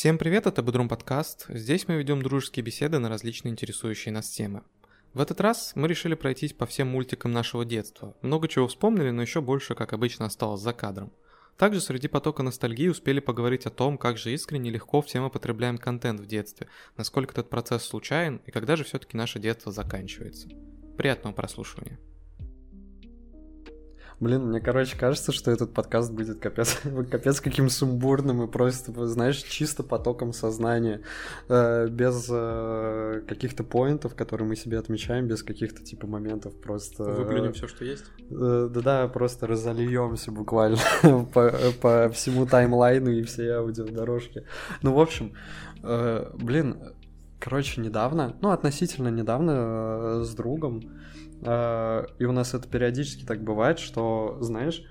Всем привет, это Бодрум подкаст. Здесь мы ведем дружеские беседы на различные интересующие нас темы. В этот раз мы решили пройтись по всем мультикам нашего детства. Много чего вспомнили, но еще больше, как обычно, осталось за кадром. Также среди потока ностальгии успели поговорить о том, как же искренне и легко все мы потребляем контент в детстве, насколько этот процесс случайен и когда же все-таки наше детство заканчивается. Приятного прослушивания. Блин, мне, короче, кажется, что этот подкаст будет капец, капец каким сумбурным и просто, знаешь, чисто потоком сознания, э, без э, каких-то поинтов, которые мы себе отмечаем, без каких-то типа моментов просто... Выплюнем все, что есть? Э, да-да, просто разольемся буквально по, по всему таймлайну и всей аудиодорожке. Ну, в общем, э, блин, короче, недавно, ну, относительно недавно э, с другом Э, и у нас это периодически так бывает, что, знаешь,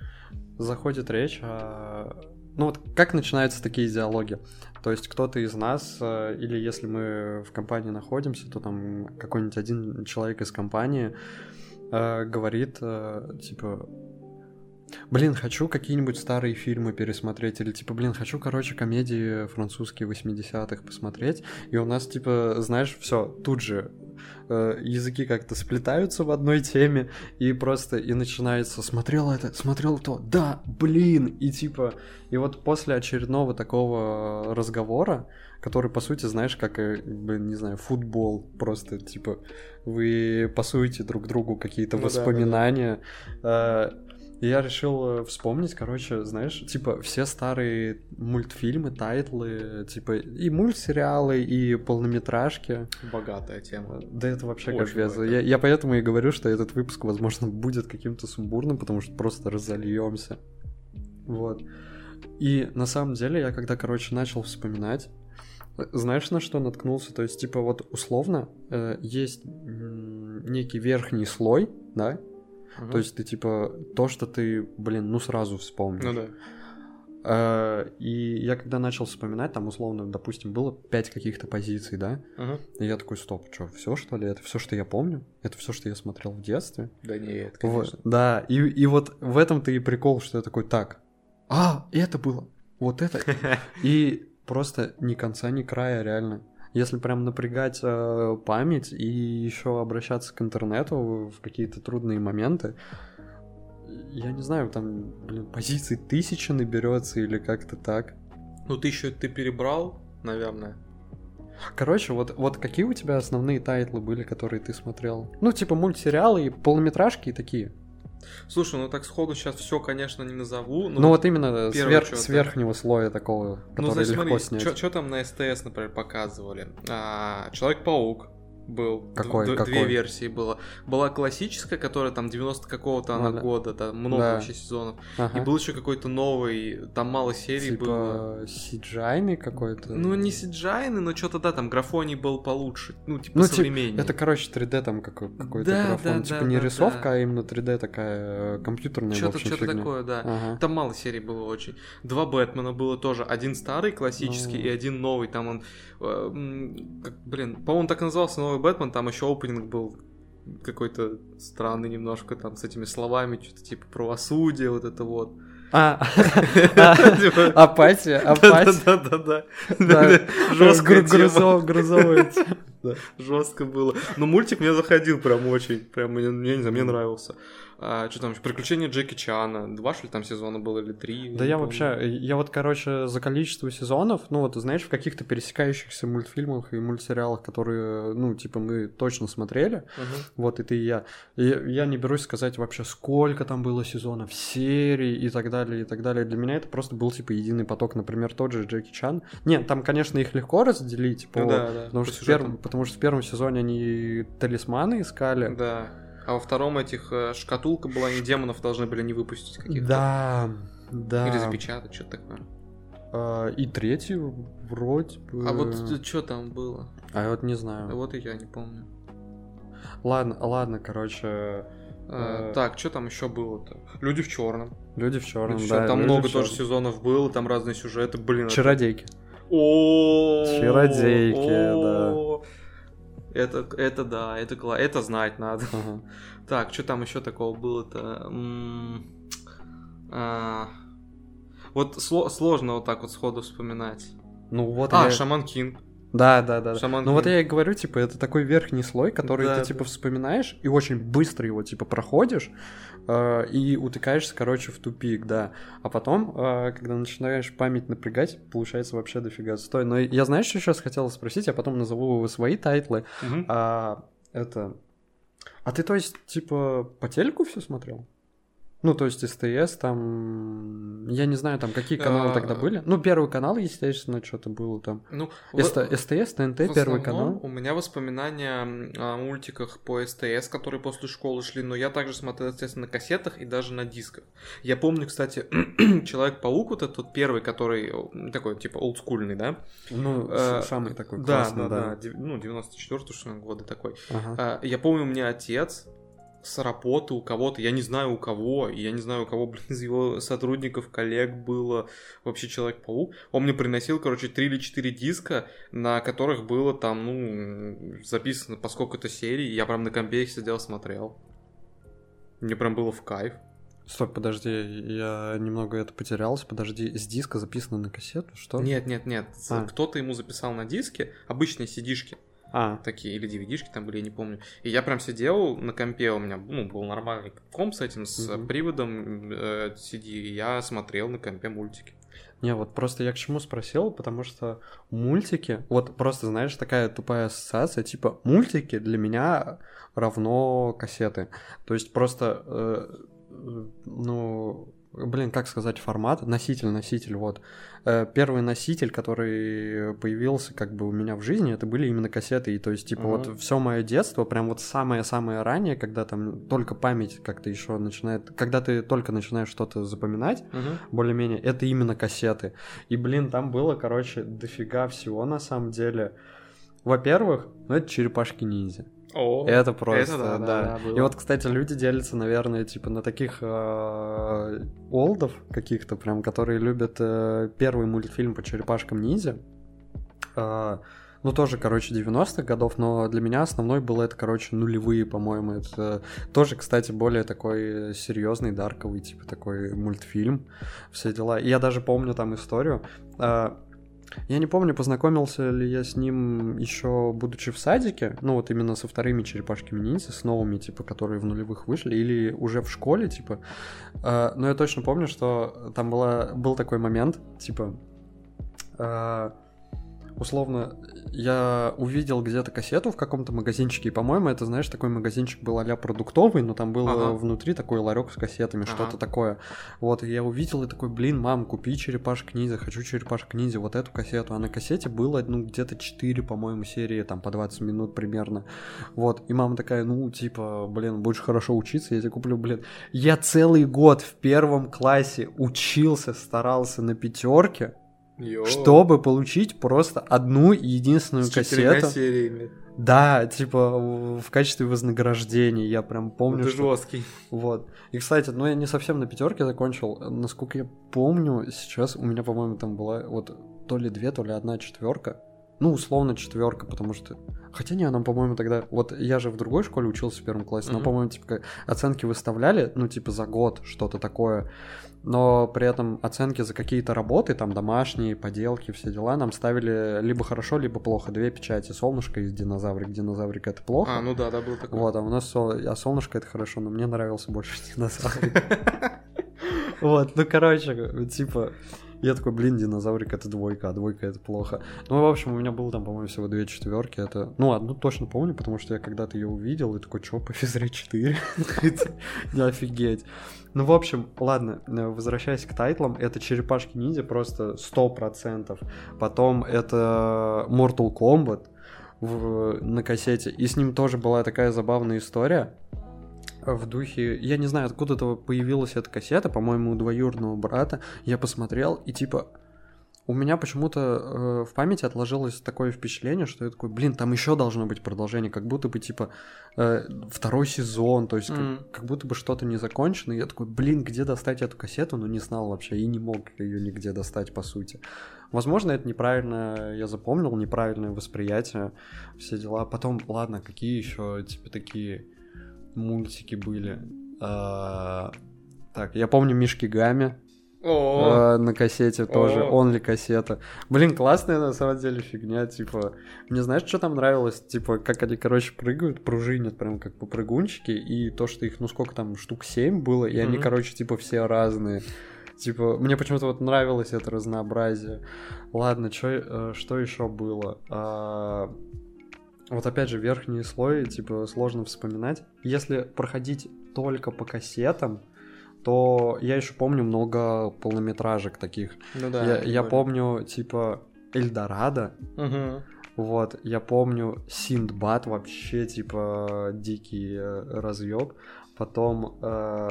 заходит речь о... Ну вот как начинаются такие диалоги? То есть кто-то из нас, э, или если мы в компании находимся, то там какой-нибудь один человек из компании э, говорит, типа, Блин, хочу какие-нибудь старые фильмы пересмотреть, или типа, блин, хочу, короче, комедии французские 80-х посмотреть, и у нас, типа, знаешь, все, тут же э, языки как-то сплетаются в одной теме, и просто и начинается, смотрел это, смотрел то, да, блин, и типа, и вот после очередного такого разговора, который, по сути, знаешь, как, э, не знаю, футбол, просто, типа, вы пасуете друг другу какие-то ну, воспоминания, да, да, да. И я решил э, вспомнить, короче, знаешь, типа все старые мультфильмы, тайтлы, типа и мультсериалы, и полнометражки. Богатая тема. Да это вообще Очень капец. Я, я поэтому и говорю, что этот выпуск, возможно, будет каким-то сумбурным, потому что просто разольемся. Вот. И на самом деле я когда, короче, начал вспоминать, э, знаешь, на что наткнулся? То есть, типа, вот условно э, есть некий верхний слой, да, Угу. То есть ты типа то, что ты, блин, ну сразу вспомнишь. Ну да. Uh, и я когда начал вспоминать, там условно, допустим, было пять каких-то позиций, да? Uh-huh. И я такой, стоп, что, все что ли? Это все, что я помню? Это все, что я смотрел в детстве? Да нет, конечно. Вот, да, и, и вот в этом-то и прикол, что я такой, так, а, это было, вот это. И просто ни конца, ни края, реально. Если прям напрягать э, память и еще обращаться к интернету в какие-то трудные моменты, я не знаю, там, блин, позиций тысячи наберется или как-то так. Ну, тысячу ты перебрал, наверное. Короче, вот, вот какие у тебя основные тайтлы были, которые ты смотрел? Ну, типа мультсериалы и полнометражки и такие. Слушай, ну так сходу сейчас все, конечно, не назову. Ну вот именно свер... с верхнего слоя такого, ну, который ну, значит, легко смотри, снять. Что там на СТС, например, показывали? А, Человек-паук был. Какой, д- какой? Две версии было. Была классическая, которая там 90 какого-то она ну, года, там много да. вообще сезонов. Ага. И был еще какой-то новый, там мало серий типа было. Сиджайный какой-то? Ну, не сиджайный, но что-то да, там графоний был получше. Ну, типа ну, современнее. Типа, это, короче, 3D там какой- какой-то да, графон. Да, типа да, не да, рисовка, да. а именно 3D такая э, компьютерная Что-то, что-то такое, да. Ага. Там мало серий было очень. Два Бэтмена было тоже. Один старый, классический, ну... и один новый. Там он, э, блин, по-моему, так назывался новый Бэтмен, там еще опенинг был какой-то странный немножко там с этими словами, что-то типа правосудие, вот это вот. А, типа, апатия, апатия. Да-да-да. Жестко грузовая Жестко было. Но мультик мне заходил прям очень, прям, мне не знаю, мне нравился. А, что там, приключения Джеки Чана. Два, что ли, там сезона было или три? Да я помню. вообще, я вот, короче, за количество сезонов, ну вот, знаешь, в каких-то пересекающихся мультфильмах и мультсериалах, которые, ну, типа, мы точно смотрели, uh-huh. вот, и ты и я, я, я не берусь сказать вообще, сколько там было сезонов, серий и так далее, и так далее. Для меня это просто был, типа, единый поток, например, тот же Джеки Чан. Нет, там, конечно, их легко разделить, по, ну, да, да, потому, по что в первом, потому что в первом сезоне они талисманы искали. Да. А во втором этих э, шкатулка была, не демонов должны были не выпустить каких-то. Да, да. Или запечатать, что-то такое. А, и третью вроде бы... А вот что там было? А я вот не знаю. Вот и я не помню. Ладно, ладно, короче... А, э... Так, что там еще было-то? Люди в черном. Люди в черном, да. Там много тоже сезонов было, там разные сюжеты, блин. Чародейки. О, Чародейки, да. Это, это да, это, это знать надо. Ага. Так, что там еще такого было-то? А, вот сло, сложно вот так вот сходу вспоминать. Ну вот А, я... Шаман Кинг. Да, да, да. да. Шаман Ну вот я и говорю, типа, это такой верхний слой, который Да, ты, да. типа, вспоминаешь и очень быстро его, типа, проходишь э, и утыкаешься, короче, в тупик, да. А потом, э, когда начинаешь память напрягать, получается вообще дофига стой. Но я, знаешь, что сейчас хотел спросить, я потом назову свои тайтлы. Мгм. А, это... А ты, то есть, типа, по телеку все смотрел? Ну, то есть СТС, там... Я не знаю, там, какие каналы А, тогда были. Ну, первый канал, естественно, что-то было там. Ну, СТ- в- СТС, ТНТ, в первый канал. У меня воспоминания о мультиках по СТС, которые после школы шли, но я также смотрел, естественно, на кассетах и даже на дисках. Я помню, кстати, Человек-паук, вот этот вот первый, который такой, типа, олдскульный, да? Ну, Э, с- самый такой Да, классный, да, да, дев- ну, 94 что года такой. Ага. А, Я помню, у меня отец с работы у кого-то, я не знаю у кого, и я не знаю у кого, блин, из его сотрудников, коллег было вообще Человек-паук. Он мне приносил, короче, три или четыре диска, на которых было там, ну, записано по сколько-то серий, я прям на компе их сидел, смотрел. Мне прям было в кайф. Стой, подожди, я немного это потерялся. Подожди, с диска записано на кассету, что? Нет, нет, нет, А. кто-то ему записал на диске, обычные cd А, такие, или DVD-шки там были, я не помню. И я прям сидел на компе, у меня ну, был нормальный комп с этим, с Мгм. приводом э, CD, и я смотрел на компе мультики. не, вот просто я к чему спросил, потому что мультики, вот просто, знаешь, такая тупая ассоциация, типа, мультики для меня равно кассеты. То есть просто, э, э, ну, блин, как сказать, формат, носитель, носитель, вот. Э, Первый носитель, который появился как бы у меня в жизни, это были именно кассеты, и то есть, типа, Мгм. вот все мое детство, прям вот самое-самое раннее, когда там только память как-то еще начинает, когда ты только начинаешь что-то запоминать, более-менее, это именно кассеты. И, блин, там было, короче, дофига всего на самом деле. Во-первых, ну это черепашки-ниндзя. О, Это просто, это да, да. да, да, было. И вот, кстати, люди делятся, наверное, типа на таких э, олдов каких-то прям, которые любят э, первый мультфильм по черепашкам-ниндзя. Э, ну, тоже, короче, 90-х годов, но для меня основной был это, короче, нулевые, по-моему. Это тоже, кстати, более такой серьезный, дарковый, типа такой мультфильм, все дела. И я даже помню там историю. э, я не помню, познакомился ли я с ним еще будучи в садике, ну вот именно со вторыми черепашками ниндзя, с новыми, типа, которые в нулевых вышли, или уже в школе, типа. Э, но я точно помню, что там была, был такой момент, типа, э, условно, я увидел где-то кассету в каком-то магазинчике, и, по-моему, это, знаешь, такой магазинчик был а продуктовый, но там был Ага. внутри такой ларек с кассетами, Ага. что-то такое. Вот, и я увидел и такой, блин, мам, купи черепашек ниндзя, хочу черепашек ниндзя, вот эту кассету. А на кассете было, ну, где-то 4, по-моему, серии, там, по 20 минут примерно. Вот, и мама такая, ну, типа, блин, будешь хорошо учиться, я тебе куплю, блин. Я целый год в первом классе учился, старался на пятерке, Йо. чтобы получить просто одну единственную С кассету. сериями. Да, типа в качестве вознаграждения, я прям помню, Ты что... жесткий. Вот. И, кстати, ну я не совсем на пятерке закончил. Насколько я помню, сейчас у меня, по-моему, там была вот то ли две, то ли одна четверка. Ну, условно четверка, потому что... Хотя не, нам, по-моему, тогда... Вот я же в другой школе учился в первом классе, но, Мгм. по-моему, типа, оценки выставляли, ну, типа, за год, что-то такое. Но при этом оценки за какие-то работы, там, домашние, поделки, все дела, нам ставили либо хорошо, либо плохо. Две печати. Солнышко и динозаврик. Динозаврик — это плохо. А, ну да, да, был такой. Вот, а у нас сол... а солнышко это хорошо, но мне нравился больше динозаврик. Вот, ну короче, типа, я такой, блин, динозаврик это двойка, а двойка это плохо. Ну, в общем, у меня было там, по-моему, всего две четверки. Это, ну, одну точно помню, потому что я когда-то ее увидел и такой, чё, по физре 4? Не офигеть. Ну, в общем, ладно, э, возвращаясь к тайтлам, это черепашки ниндзя просто 100%. Потом это Mortal Kombat в- на кассете. И с ним тоже была такая забавная история в духе... Я не знаю, откуда-то появилась эта кассета, по-моему, у двоюродного брата. Я посмотрел, и типа... У меня почему-то э, в памяти отложилось такое впечатление, что я такой, блин, там еще должно быть продолжение, как будто бы типа э, второй сезон, то есть как- Мгм. как, будто бы что-то не закончено. И я такой, блин, где достать эту кассету, но не знал вообще и не мог ее нигде достать по сути. Возможно, это неправильно я запомнил, неправильное восприятие, все дела. Потом, ладно, какие еще типа такие мультики были? А, Так, я помню Мишки Гами. О, на кассете тоже, он ли кассета. Блин, классная на самом деле фигня, типа, мне знаешь, что там нравилось? Типа, как они, короче, прыгают, пружинят прям как попрыгунчики, и то, что их, ну сколько там, штук 7 было, и они, короче, типа, все разные. Типа, мне почему-то вот нравилось это разнообразие. Ладно, чё, э, что еще было? А, вот опять же, верхний слой, типа, сложно вспоминать. Если проходить только по кассетам, то я еще помню много полнометражек таких. Ну да. Я, я помню, типа, Эльдорадо. Угу. Вот, я помню Синдбад вообще, типа, дикий э, разъеб. Потом э,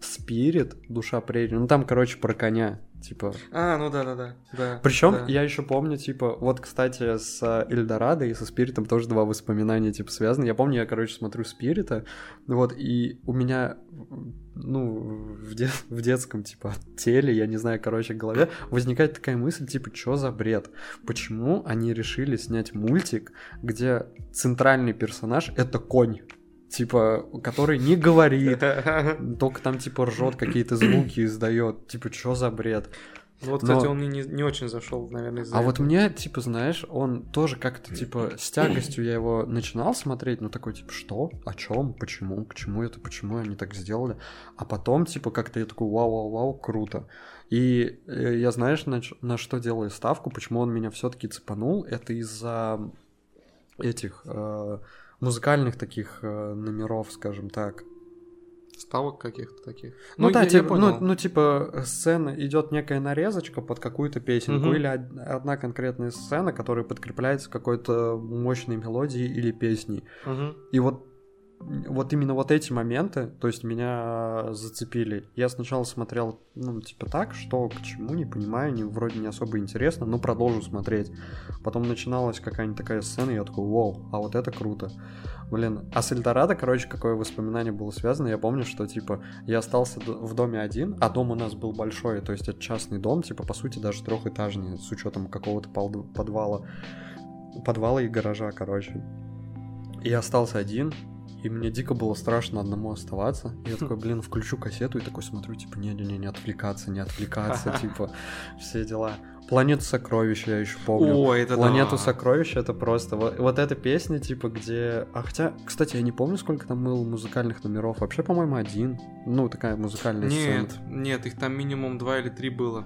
Спирит, душа прерии. Ну там, короче, про коня. Типа. А, ну да, да, да. да Причем да. я еще помню, типа, вот, кстати, с Эльдорадо и со Спиритом тоже два воспоминания, типа, связаны. Я помню, я, короче, смотрю Спирита, вот, и у меня, ну, в, де- в детском, типа, теле, я не знаю, короче, голове, возникает такая мысль, типа, что за бред? Почему они решили снять мультик, где центральный персонаж — это конь? Типа, который не говорит, только там, типа, ржет какие-то звуки издает. Типа, что за бред? Ну вот, кстати, Но... он мне не, не очень зашел, наверное, из-за А этого. вот мне, типа, знаешь, он тоже как-то, типа, с тягостью я его начинал смотреть, ну такой, типа, что? О чем? Почему? К чему это? Почему они так сделали? А потом, типа, как-то я такой, вау-вау-вау, круто. И э, я, знаешь, на, на что делаю ставку, почему он меня все-таки цепанул, это из-за этих... Э, музыкальных таких э, номеров, скажем так. Ставок каких-то таких. Ну, ну да, я, типа, я ну, ну, типа, сцена идет некая нарезочка под какую-то песенку, угу. или одна конкретная сцена, которая подкрепляется какой-то мощной мелодией или песней. Угу. И вот вот именно вот эти моменты, то есть меня зацепили. Я сначала смотрел, ну, типа так, что к чему, не понимаю, не, вроде не особо интересно, но продолжу смотреть. Потом начиналась какая-нибудь такая сцена, и я такой, вау, а вот это круто. Блин, а с Эльдорадо, короче, какое воспоминание было связано, я помню, что, типа, я остался в доме один, а дом у нас был большой, то есть это частный дом, типа, по сути, даже трехэтажный, с учетом какого-то подвала, подвала и гаража, короче. И остался один, и мне дико было страшно одному оставаться. И я такой, блин, включу кассету и такой смотрю, типа, не-не-не, не отвлекаться, не отвлекаться, типа, все дела. Планету сокровищ я еще помню. О, это Планету да. сокровищ это просто. Вот, вот эта песня, типа, где. А хотя, кстати, я не помню, сколько там было музыкальных номеров. Вообще, по-моему, один. Ну, такая музыкальная нет, сцена. Нет, их там минимум два или три было.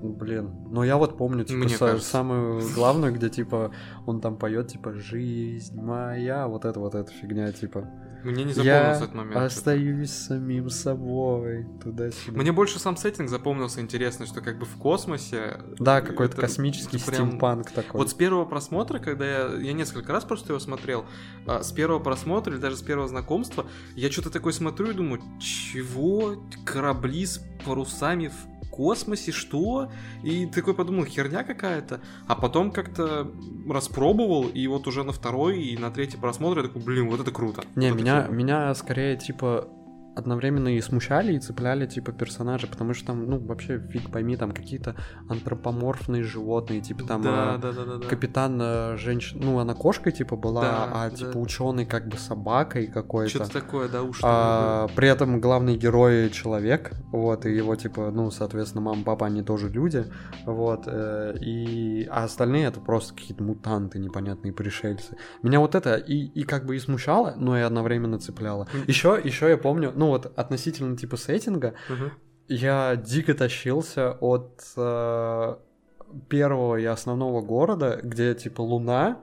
Блин, ну я вот помню, типа, Мне са- самую главную, где, типа, он там поет, типа, жизнь моя, вот это вот эта фигня, типа. Мне не запомнился этот момент. остаюсь самим собой, туда-сюда. Мне больше сам сеттинг запомнился интересно, что как бы в космосе... Да, какой-то это- космический это прям- стимпанк такой. Вот с первого просмотра, когда я, я несколько раз просто его смотрел, а, с первого просмотра или даже с первого знакомства, я что-то такое смотрю и думаю, чего? Корабли с парусами в космосе, что? И такой подумал, херня какая-то. А потом как-то распробовал, и вот уже на второй и на третий просмотр я такой, блин, вот это круто. Не, Вот это меня, меня скорее, типа, одновременно и смущали, и цепляли, типа, персонажи, потому что там, ну, вообще, фиг пойми, там какие-то антропоморфные животные, типа, там... да, э, да, да, да, да. Капитан э, женщина, ну, она кошкой, типа, была, Да, а, да. типа, ученый как бы собакой какой-то. Что-то такое, да, уж А, при этом главный герой человек, вот, и его, типа, ну, соответственно, мама, папа, они тоже люди, вот, э, и, а остальные это просто какие-то мутанты, непонятные пришельцы. Меня вот это и, и как бы и смущало, но и одновременно цепляло. Еще, еще я помню, ну, вот, относительно, типа, сеттинга, Мгм. я дико тащился от э, первого и основного города, где, типа, луна,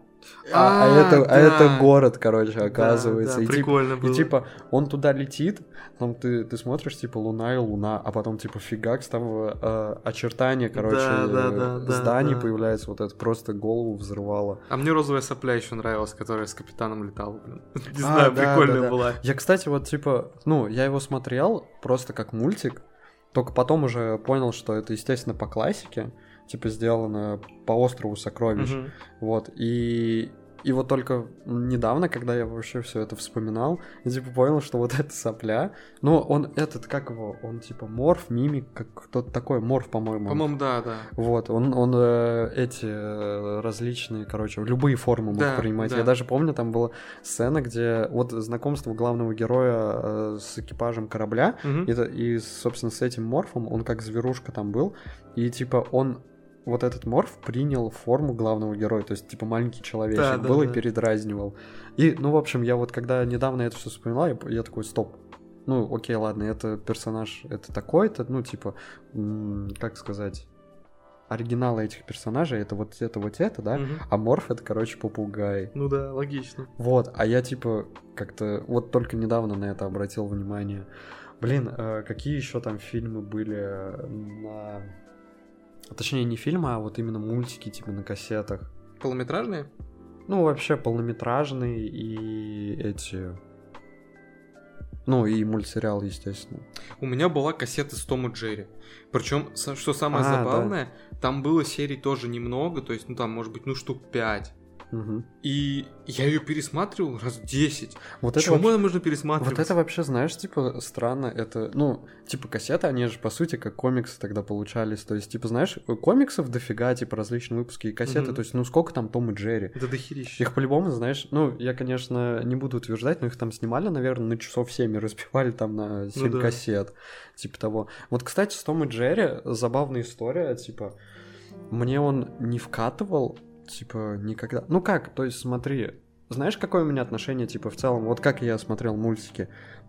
а, а А, это, а да. это город, короче, оказывается. Да, да, и, типа, прикольно было. и типа он туда летит, там ты, ты смотришь, типа, луна и луна, а потом, типа, фигакс, там э, очертания, короче, Да, да, да, э, да, зданий да. появляется, вот это просто голову взрывало. А мне розовая сопля еще нравилась, которая с капитаном летала, блин. Не А, знаю, да, прикольная да, да. была. Я, кстати, вот, типа, ну, я его смотрел просто как мультик, только потом уже понял, что это, естественно, по классике, типа, сделано по острову сокровищ. Мгм. Вот, и И вот только недавно, когда я вообще все это вспоминал, я типа понял, что вот эта сопля, ну, он этот, как его, он типа морф, мимик, как кто-то такой, морф, по-моему. По-моему, да, да. Вот, он, он э, эти э, различные, короче, любые формы мог Да, принимать. да. Я даже помню, там была сцена, где вот знакомство главного героя э, с экипажем корабля, Мгм. и, это- и, собственно, с этим морфом, он как зверушка там был, и типа он вот этот морф принял форму главного героя, то есть типа маленький человечек Да, да, был и да. передразнивал. И, ну, в общем, я вот когда недавно это все вспоминал, я, я такой, стоп. Ну, окей, ладно, это персонаж, это такой-то, ну, типа, как сказать, оригиналы этих персонажей, это вот это, вот это, да? Мгм. А морф это, короче, попугай. Ну да, логично. Вот, а я типа как-то вот только недавно на это обратил внимание. Блин, э, какие еще там фильмы были на... Точнее, не фильмы, а вот именно мультики, типа на кассетах. Полнометражные? Ну, вообще полнометражные и эти... Ну, и мультсериал, естественно. У меня была кассета с Том и Джерри. Причем, что самое А, да. забавное, там было серий тоже немного, то есть, ну там, может быть, ну штук 5. И я ее пересматривал раз 10. Вот Почему вообще- можно пересматривать? Вот это вообще, знаешь, типа, странно, это, ну, типа, кассеты, они же, по сути, как комиксы тогда получались, то есть, типа, знаешь, комиксов дофига, типа, различные выпуски и кассеты, Мгм. то есть, ну, сколько там Том и Джерри? Да дохерища. Их по-любому, знаешь, ну, я, конечно, не буду утверждать, но их там снимали, наверное, на часов 7 и разбивали там на 7 да. кассет, типа того. Вот, кстати, с Том и Джерри забавная история, типа, мне он не вкатывал, типа, никогда. Ну как, то есть, смотри, знаешь, какое у меня отношение, типа, в целом, вот как я смотрел мультики?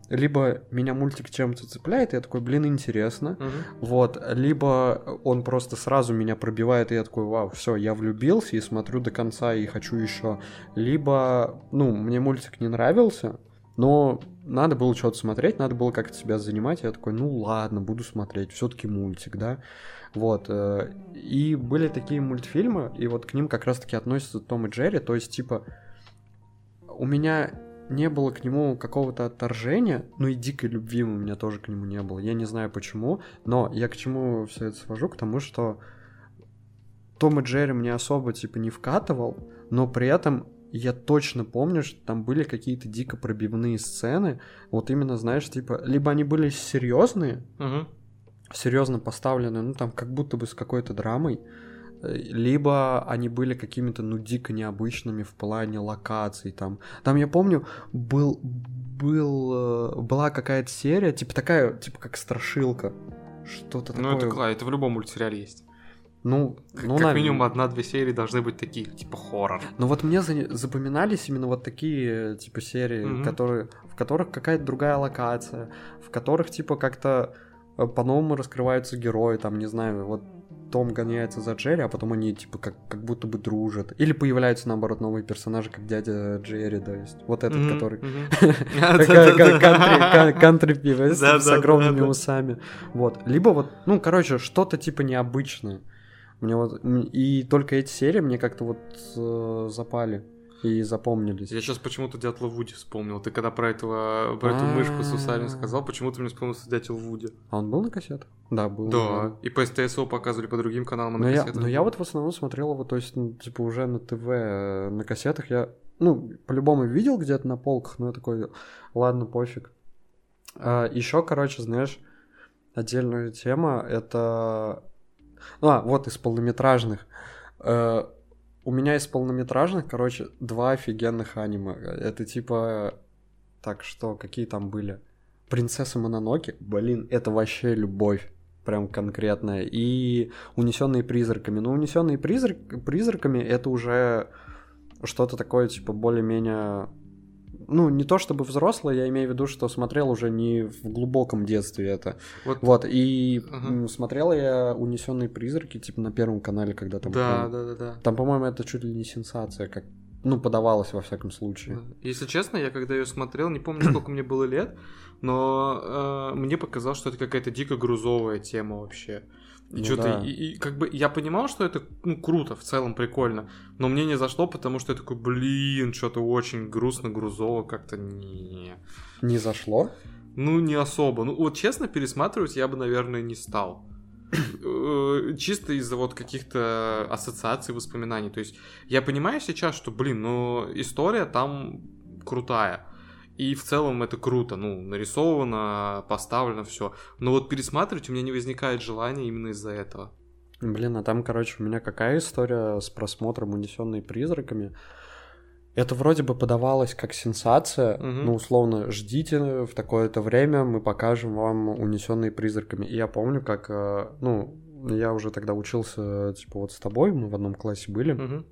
Либо меня мультик чем-то цепляет, и я такой, блин, интересно. Мгм. Вот, либо он просто сразу меня пробивает, и я такой, вау, все, я влюбился и смотрю до конца и хочу еще. Либо, ну, мне мультик не нравился, но надо было что-то смотреть, надо было как-то себя занимать. Я такой, ну ладно, буду смотреть, все-таки мультик, да. Вот. э, И были такие мультфильмы, и вот к ним как раз-таки относятся Том и Джерри, то есть, типа, у меня не было к нему какого-то отторжения, ну и дикой любви у меня тоже к нему не было. Я не знаю почему, но я к чему все это свожу, к тому, что Том и Джерри мне особо типа не вкатывал, но при этом я точно помню, что там были какие-то дико пробивные сцены. Вот именно, знаешь, типа, либо они были серьезные, Мгм. Серьезно поставлены, ну там как будто бы с какой-то драмой, э, либо они были какими-то, ну, дико необычными в плане локаций там. Там, я помню, был, был, э, была какая-то серия, типа такая, типа как страшилка. Что-то Ну, такое. это класс, это в любом мультсериале есть. Ну, ну, как навер- минимум одна-две серии должны быть такие, типа хоррор. Ну вот мне за- запоминались именно вот такие типа серии, Мгм. которые, в которых какая-то другая локация, в которых типа как-то по-новому раскрываются герои, там, не знаю, вот Том гоняется за Джерри, а потом они типа как, как будто бы дружат. Или появляются, наоборот, новые персонажи, как дядя Джерри, то есть вот этот, Мгм, который... кантри- Да, с огромными усами. Вот. Либо вот, ну, короче, что-то типа необычное. Мне вот... И только эти серии мне как-то вот э, запали и запомнились. Я сейчас почему-то Дятла Вуди вспомнил. Ты когда про этого, про эту мышку с усами А. сказал, почему-то мне вспомнился Дятел Вуди. А он был на кассетах? Да, был. Да, и по СТС его показывали по другим каналам а на кассетах. но я вот в основном смотрел его, то есть, ну, типа, уже на ТВ, э, на кассетах я, ну, по-любому видел где-то на полках, но я такой, ладно, пофиг. еще, короче, знаешь, отдельная тема, это... А, вот из полнометражных. Э, у меня из полнометражных, короче, два офигенных аниме. Это типа... Так что, какие там были? Принцесса Мононоки, блин, это вообще любовь. Прям конкретная. И унесенные призраками. Ну, унесенные призрак... призраками это уже что-то такое, типа, более-менее. Ну, не то чтобы взрослое, я имею в виду, что смотрел уже не в глубоком детстве это. Вот, Вот, и Ага. смотрел я унесенные призраки, типа, на первом канале, когда там. да, да, да, да. Там, по-моему, это чуть ли не сенсация, как. Ну, подавалось во всяком случае. Если честно, я когда ее смотрел, не помню, сколько мне было лет, но э, мне показалось, что это какая-то дико грузовая тема вообще. И Ну что-то, да. и, и как бы я понимал, что это ну, круто, в целом прикольно, но мне не зашло, потому что я такой, блин, что-то очень грустно, грузово, как-то не. Не зашло? Ну, не особо. Ну, вот честно, пересматривать я бы, наверное, не стал. Э, чисто из-за вот каких-то ассоциаций, воспоминаний. То есть я понимаю сейчас, что, блин, ну история там крутая. И в целом это круто, ну, нарисовано, поставлено все. Но вот пересматривать у меня не возникает желания именно из-за этого. Блин, а там, короче, у меня какая история с просмотром «Унесенные призраками». Это вроде бы подавалось как сенсация, угу. ну, условно, ждите в такое-то время, мы покажем вам «Унесенные призраками». И я помню, как, э, ну, я уже тогда учился, типа, вот с тобой, мы в одном классе были, угу.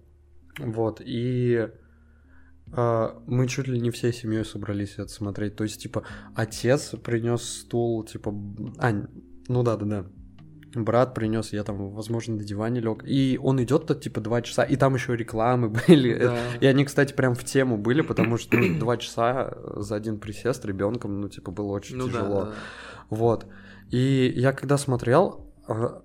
вот, и мы чуть ли не всей семьей собрались это смотреть. То есть, типа, отец принес стул, типа, а, ну да, да, да брат принес, я там, возможно, на диване лег. И он идет тут типа два часа, и там еще рекламы были. Да. И они, кстати, прям в тему были, потому что ну, два часа за один присест ребенком, ну, типа, было очень ну, тяжело. Да, да. Вот. И я когда смотрел, а,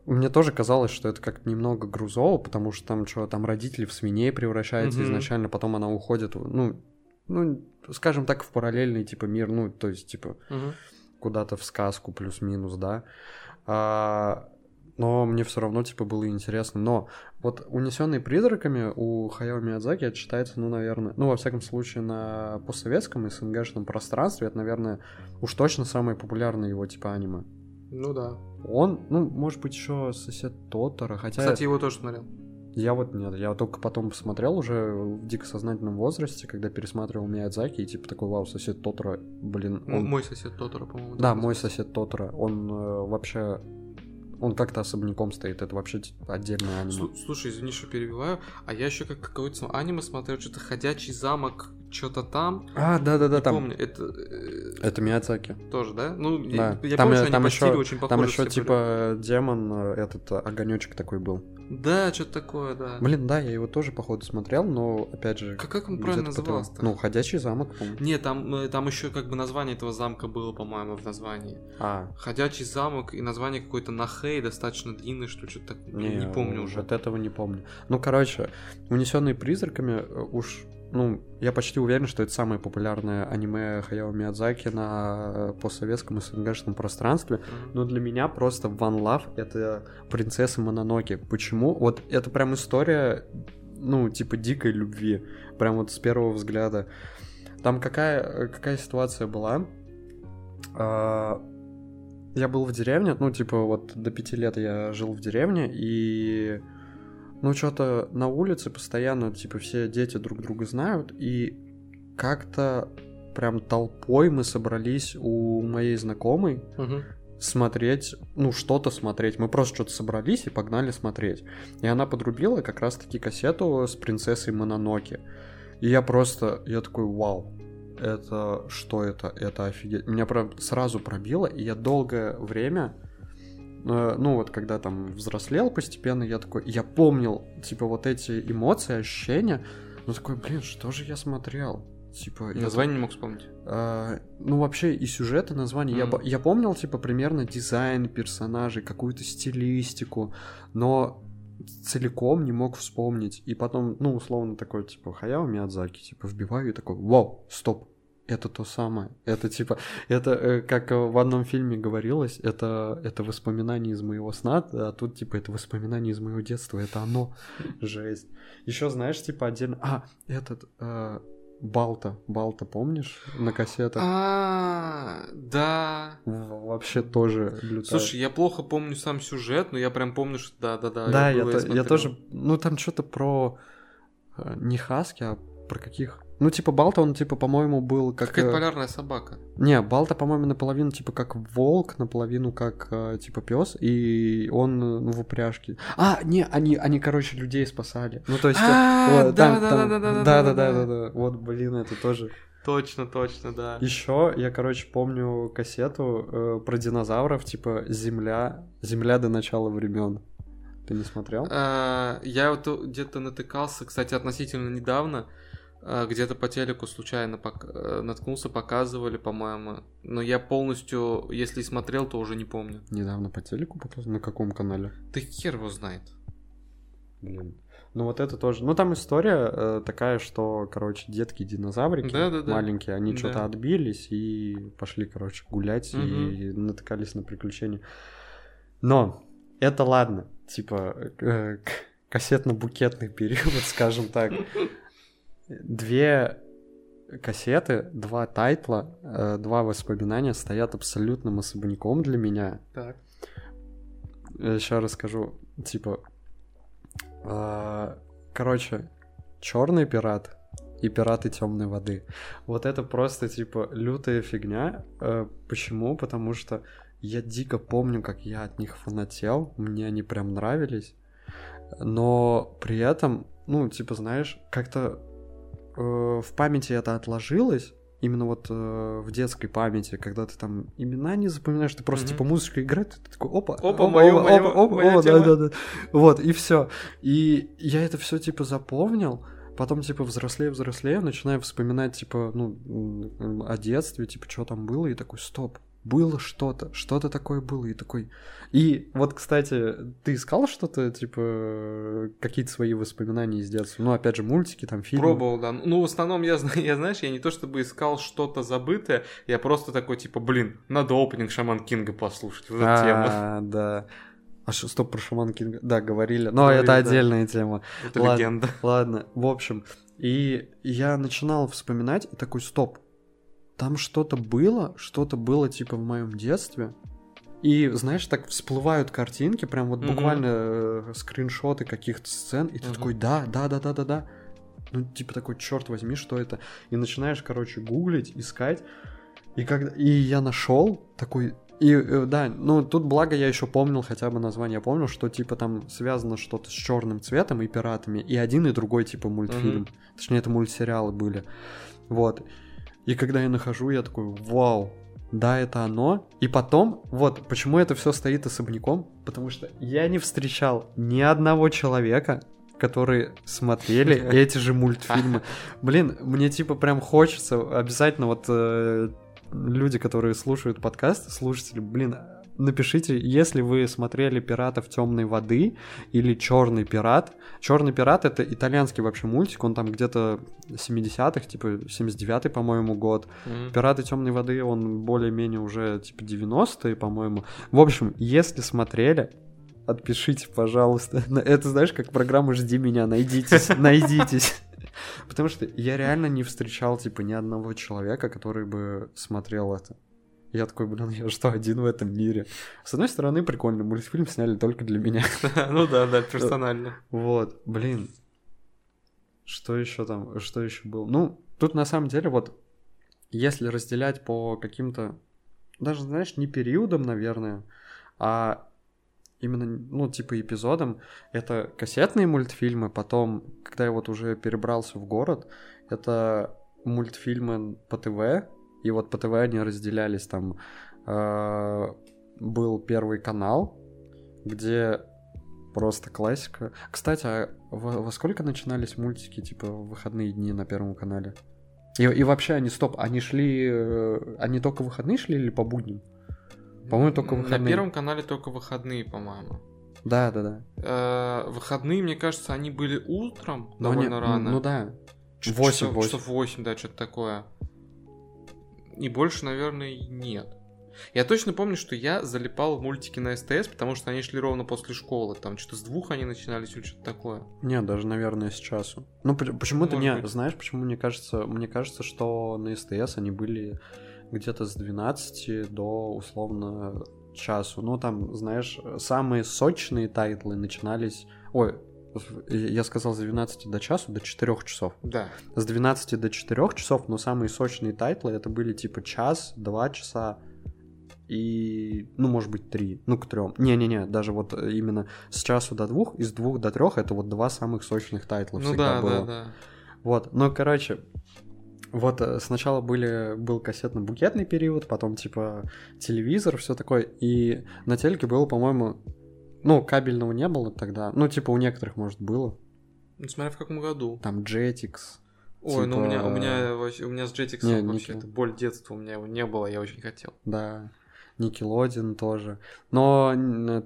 мне тоже казалось, что это как-то немного грузово, потому что там что, там родители в свиней превращаются угу. изначально, потом она уходит, ну, ну, скажем так, в параллельный типа мир, ну, то есть типа угу. куда-то в сказку плюс-минус, да. А, но мне все равно, типа, было интересно. Но вот «Унесенные призраками» у Хаяо Миядзаки это считается, ну, наверное, ну, во всяком случае, на постсоветском и СНГшном пространстве, это, наверное, уж точно самое популярное его, типа, аниме. Ну да. Он, ну, может быть, еще сосед Тотора, хотя... Кстати, его тоже смотрел. Я вот нет, я только потом посмотрел уже в дико сознательном возрасте, когда пересматривал Миядзаки, и типа такой, вау, сосед Тотора, блин. Он... Мой сосед Тотора, по-моему. Да, мой сосед Тотора, он э, вообще он как-то особняком стоит, это вообще отдельное аниме. Слушай, извини, что перебиваю, а я еще как какое-то аниме смотрел, что-то «Ходячий замок», что-то там. А, да-да-да, там. помню, это... Э, это Миядзаки. Тоже, да? Ну, да. я, я там, помню, что там они еще, очень похожи. Там еще типа были. демон, э, этот огонечек такой был. Да, что-то такое, да. Блин, да, я его тоже, походу, смотрел, но, опять же... Как, как он правильно назывался Ну, «Ходячий замок», по-моему. Не, там, э, там еще как бы название этого замка было, по-моему, в названии. А. «Ходячий замок» и название какой-то Нахей, достаточно длинное, что что-то так... Не, не помню уже. Вот этого не помню. Ну, короче, «Унесенные призраками» уж ну, я почти уверен, что это самое популярное аниме Хаяо Миядзаки на э, постсоветском и СНГшном пространстве. Но для меня просто One Love — это принцесса Мононоки. Почему? Вот это прям история, ну, типа дикой любви. Прям вот с первого взгляда. Там какая, какая ситуация была? А, я был в деревне, ну, типа, вот до пяти лет я жил в деревне, и ну, что-то на улице постоянно, типа, все дети друг друга знают, и как-то прям толпой мы собрались у моей знакомой угу. смотреть, ну, что-то смотреть. Мы просто что-то собрались и погнали смотреть. И она подрубила как раз-таки кассету с принцессой Мононоки. И я просто, я такой, вау, это что это? Это офигеть. Меня прям сразу пробило, и я долгое время ну вот когда там взрослел постепенно, я такой, я помнил, типа, вот эти эмоции, ощущения, ну такой, блин, что же я смотрел? Типа, название я... не мог вспомнить. А, ну, вообще, и сюжеты, название. Mm. Я, я помнил, типа, примерно дизайн персонажей, какую-то стилистику, но целиком не мог вспомнить. И потом, ну, условно, такой, типа, Хаяо Миядзаки, типа, вбиваю и такой, вау, стоп, это то самое. Это типа, это э, как в одном фильме говорилось, это, это воспоминание из моего сна, а тут типа это воспоминание из моего детства, это оно. Жесть. Еще знаешь, типа отдельно... А, этот... Э, Балта, Балта, помнишь, на кассетах? А, да. Вообще тоже лютая. Слушай, я плохо помню сам сюжет, но я прям помню, что да, да, да. Да, я, я, я тоже, ну там что-то про э, не хаски, а про каких ну, типа, Балта, он, типа, по-моему, был как... Какая-то э, полярная собака. Не, Балта, по-моему, наполовину, типа, как волк, наполовину как, э, типа, пес, и он ну, в упряжке. А, не, они, они, короче, людей спасали. Ну, то есть... А, да-да-да-да-да-да-да-да. Вот, блин, это тоже... Точно, точно, да. Еще я, короче, помню кассету э, про динозавров, типа Земля, Земля до начала времен. Ты не смотрел? Я вот где-то натыкался, кстати, относительно недавно. А, где-то по телеку случайно пок... Э, наткнулся, показывали, по-моему. Но я полностью, если смотрел, то уже не помню. Недавно по телеку показывали? На каком канале? Ты хер его знает. Блин. Ну вот это тоже. Ну там история э, такая, что, короче, детки динозаврики да, да, да. маленькие, они да. что-то отбились и пошли, короче, гулять угу. и натыкались на приключения. Но это ладно, типа э, кассетно-букетный период, скажем так. Две кассеты, два тайтла, э, два воспоминания стоят абсолютным особняком для меня. Так. Сейчас расскажу. Типа, э, короче, черный пират и пираты темной воды. Вот это просто типа лютая фигня. Э, почему? Потому что я дико помню, как я от них фанател, мне они прям нравились, но при этом, ну, типа, знаешь, как-то в памяти это отложилось, именно вот э, в детской памяти, когда ты там имена не запоминаешь, ты просто mm-hmm. типа музычка играет, ты такой опа, опа, опа, моё, опа, опа, опа, моя опа, да, да, да, вот и все, и я это все типа запомнил, потом типа взрослее, взрослее, начинаю вспоминать типа ну о детстве, типа что там было, и такой стоп, было что-то, что-то такое было, и такой... И вот, кстати, ты искал что-то, типа, какие-то свои воспоминания из детства? Ну, опять же, мультики, там, фильмы? Пробовал, да. Ну, в основном, я, я знаешь, я не то чтобы искал что-то забытое, я просто такой, типа, блин, надо опенинг Шаман Кинга послушать, вот эта тема. А, да. А что, стоп, про Шаман Кинга? Да, говорили. Но это отдельная тема. Это легенда. Ладно, в общем. И я начинал вспоминать, и такой, стоп, там что-то было, что-то было типа в моем детстве. И, знаешь, так всплывают картинки, прям вот Мгм. буквально э, скриншоты каких-то сцен, и ты Мгм. такой, да, да, да, да, да, да. Ну, типа такой, черт возьми, что это? И начинаешь, короче, гуглить, искать. И, когда... и я нашел такой. И э, да, ну тут благо я еще помнил хотя бы название, я помнил, что типа там связано что-то с черным цветом и пиратами, и один и другой типа мультфильм. Мгм. Точнее, это мультсериалы были. Вот. И когда я нахожу, я такой, вау, да, это оно. И потом, вот, почему это все стоит особняком? Потому что я не встречал ни одного человека, которые смотрели эти же мультфильмы. Блин, мне типа прям хочется обязательно вот э, люди, которые слушают подкаст, слушатели, блин, напишите, если вы смотрели «Пиратов темной воды» или «Черный пират». «Черный пират» — это итальянский вообще мультик, он там где-то 70-х, типа 79-й, по-моему, год. Мгм. «Пираты темной воды» он более-менее уже типа 90-е, по-моему. В общем, если смотрели, отпишите, пожалуйста. Это знаешь, как программа «Жди меня», найдитесь, найдитесь. Потому что я реально не встречал, типа, ни одного человека, который бы смотрел это. Я такой, блин, я что, один в этом мире? С одной стороны, прикольно, мультфильм сняли только для меня. Ну да, да, персонально. Вот, блин. Что еще там, что еще было? Ну, тут на самом деле вот, если разделять по каким-то, даже, знаешь, не периодам, наверное, а именно, ну, типа эпизодам, это кассетные мультфильмы, потом, когда я вот уже перебрался в город, это мультфильмы по ТВ, и вот по ТВ они разделялись там, э, был первый канал, где просто классика. Кстати, а во, во сколько начинались мультики, типа, в выходные дни на Первом канале? И, и вообще они, стоп, они шли, э, они только выходные шли или по будням? По-моему, только На выходные. первом канале только выходные, по-моему. Да, да, да. Э, Выходные, мне кажется, они были утром, Но они- довольно рано. Ну да. Чё- восемь, часов- восемь. Часов 8, да, что-то такое. И больше, наверное, нет. Я точно помню, что я залипал в мультики на СТС, потому что они шли ровно после школы. Там что-то с двух они начинались или что-то такое. Нет, даже, наверное, с часу. Ну, почему-то не, быть. знаешь, почему мне кажется, мне кажется, что на СТС они были где-то с 12 до, условно, часу. Ну, там, знаешь, самые сочные тайтлы начинались... Ой, я сказал с 12 до часу, до 4 часов. Да. С 12 до 4 часов, но самые сочные тайтлы это были типа час, два часа и, ну, может быть, три, ну, к трем. Не-не-не, даже вот э, именно с часу до двух, из двух до трех это вот два самых сочных тайтла Ну всегда да, было. да, да. Вот, ну, короче, вот э, сначала были, был кассетно-букетный период, потом, типа, телевизор, все такое, и на телеке было, по-моему, ну, кабельного не было тогда, ну, типа, у некоторых, может, было, Ну, смотря в каком году. там, Jetix, Ой, ну у меня, у Типа- меня, вообще- у меня с Jetix Не, вообще не- это боль детства, у меня его не было, я очень хотел. да. Никелодин тоже. Но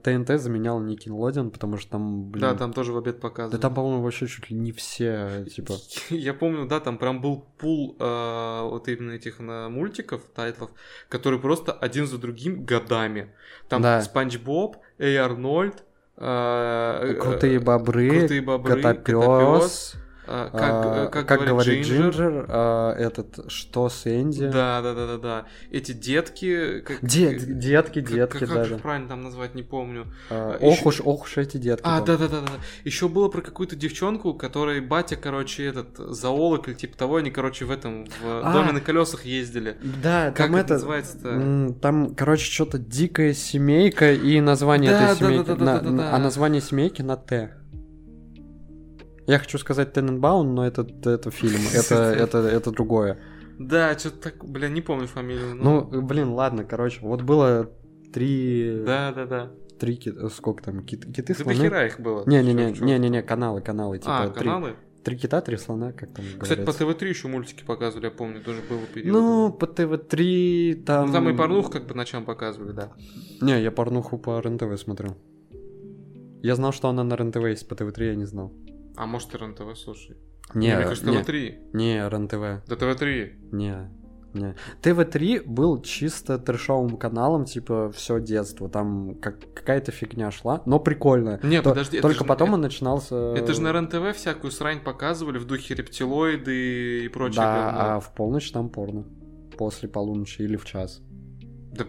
ТНТ заменял Никелодин, потому что там, блин... Да, там тоже в обед Да показывали. там, по-моему, вообще чуть ли не все, типа... Я помню, да, там прям был пул э, вот именно этих на мультиков, тайтлов, которые просто один за другим годами. Там Да. Спанч Боб, Эй Арнольд, э, Крутые бобры, Крутые бобры, Котопёс, Котопёс, э, как, а, э, как, говорит говорит Джинджер. Джинджер, а, этот, что с Энди? Да, да, да, да, да. Эти детки. Как, Дет- детки, как- детки, как, да, как же да. правильно там назвать, не помню. А, а ох уж, ох уж эти детки. А, да, да, да, да. Еще было про какую-то девчонку, которой батя, короче, этот зоолог или типа того, они, короче, в этом в А. доме на колесах ездили. Да, Как там это это... называется-то? м, Там, короче, что-то дикая семейка и название Да, этой да, семейки. да, да, на- да, да, да. А название семейки на Т. Я хочу сказать Тененбаун, но это, это фильм, это, это, это другое. Да, что-то так, бля, не помню фамилию. Ну, блин, ладно, короче, вот было три... да, да, да. Три кита... Сколько там? Кит... Киты, Да слоны? дохера их было. Не-не-не, чё? не-не-не, каналы, каналы, типа А, три, каналы? три кита, три слона, как там Кстати, по говорится. ТВ-3 еще мультики показывали, я помню, тоже было период. Ну, по ТВ-3 там... Ну, там и порнух как бы ночам показывали, да. Не, я порнуху по РЕН-ТВ смотрел. Я знал, что она на РЕН-ТВ есть, по ТВ-3 я не знал. А может и РЕН-ТВ, слушай. Не, Мне кажется, не, ТВ-3. не, РЕН-ТВ, Да ТВ-3. не, не. ТВ-3 был чисто трешовым каналом, типа, все детство. Там как, какая-то фигня шла, но прикольно. Не, То- подожди, Только же- потом это- он начинался... Это же на РЕН-ТВ всякую срань показывали в духе рептилоиды и прочее Да, говно. а в полночь там порно. После полуночи или в час. Да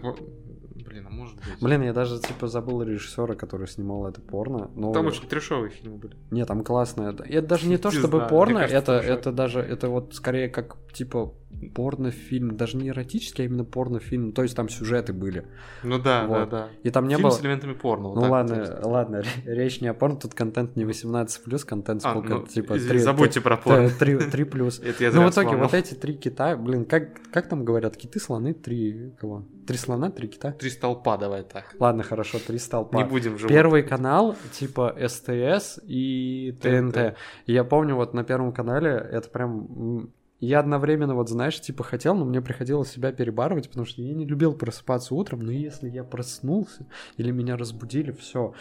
Блин, а я даже, типа, забыл режиссера, который снимал это порно. Но... Там очень трешовые фильмы были. Не, там классное. Это даже не то, чтобы знаю, порно, кажется, это, это даже, это вот скорее как, типа, порнофильм. Даже не эротический, а именно порнофильм. То есть там сюжеты были. Ну да, Вот. да, да. И там не Фильм было... с элементами порно. вот Ну ладно, собственно. ладно, ре- речь не о порно, тут контент не 18+, контент А, сколько, ну, типа, извини, 3, забудьте про порно. 3, 3 плюс. Это я Ну, в итоге, вот эти три кита, блин, как, как там говорят, киты, слоны, три кого? Три слона, три кита? Три столпа, давай так. Ладно, хорошо, три столпа. Не будем же. Первый канал, типа СТС и ТНТ. Я помню, вот на Первом канале это прям... Я одновременно, вот знаешь, типа хотел, но мне приходилось себя перебарывать, потому что я не любил просыпаться утром, но если я проснулся или меня разбудили, все,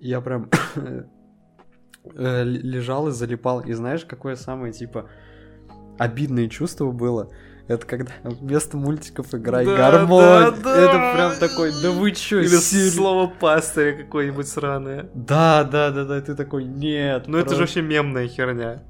я прям э, лежал и залипал. И знаешь, какое самое, типа, обидное чувство было? Это когда вместо мультиков играй Да, гармонь. да, да. Это прям такой, да вы чё, Или серьёзно?» слово пастыря какое-нибудь сраное. Да, да, да, да, ты такой, нет. Ну это же просто». вообще мемная херня.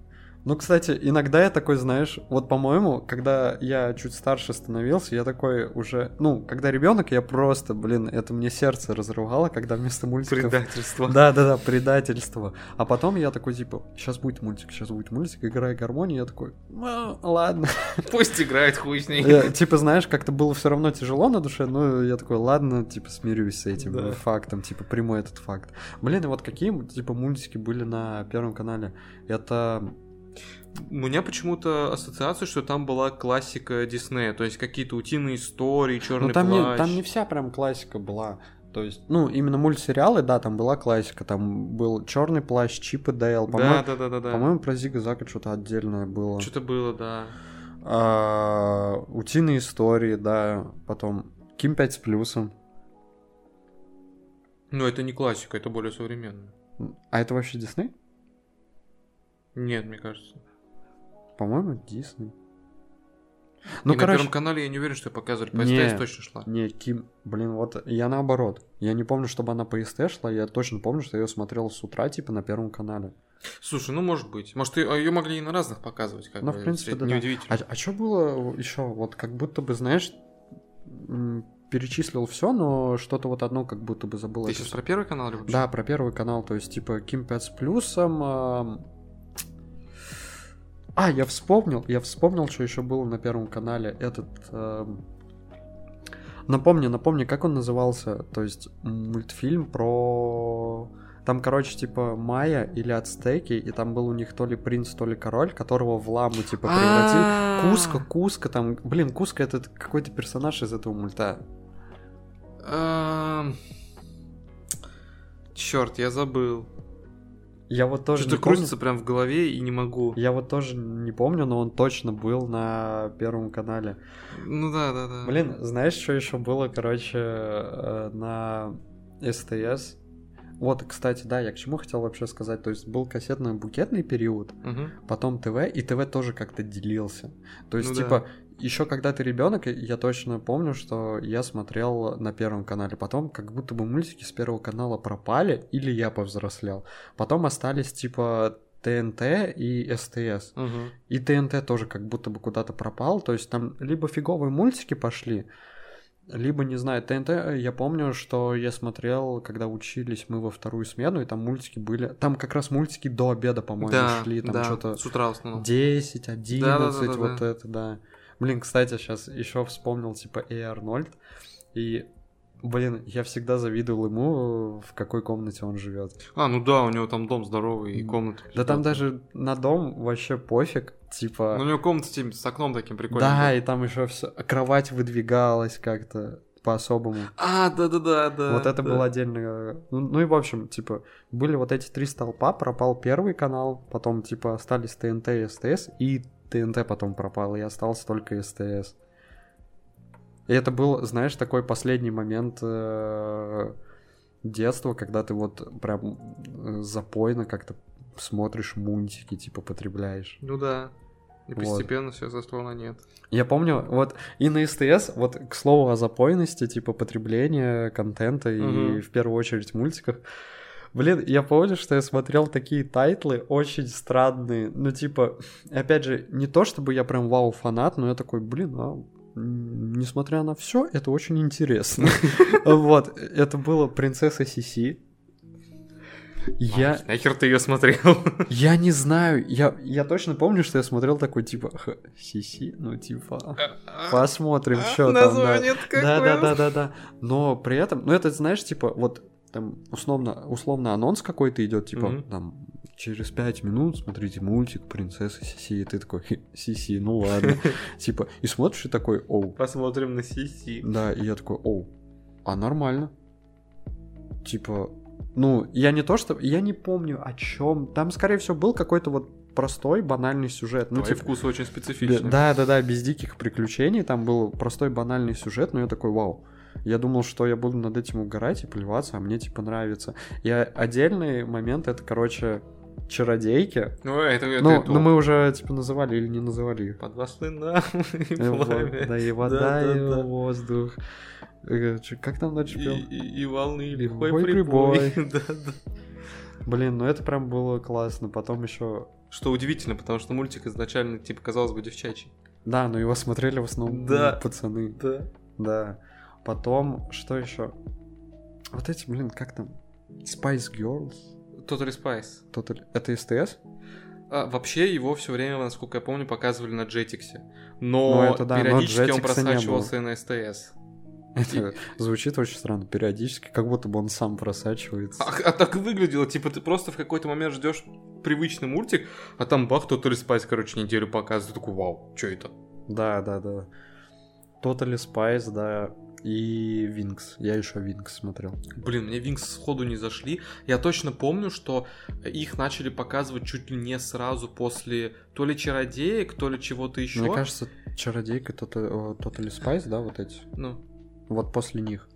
Ну, кстати, иногда я такой, знаешь, вот, по-моему, когда я чуть старше становился, я такой уже, ну, когда ребенок, я просто, блин, это мне сердце разрывало, когда вместо мультиков... Предательство. Да, да, да, предательство. А потом я такой, типа, сейчас будет мультик, сейчас будет мультик, играй гармонию, я такой, «Ну, ладно. Пусть играет хуй с ней. Я, Типа, знаешь, как-то было все равно тяжело на душе, но я такой, ладно, типа, смирюсь с этим Да. фактом, типа, приму этот факт. Блин, и вот какие, типа, мультики были на Первом канале? Это... У меня почему-то ассоциация, что там была классика Диснея, то есть какие-то утиные истории, черный Ну, там не, плащ. там не вся прям классика была. То есть, ну, именно мультсериалы, да, там была классика. Там был Черный плащ, Чип и Дейл. Да, да, да, да, да. по-моему, про Зига Зака что-то отдельное было. Что-то было, да. А, утиные истории, да. Потом Ким 5 с плюсом. Но это не классика, это более современно. А это вообще Дисней? Нет, мне кажется. По-моему, Дисней. Ну, и короче, на Первом канале ее не уверен, что показывали. По Не. СТС точно шла. не, Ким, блин, вот я наоборот. Я не помню, чтобы она по СТ шла, я точно помню, что я ее смотрел с утра, типа, на Первом канале. Слушай, ну может быть. Может, ее могли и на разных показывать, как Ну, бы. в принципе, это да, неудивительно. А, что было еще? Вот как будто бы, знаешь, перечислил все, но что-то вот одно как будто бы забыл. Ты сейчас про первый канал или вообще? Да, про первый канал, то есть типа Ким 5 с плюсом. А, я вспомнил, я вспомнил, что еще было на первом канале. Этот... ам, Напомни, напомни, как он назывался? То есть мультфильм про... Там, короче, типа майя или ацтеки, и там был у них то ли принц, то ли король, которого в ламу, типа, превратили. А. Куска, Куска, там, блин, Куска это какой-то персонаж из этого мульта. Черт, я забыл. Я вот тоже Что-то не помню. крутится прям в голове и не могу. Я вот тоже не помню, но он точно был на Первом канале. Ну да, да, да. Блин, знаешь, что еще было, короче, э, на СТС? Вот, кстати, да, я к чему хотел вообще сказать. То есть был кассетно-букетный период, Мгм. потом ТВ, и ТВ тоже как-то делился. То есть, Ну да. Еще когда ты ребенок, я точно помню, что я смотрел на Первом канале. Потом как будто бы мультики с Первого канала пропали, или я повзрослел. Потом остались, типа, ТНТ и СТС. Мгм. И ТНТ тоже как будто бы куда-то пропал. То есть там либо фиговые мультики пошли, либо, не знаю, ТНТ, я помню, что я смотрел, когда учились мы во вторую смену, и там мультики были... Там как раз мультики до обеда, по-моему, Да, шли. Там да, что-то с утра в основном. 10, 11, Да-да-да-да-да. вот это, да. Блин, кстати, сейчас еще вспомнил, типа, Эй Арнольд. И, блин, я всегда завидовал ему, в какой комнате он живет. А, ну да, у него там дом здоровый и комната. Да там даже на дом вообще пофиг, типа... Ну, у него комната тем- с окном таким прикольным. Да, и там еще все. Кровать выдвигалась как-то по-особому. А, да-да-да, да. вот это да. было отдельно. Ну, ну и в общем, типа, были вот эти три столпа, пропал первый канал, потом, типа, остались ТНТ и СТС, и ТНТ потом пропал, и остался только СТС. И это был, знаешь, такой последний момент э, детства, когда ты вот прям э, запойно как-то смотришь мультики, типа, потребляешь. Ну да. И Вот. постепенно все зашло на нет. Я помню, вот и на СТС, вот к слову о запойности, типа потребления контента и Мгм. в первую очередь мультиках. Блин, я помню, что я смотрел такие тайтлы очень странные. Ну, типа, опять же, не то чтобы я прям вау фанат, но я такой, блин, а несмотря на все, это очень интересно. Вот, это было принцесса Сиси. Я, А, Нахер ты ее смотрел? я не знаю, я, я точно помню, что я смотрел такой, типа, «Х, Сиси, ну, типа, посмотрим, что там, да. Название какое. Да, да, да, да, да. Но при этом, ну это знаешь, типа, вот там условно, условно анонс какой-то идет, типа, Мгм. там через пять минут смотрите мультик принцесса Сиси, и ты такой, «Хе, Сиси, ну ладно. Типа, и смотришь и такой, оу. Посмотрим на Сиси. Да, и я такой, оу, а нормально. Типа, ну, я не то что, я не помню о чем. Там, скорее всего, был какой-то вот простой, банальный сюжет. Ну, Твои типа, вкусы очень специфичны. да, да, да, без диких приключений. Там был простой банальный сюжет, но я такой, вау. Я думал, что я буду над этим угорать и плеваться, а мне типа нравится. И отдельный момент это, короче, чародейки. Ну, это, это Ну, топ. ну, мы уже типа называли или не называли их. Подвошли и Э, пламя. Да, и вода, Да, и да, воздух. Э, Как там дальше пел? и- и волны, и лихой прибой. прибой. Да, да. Блин, ну это прям было классно. Потом еще. Что удивительно, потому что мультик изначально, типа, казалось бы, девчачий. Да, но его смотрели в основном Да. ну, пацаны. Да. Да. Потом, что еще? Вот эти, блин, как там? Spice Girls? Totally Spice. Total- Это СТС? А, вообще его все время, насколько я помню, показывали на Jetix. Но Ну, это да, но периодически он Jetix-а не просачивался и на СТС. Это звучит очень странно. Периодически, как будто бы он сам просачивается. А, а так и выглядело, типа ты просто в какой-то момент ждешь привычный мультик, а там бах, Totally Spice, короче, неделю показывает. Ты такой, вау, что это? Да, да, да. Totally Spice, да. И Винкс. Я еще Винкс смотрел. Блин, мне Винкс сходу не зашли. Я точно помню, что их начали показывать чуть ли не сразу после то ли чародеек, то ли чего-то еще. Мне кажется, Чародейка, Total, Totally Spice, да, вот эти. Ну, Вот после них.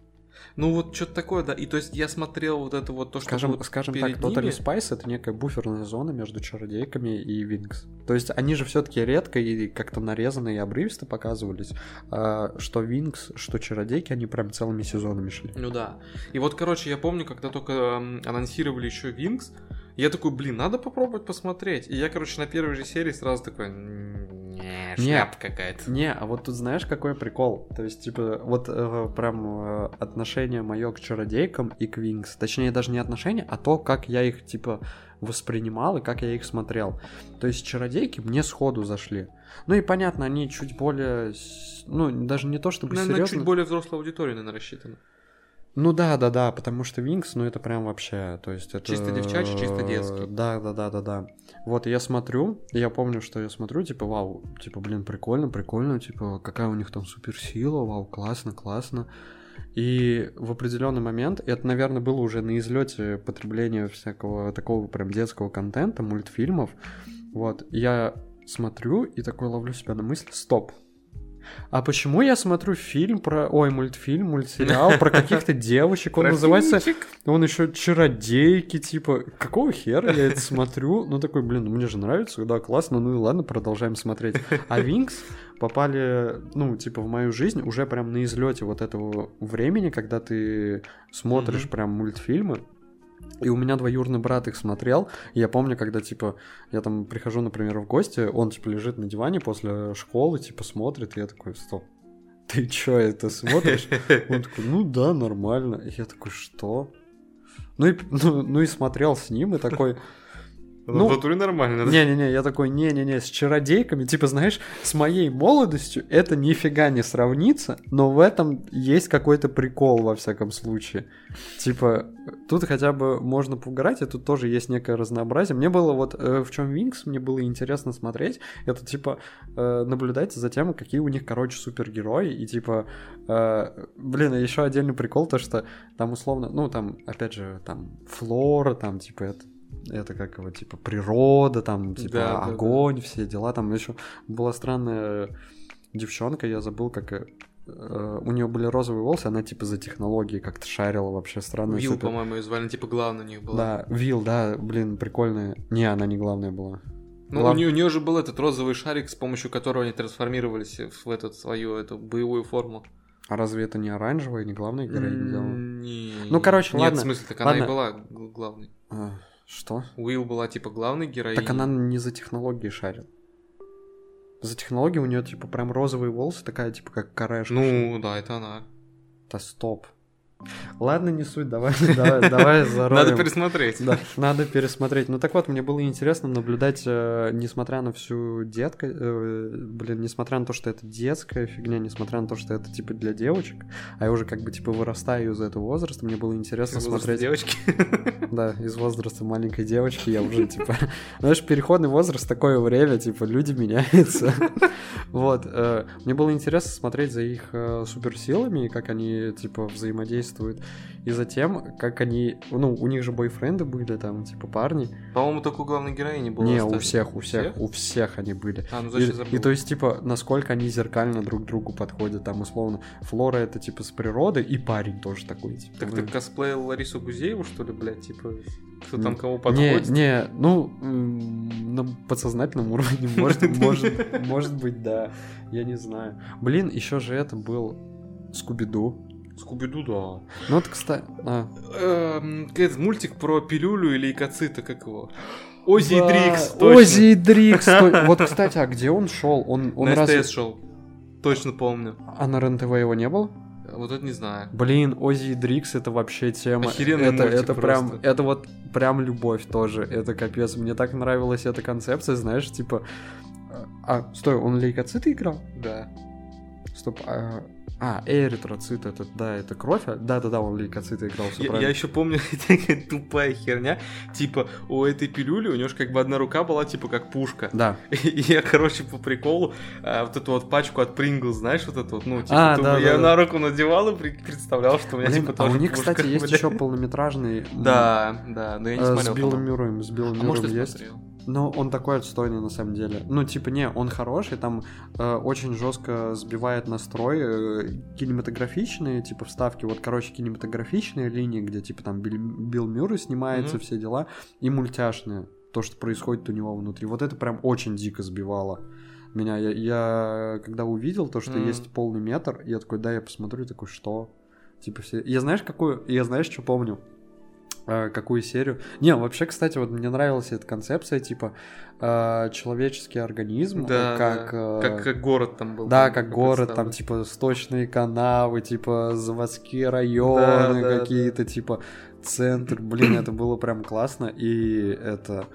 Ну вот что-то такое, да. И то есть я смотрел вот это вот то, что Скажем, было скажем перед так, Totally ними. Spice это некая буферная зона между чародейками и Винкс. То есть они же все-таки редко и как-то нарезанно и обрывисто показывались. А что Винкс, что чародейки, они прям целыми сезонами шли. Ну да. И вот, короче, я помню, когда только анонсировали еще Винкс, я такой, блин, надо попробовать посмотреть. И я, короче, на первой же серии сразу такой, не, шляпа какая-то. Не, а вот тут знаешь, какой прикол? То есть, типа, вот э, прям э, отношение мое к чародейкам и к Винкс. Точнее, даже не отношение, а то, как я их, типа, воспринимал и как я их смотрел. То есть, чародейки мне сходу зашли. Ну и понятно, они чуть более... Ну, даже не то чтобы Наверное, серьезно. чуть более взрослая аудитория, наверное, рассчитана. Ну да, да, да, потому что Винкс, ну это прям вообще, то есть это... Чисто девчачий, чисто детский. Да, да, да, да, да. Вот я смотрю, я помню, что я смотрю, типа, вау, типа, блин, прикольно, прикольно, типа, какая у них там суперсила, вау, классно, классно. И в определенный момент, это, наверное, было уже на излете потребления всякого такого прям детского контента, мультфильмов. Вот, я смотрю и такой ловлю себя на мысли, стоп, а почему я смотрю фильм про... Ой, мультфильм, мультсериал про каких-то девочек? Он называется... Он еще чародейки, типа... Какого хера я это смотрю? Ну, такой, блин, ну мне же нравится, да, классно, ну и ладно, продолжаем смотреть. А Винкс попали, ну, типа, в мою жизнь уже прям на излете вот этого времени, когда ты смотришь прям мультфильмы, и у меня двоюродный брат их смотрел. И я помню, когда, типа, я там прихожу, например, в гости, он, типа, лежит на диване после школы, типа, смотрит, и я такой, стоп, ты чё, это смотришь? Он такой, ну да, нормально. И я такой, что? Ну и, ну, ну и смотрел с ним, и такой, ну, в натуре нормально, да? Не-не-не, я такой, не-не-не, с чародейками, типа, знаешь, с моей молодостью это нифига не сравнится, но в этом есть какой-то прикол, во всяком случае. Типа, тут хотя бы можно поугарать, и тут тоже есть некое разнообразие. Мне было вот, э, в чем Винкс, мне было интересно смотреть, это, типа, э, наблюдать за тем, какие у них, короче, супергерои, и, типа, э, блин, еще отдельный прикол, то, что там, условно, ну, там, опять же, там, флора, там, типа, это это как его, типа, природа, там, типа, да, огонь, да, да. все дела. Там еще была странная девчонка, я забыл, как э, у нее были розовые волосы, она типа за технологии как-то шарила вообще странно. Вил, супер... по-моему, ее звали, типа главная у них была. Да, Вил, да, блин, прикольная. Не, она не главная была. Ну, Глав... у, нее, у нее же был этот розовый шарик, с помощью которого они трансформировались в этот свою эту боевую форму. А разве это не оранжевая, не главная героиня? Не. Ну, короче, Нет, ладно. в смысле, так она и была главной. А, что? Уилл была типа главной героиней. Так она не за технологии шарит. За технологии у нее типа прям розовые волосы, такая типа как корешка. Ну, да, это она. Да стоп. Ладно, не суть, давай, давай, давай зароем. Надо пересмотреть. Да, надо пересмотреть. Ну так вот, мне было интересно наблюдать, э, несмотря на всю детка, э, блин, несмотря на то, что это детская фигня, несмотря на то, что это типа для девочек, а я уже как бы типа вырастаю из этого возраста, мне было интересно из смотреть. девочки. Да, из возраста маленькой девочки я уже типа, знаешь, переходный возраст такое время, типа люди меняются. Вот, э, мне было интересно смотреть за их э, суперсилами, как они типа взаимодействуют действуют. И затем, как они... Ну, у них же бойфренды были там, типа, парни. По-моему, только у главной героини было. Не, у всех, у всех, всех, у всех они были. А, ну зачем и, и то есть, типа, насколько они зеркально друг другу подходят, там, условно. Флора это, типа, с природы, и парень тоже такой, типа. Так ты косплеил Ларису Гузееву, что ли, блядь, типа... Кто там кому подходит? Не, не, ну, на подсознательном уровне, может, может, может быть, да. Я не знаю. Блин, еще же это был Скуби-Ду. Скуби-Ду, да. Ну вот, кстати... А. Эм, этот мультик про пилюлю или лейкоциты, как его? Ози и Дрикс, точно. Ози и Дрикс. Вот, кстати, а где он шел? Он, он на раз... СТС шел. Точно помню. А на РЕН-ТВ его не было? Вот это не знаю. Блин, Ози и Дрикс это вообще тема. Охеренный это, это просто. прям, это вот прям любовь тоже. Это капец. Мне так нравилась эта концепция, знаешь, типа. А, стой, он лейкоциты играл? Да. Стоп, а, а, эритроцит это, да, это кровь. А, Да-да-да, он лейкоциты играл, все я, правильно. я еще помню, такая тупая херня, типа, у этой пилюли, у нее же как бы одна рука была, типа, как пушка. Да. И я, короче, по приколу, а, вот эту вот пачку от Прингл, знаешь, вот эту вот, ну, типа, А, да, я да, на руку надевал и представлял, что у меня, Блин, типа, а тоже у них, пушка, кстати, есть еще полнометражный. Да, да, но я не э, смотрел. С Биллом. Мюрреем, с Биллом А Мюрреем есть. Но он такой отстойный на самом деле. Ну, типа, не, он хороший, там э, очень жестко сбивает настрой. э, кинематографичные, типа, вставки. Вот, короче, кинематографичные линии, где, типа, там Билл, Билл Мюррей снимается, Мгм. все дела. И мультяшные. То, что происходит у него внутри. Вот это прям очень дико сбивало меня. Я, я когда увидел то, что Мгм. есть полный метр, я такой, да, я посмотрю, такой, что? Типа, все... Я знаешь, какую... Я знаешь, что помню? Э, какую серию. Не, вообще, кстати, вот мне нравилась эта концепция, типа, э, человеческий организм, Да, как... да. э, как, как город там был. да, как город, там, типа, сточные канавы, типа, заводские районы Да, да, какие-то, типа, центр. Блин, это было прям классно. И это...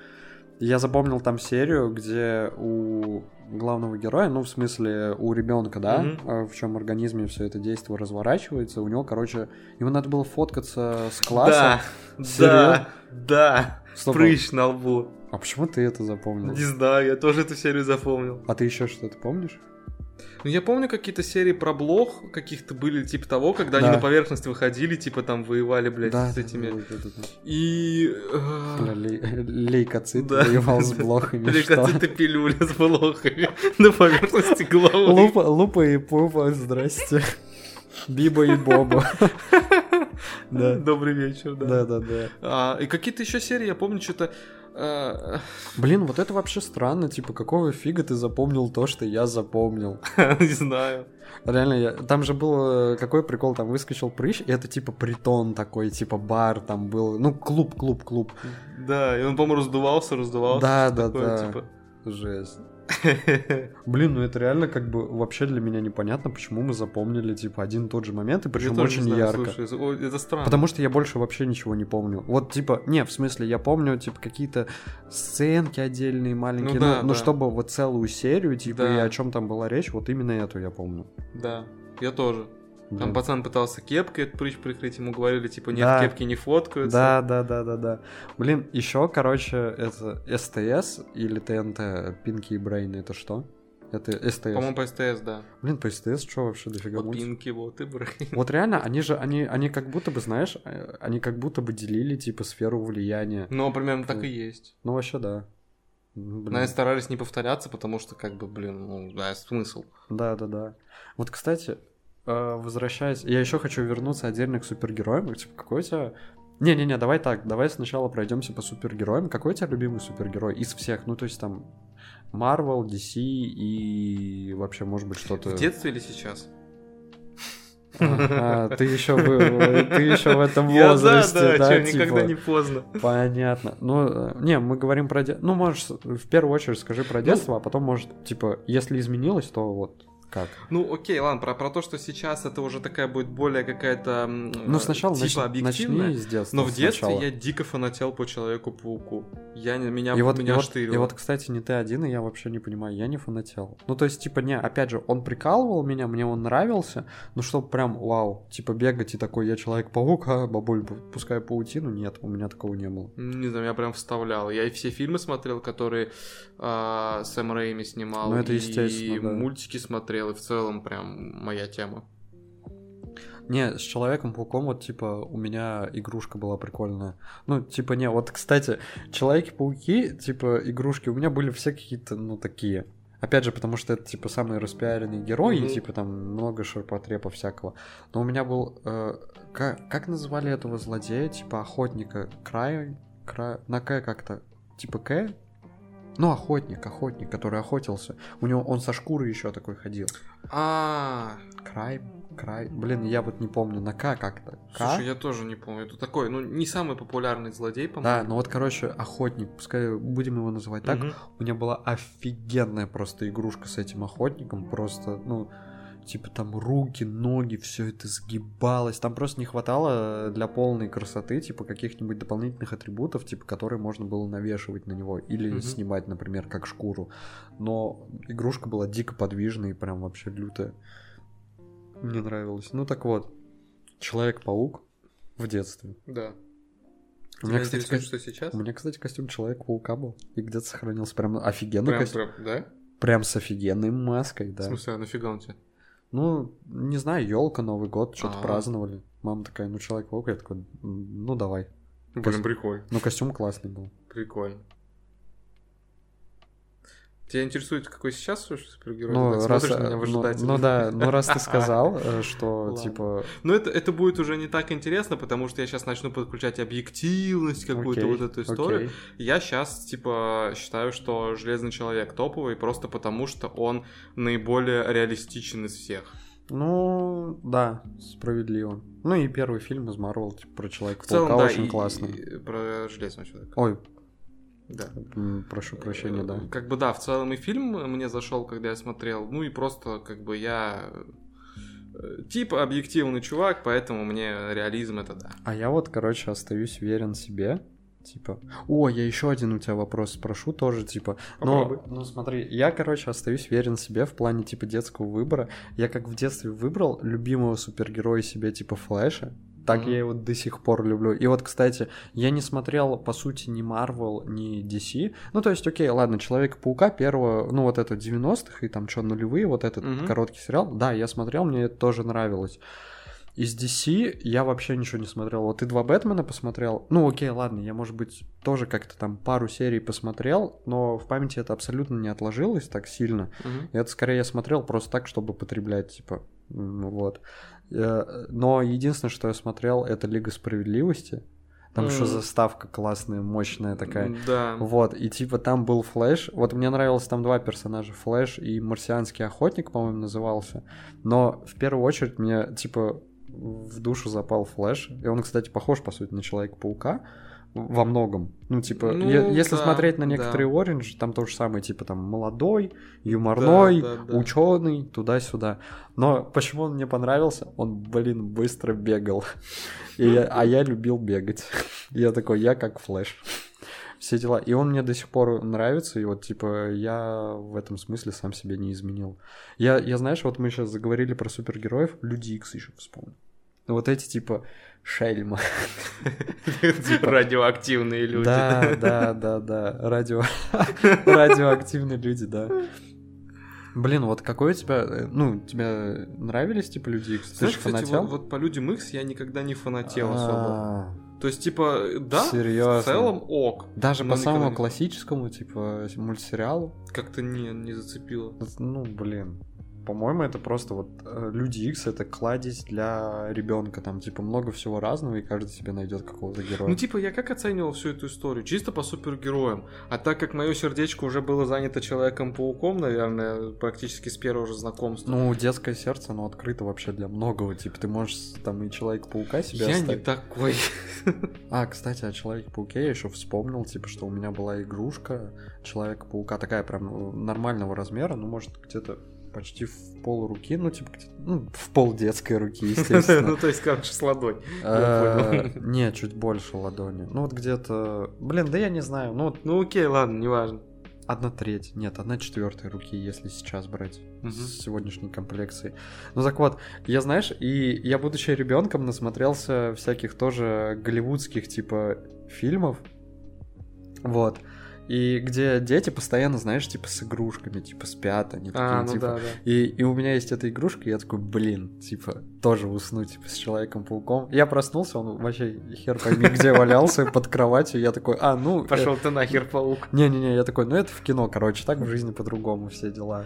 Я запомнил там серию, где у главного героя, ну, в смысле, у ребенка, да, э, в чем организме все это действие разворачивается, у него, короче, ему надо было фоткаться с класса. Да, Серьёзно? да, да. Стоп, Прыщ на лбу. А почему ты это запомнил? Не знаю, я тоже эту серию запомнил. А ты еще что-то помнишь? Ну, я помню какие-то серии про блох каких-то были, типа того, когда Да. они на поверхность выходили, типа там воевали, блядь, Да, с этими. да, да, да, да. И... э, Бля, лей- лейкоцит Да. воевал с блохами, какие-то пилюли с блохами на поверхности головы. Лупа, лупа и пупа, здрасте. Биба и Боба. Да. Добрый вечер, да. Да, да, да. А, и какие-то еще серии, я помню, что-то... э, Блин, вот это вообще странно, типа, какого фига ты запомнил то, что я запомнил? не знаю. Реально, я... там же был э, какой прикол, там выскочил прыщ, и это типа притон такой, типа бар там был, ну клуб, клуб, клуб. Да, и он, по-моему, раздувался, раздувался. Да, да, такое, да. типа. Жесть. Блин, ну это реально как бы вообще для меня непонятно, почему мы запомнили типа один и тот же момент, и причем очень знаю, ярко. слушай, это странно. Потому что я больше вообще ничего не помню. Вот, типа, не, в смысле, я помню, типа, какие-то сценки отдельные, маленькие, Ну но, да, но да. чтобы вот целую серию, типа, Да. и о чем там была речь, вот именно эту я помню. Да, я тоже. Там Блин. пацан пытался кепкой этот прыщ прикрыть, ему говорили, типа, нет, Да. кепки не фоткаются. Да, да, да, да, да. Блин, еще, короче, это СТС или ТНТ, Пинки и Брейн, это что? Это СТС. По-моему, по СТС, да. Блин, по СТС что вообще дофига Вот? Пинки, вот и Брейн. Вот реально, они же, они, они как будто бы, знаешь, э, они как будто бы делили, типа, сферу влияния. Ну, примерно так и есть. Ну, вообще, да. Блин. Но старались не повторяться, потому что, как бы, блин, ну, да, смысл. Да, да, да. Вот, кстати, э, возвращаясь, я еще хочу вернуться отдельно к супергероям. Типа, какой у тебя... Не-не-не, давай так, давай сначала пройдемся по супергероям. Какой у тебя любимый супергерой из всех? Ну, то есть там Marvel, DC и вообще, может быть, что-то... В детстве или сейчас? А, ты еще был, ты еще в этом Я, да, возрасте, да, да, чё, типа? никогда не поздно. Понятно. Ну, э, не, мы говорим про... де- Ну, можешь в первую очередь скажи Ну, про детство, а потом, может, типа, если изменилось, то вот как? Ну, окей, ладно, про, про то, что сейчас это уже такая будет более какая-то Ну, э, сначала типа нач- объективная. начни с детства. Но в детстве сначала. я дико фанател по Человеку-пауку. Я, меня, и вот, меня и, вот, штырило. и вот, кстати, не ты один, и я вообще не понимаю, я не фанател. Ну, то есть, типа, не, опять же, он прикалывал меня, мне он нравился, но чтобы прям, вау, типа, бегать и такой, я Человек-паук, а, бабуль, пу- пускай паутину, нет, у меня такого не было. Не знаю, я прям вставлял. Я и все фильмы смотрел, которые а, Сэм Рэйми снимал. Ну, это и естественно, да. мультики смотрел, и в целом прям моя тема. Не, с Человеком-пауком вот, типа, у меня игрушка была прикольная. Ну, типа, не, вот, кстати, Человеки-пауки, типа, игрушки у меня были все какие-то, ну, такие. Опять же, потому что это, типа, самый распиаренный герой, Мгм. и, типа, там много ширпотреба всякого. Но у меня был... э, как, как называли этого злодея? Типа, охотника? Край? Край... На К как-то? Типа К? Ну, охотник, охотник, который охотился. У него он со шкурой еще такой ходил. А, Край, край. Блин, я вот не помню, на К как-то. Слушай, я тоже не помню. Это такой, ну, не самый популярный злодей, Да, по-моему. ну вот, короче, охотник, пускай будем его называть так. У меня была офигенная просто игрушка с этим охотником. Просто, ну, типа там руки, ноги, все это сгибалось. Там просто не хватало для полной красоты, типа, каких-нибудь дополнительных атрибутов, типа, которые можно было навешивать на него или Мгм. снимать, например, как шкуру. Но игрушка была дико подвижная и прям вообще лютая. Мне нравилось. Ну так вот, Человек-паук в детстве. Да. У меня, кстати, ко- что сейчас? у меня, кстати, костюм Человека-паука был. И где-то сохранился прям офигенный Прям, костюм. прям, да? Прям с офигенной маской, да. В смысле, а нафига он тебе? Ну, не знаю, елка, Новый год, что-то А. праздновали. Мама такая, ну, Человек-паук, я такой, «М, ну, давай. Блин, прикольно. Ну, костюм классный был. Прикольно. Тебя интересует, какой сейчас супергерой? Ну, Ты так раз, смотришь на э, меня ну, выжидательно. ну да, ну раз ты сказал, э, что типа, Но это, это будет уже не так интересно, потому что я сейчас начну подключать объективность, какую-то окей, вот эту историю. окей. Я сейчас, типа, считаю, что Железный Человек топовый, просто потому что он наиболее реалистичен из всех. Ну, да, справедливо. Ну и первый фильм из Марвел, типа, про Человека-паука целом, да, очень и- классный. и про Железного Человека. Ой, Да. прошу прощения, да. Э, Как бы да, в целом и фильм мне зашел, когда я смотрел. Ну и просто как бы я э, типа объективный чувак, поэтому мне реализм это да. А я вот, короче, остаюсь верен себе. Типа, о, я еще один у тебя вопрос спрошу тоже, типа, но, ну смотри, я, короче, остаюсь верен себе в плане, типа, детского выбора. Я как в детстве выбрал любимого супергероя себе, типа, Флэша, Так Мгм. я его до сих пор люблю. И вот, кстати, я не смотрел, по сути, ни Marvel, ни DC. Ну, то есть, окей, ладно, Человека-паука первого, ну, вот это 90-х и там что, нулевые, вот этот Мгм. короткий сериал. Да, я смотрел, мне это тоже нравилось. Из DC я вообще ничего не смотрел. Вот ты два Бэтмена посмотрел. Ну, окей, ладно, я, может быть, тоже как-то там пару серий посмотрел, но в памяти это абсолютно не отложилось так сильно. Мгм. Это скорее я смотрел просто так, чтобы потреблять, типа, вот. Э, Но единственное, что я смотрел, это Лига Справедливости. Там еще М. заставка классная, мощная такая. Да. Вот, и типа там был Флэш. Вот мне нравилось там два персонажа, Флэш и Марсианский охотник, по-моему, назывался. Но в первую очередь мне, типа, в душу запал Флэш. И он, кстати, похож, по сути, на Человека-паука во многом. Ну, типа, Ну, е- если да, смотреть на да. некоторые Оранж, там то же самое, типа, там, молодой, юморной, Да, да, да. ученый, туда-сюда. Но почему он мне понравился? Он, блин, быстро бегал. И я- а я любил бегать. Я такой, я как Флэш. Все дела. И он мне до сих пор нравится, и вот, типа, я в этом смысле сам себя не изменил. Я, я знаешь, вот мы сейчас заговорили про супергероев, Люди Икс еще вспомнил. Вот эти, типа, шельма. Радиоактивные люди. Да, да, да, да. Радио... Радиоактивные люди, да. Блин, вот какой у тебя... э, Ну, тебе нравились, типа, Люди Икс? Ты Знаешь, же кстати, фанател? вот, вот по Людям Икс я никогда не фанател особо. А, То есть, типа, да, Серьезно? в целом ок. Даже по самому классическому, типа, мультсериалу? Как-то не, не зацепило. Ну, блин. По-моему, это просто вот э, Люди Икс это кладезь для ребенка. Там, типа, много всего разного, и каждый себе найдет какого-то героя. Ну, типа, я как оценивал всю эту историю? Чисто по супергероям. А так как мое сердечко уже было занято Человеком-пауком, наверное, практически с первого же знакомства. Ну, детское сердце, оно открыто вообще для многого. Типа, ты можешь там и Человека-паука себе я не оставить. такой. А, кстати, о Человеке-пауке я еще вспомнил, типа, что у меня была игрушка Человека-паука, такая прям э, нормального размера, ну, может, где-то почти в пол руки, ну, типа, ну, в пол детской руки, естественно. Ну, то есть, короче, с ладонь. Понял. Не, чуть больше ладони. Ну, вот где-то... Блин, да я не знаю, ну, Ну, окей, ладно, неважно. одна треть, нет, одна четвертая руки, если сейчас брать с сегодняшней комплекцией. Ну так вот, я знаешь, и я, будучи ребенком, насмотрелся всяких тоже голливудских типа фильмов. Вот. И где дети постоянно, знаешь, типа с игрушками, типа спят, они такие, А, ну типа. да, да. И, и у меня есть эта игрушка, и я такой, блин, типа, тоже уснуть, типа, с Человеком-пауком. Я проснулся, он вообще хер пойми где валялся под кроватью, я такой, а, ну... э, Пошел ты нахер, паук. не-не-не, я такой, ну это в кино, короче, так в жизни по-другому все дела.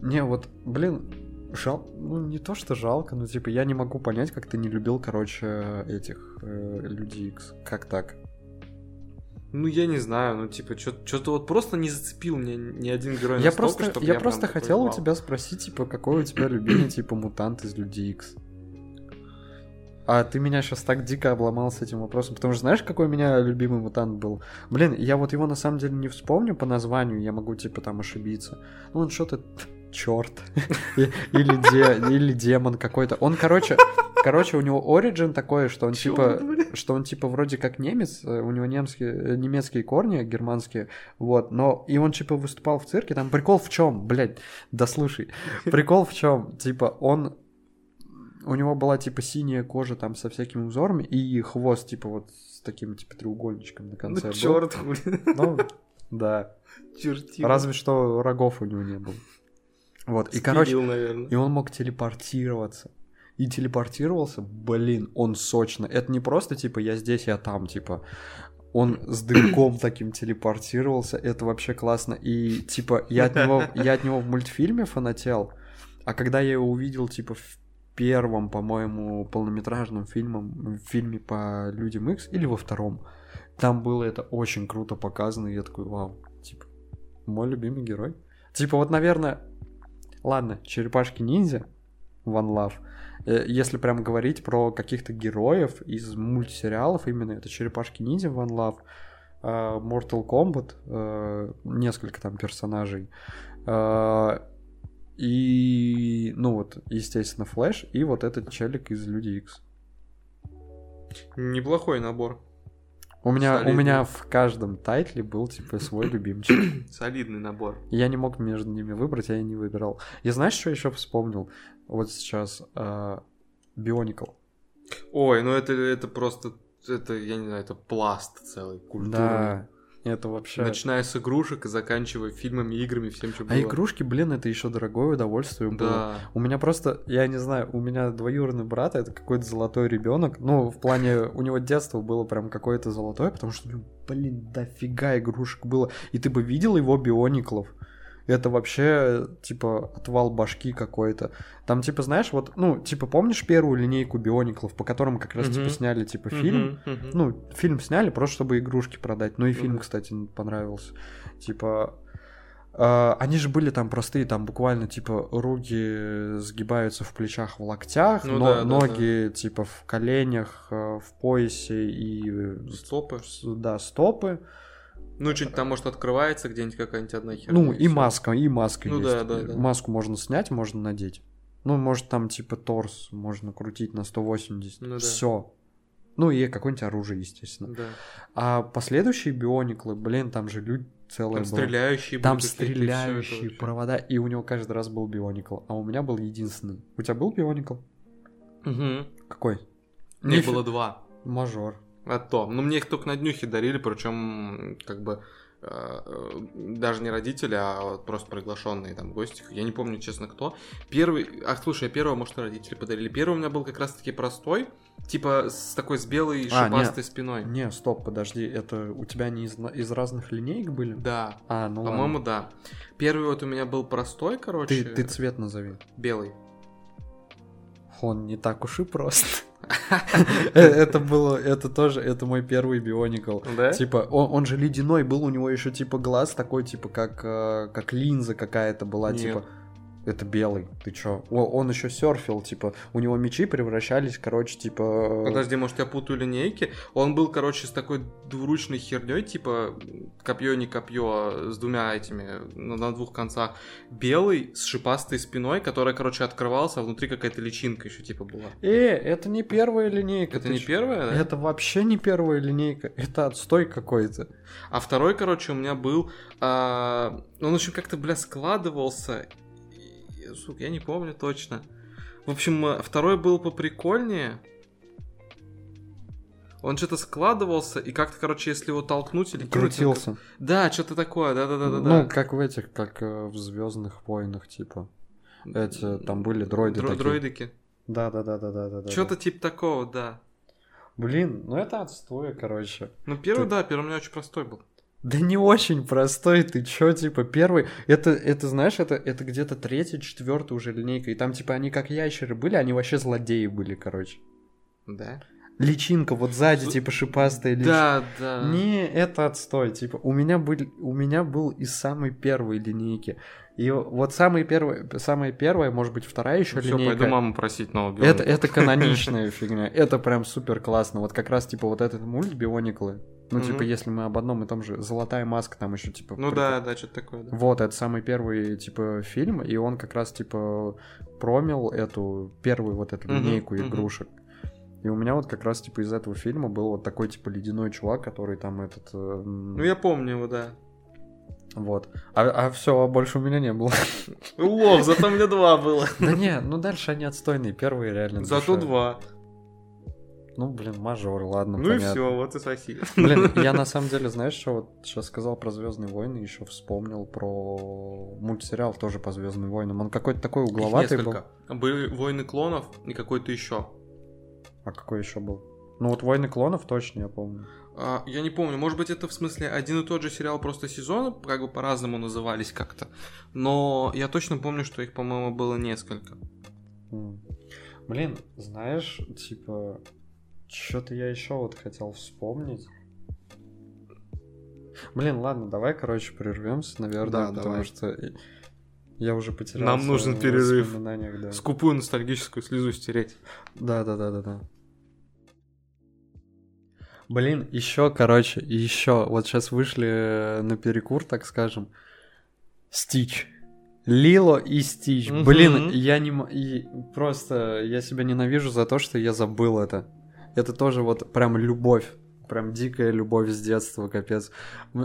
Не, вот, блин, жал... Ну, не то, что жалко, но, типа, я не могу понять, как ты не любил, короче, этих э, Икс. Как так? Ну, я не знаю, ну, типа, что-то вот просто не зацепил мне ни один герой Я настолько, просто, чтоб я прям просто хотел у тебя спросить, типа, какой у тебя любимый, типа, мутант из Люди Икс? А ты меня сейчас так дико обломал с этим вопросом, потому что знаешь, какой у меня любимый мутант был? Блин, я вот его на самом деле не вспомню по названию, я могу типа там ошибиться. Ну он что-то черт или, или демон какой-то. Он, короче, короче, у него оригин такой, что он типа, что он типа вроде как немец, э, у него немские, э, немецкие корни, германские, вот, но и он типа выступал в цирке. Там прикол в чем, блядь, да слушай, прикол в чем, типа он у него была типа синяя кожа там со всякими узорами и хвост типа вот с таким типа треугольничком на конце. Ну, черт, блин, Ну, да. чертил. Разве что рогов у него не было. Вот, и, короче, Спилил, наверное. и он мог телепортироваться. И телепортировался, блин, он сочно. Это не просто, типа, я здесь, я там, типа. Он с дымком таким телепортировался, это вообще классно. И, типа, я от него, я от него в мультфильме фанател, а когда я его увидел, типа, в первом, по-моему, полнометражном фильмом, фильме по Людям Икс, или во втором, там было это очень круто показано, и я такой, вау, типа, мой любимый герой. Типа, вот, наверное, ладно, черепашки-ниндзя, One Love, Э, если прям говорить про каких-то героев из мультсериалов, именно это черепашки-ниндзя, One Love, э, Mortal Kombat, э, несколько там персонажей, и, ну вот, естественно, Флэш, и вот этот челик из Люди Икс. Неплохой набор. У меня, у меня в каждом тайтле был, типа, свой любимчик. Солидный набор. Я не мог между ними выбрать, я и не выбирал. Я знаешь, что еще вспомнил? Вот сейчас Бионикл. Ой, ну это, это просто, это, я не знаю, это пласт целый, культурный. Да, это вообще... Начиная с игрушек и заканчивая фильмами, играми, всем, что было. А игрушки, блин, это еще дорогое удовольствие было. Да. У меня просто, я не знаю, у меня двоюродный брат, это какой-то золотой ребенок. Ну, в плане, у него детство было прям какое-то золотое, потому что, блин, дофига игрушек было. И ты бы видел его биониклов. Это вообще, типа, отвал башки какой-то. Там, типа, знаешь, вот, ну, типа, помнишь первую линейку биониклов, по которым как раз, типа, Мгм. сняли, типа, фильм? Мгм, мгм. Ну, фильм сняли просто, чтобы игрушки продать. Ну и фильм, кстати, понравился. Типа, э, они же были там простые, там буквально, типа, руки сгибаются в плечах, в локтях, Ну но- да, да, ноги, типа, в коленях, э, в поясе и, э, Стопы. да, стопы. Ну, что-нибудь там, может, открывается где-нибудь какая-нибудь одна херня. Ну, и всё. маска, и маска Ну есть. да, да, да. Маску можно снять, можно надеть. Ну, может, там, типа, торс можно крутить на 180. Ну да. Все. Ну, и какое-нибудь оружие, естественно. Да. А последующие биониклы, блин, там же люди целые Там было. стреляющие Там и это стреляющие вообще. провода, и у него каждый раз был бионикл, а у меня был единственный. У тебя был бионикл? Мгм. Какой? Мне Нифи- было два. Мажор. А то. Ну, мне их только на днюхе дарили, причем, как бы, э, даже не родители, а вот просто приглашенные там гости. Я не помню, честно, кто. Первый... Ах, слушай, первого, может, родители подарили. Первый у меня был как раз-таки простой, типа с такой с белой А, шипастой спиной. Не, стоп, подожди, это у тебя не из, из разных линеек были? Да, А, ну по-моему, да. Первый вот у меня был простой, короче, Ты, ты цвет назови. белый. Он не так уж и прост. Э, Это было, это тоже, это мой первый бионикл. Да? Типа, он, он же ледяной был, у него еще типа глаз такой, типа, как, э, как линза какая-то была, Нет. типа. Это белый, ты чё? О, он еще серфил, типа, у него мечи превращались, короче, типа... э, Подожди, может, я путаю линейки? Он был, короче, с такой двуручной херней, типа копье не копье, с двумя этими на, на двух концах. Белый с шипастой спиной, которая, короче, открывался, а внутри какая-то личинка еще типа была. Э, это не первая линейка. Это не чё? первая, да? Это вообще не первая линейка, это отстой какой-то. А второй, короче, у меня был... а, он еще как-то, бля, складывался. Сука, я не помню точно. В общем, э, второй был поприкольнее. Он что-то складывался, и как-то, короче, если его толкнуть или кинуть, Крутился. как- Да, что-то такое, да-да-да-да. Ну, как в этих, как э, в Звездных войнах, типа. эти, там были дроиды Дро- такие. Дроидики. Да, да, да, да, да, да. да, Что-то да. типа такого, да. Блин, ну это отстой, короче. Ну, первый, Ты- да, первый у меня очень простой был. Да не очень простой, ты чё, типа, первый, это, это знаешь, это, это где-то третий, четвертый уже линейка, и там, типа, они как ящеры были, они вообще злодеи были, короче. Да? Личинка вот сзади, типа, шипастая личинка. Да, да. Не, это отстой, типа, у меня, был, у меня был из самой первой линейки. И вот самый первый, самая первая, может быть, вторая еще Все, линейка. Ну пойду маму просить нового Это, Бионика. это каноничная фигня. Это прям супер классно. Вот как раз, типа, вот этот мульт Биониклы. Ну, Мгм. типа, если мы об одном и том же. Золотая маска там еще, типа. Ну прикол- да, да, что-то такое, да. Вот, это самый первый, типа, фильм, и он как раз, типа, промил эту первую вот эту Мгм, линейку мгм. игрушек. И у меня вот как раз, типа, из этого фильма был вот такой, типа, ледяной чувак, который там этот... э, Ну я помню его, да. Вот. А, все, больше у меня не было. Лох, зато у меня два было. Да не, ну дальше они отстойные, первые реально. Зато два. Ну, блин, мажор, ладно, Ну и понятно. все, вот и спасибо. Блин, я на самом деле, знаешь, что вот сейчас сказал про Звездные войны, еще вспомнил про мультсериал тоже по Звездным войнам. Он какой-то такой Их угловатый был. несколько. Были войны клонов и какой-то еще. А какой еще был? Ну вот Войны клонов точно я помню. А, я не помню, может быть, это в смысле один и тот же сериал, просто сезоны как бы по-разному назывались как-то. Но я точно помню, что их, по-моему, было несколько. Блин, знаешь, типа, что-то я еще вот хотел вспомнить. Блин, ладно, давай, короче, прервемся, наверное, Да, потому давай. что я уже потерял. Нам нужен перерыв. Да. Скупую ностальгическую слезу стереть. Да, да, да, да, да. Блин, еще, короче, еще, вот сейчас вышли на перекур, так скажем, Стич. Лило и Стич. Блин, я не... и просто, я себя ненавижу за то, что я забыл это. Это тоже вот прям любовь. прям дикая любовь с детства, капец.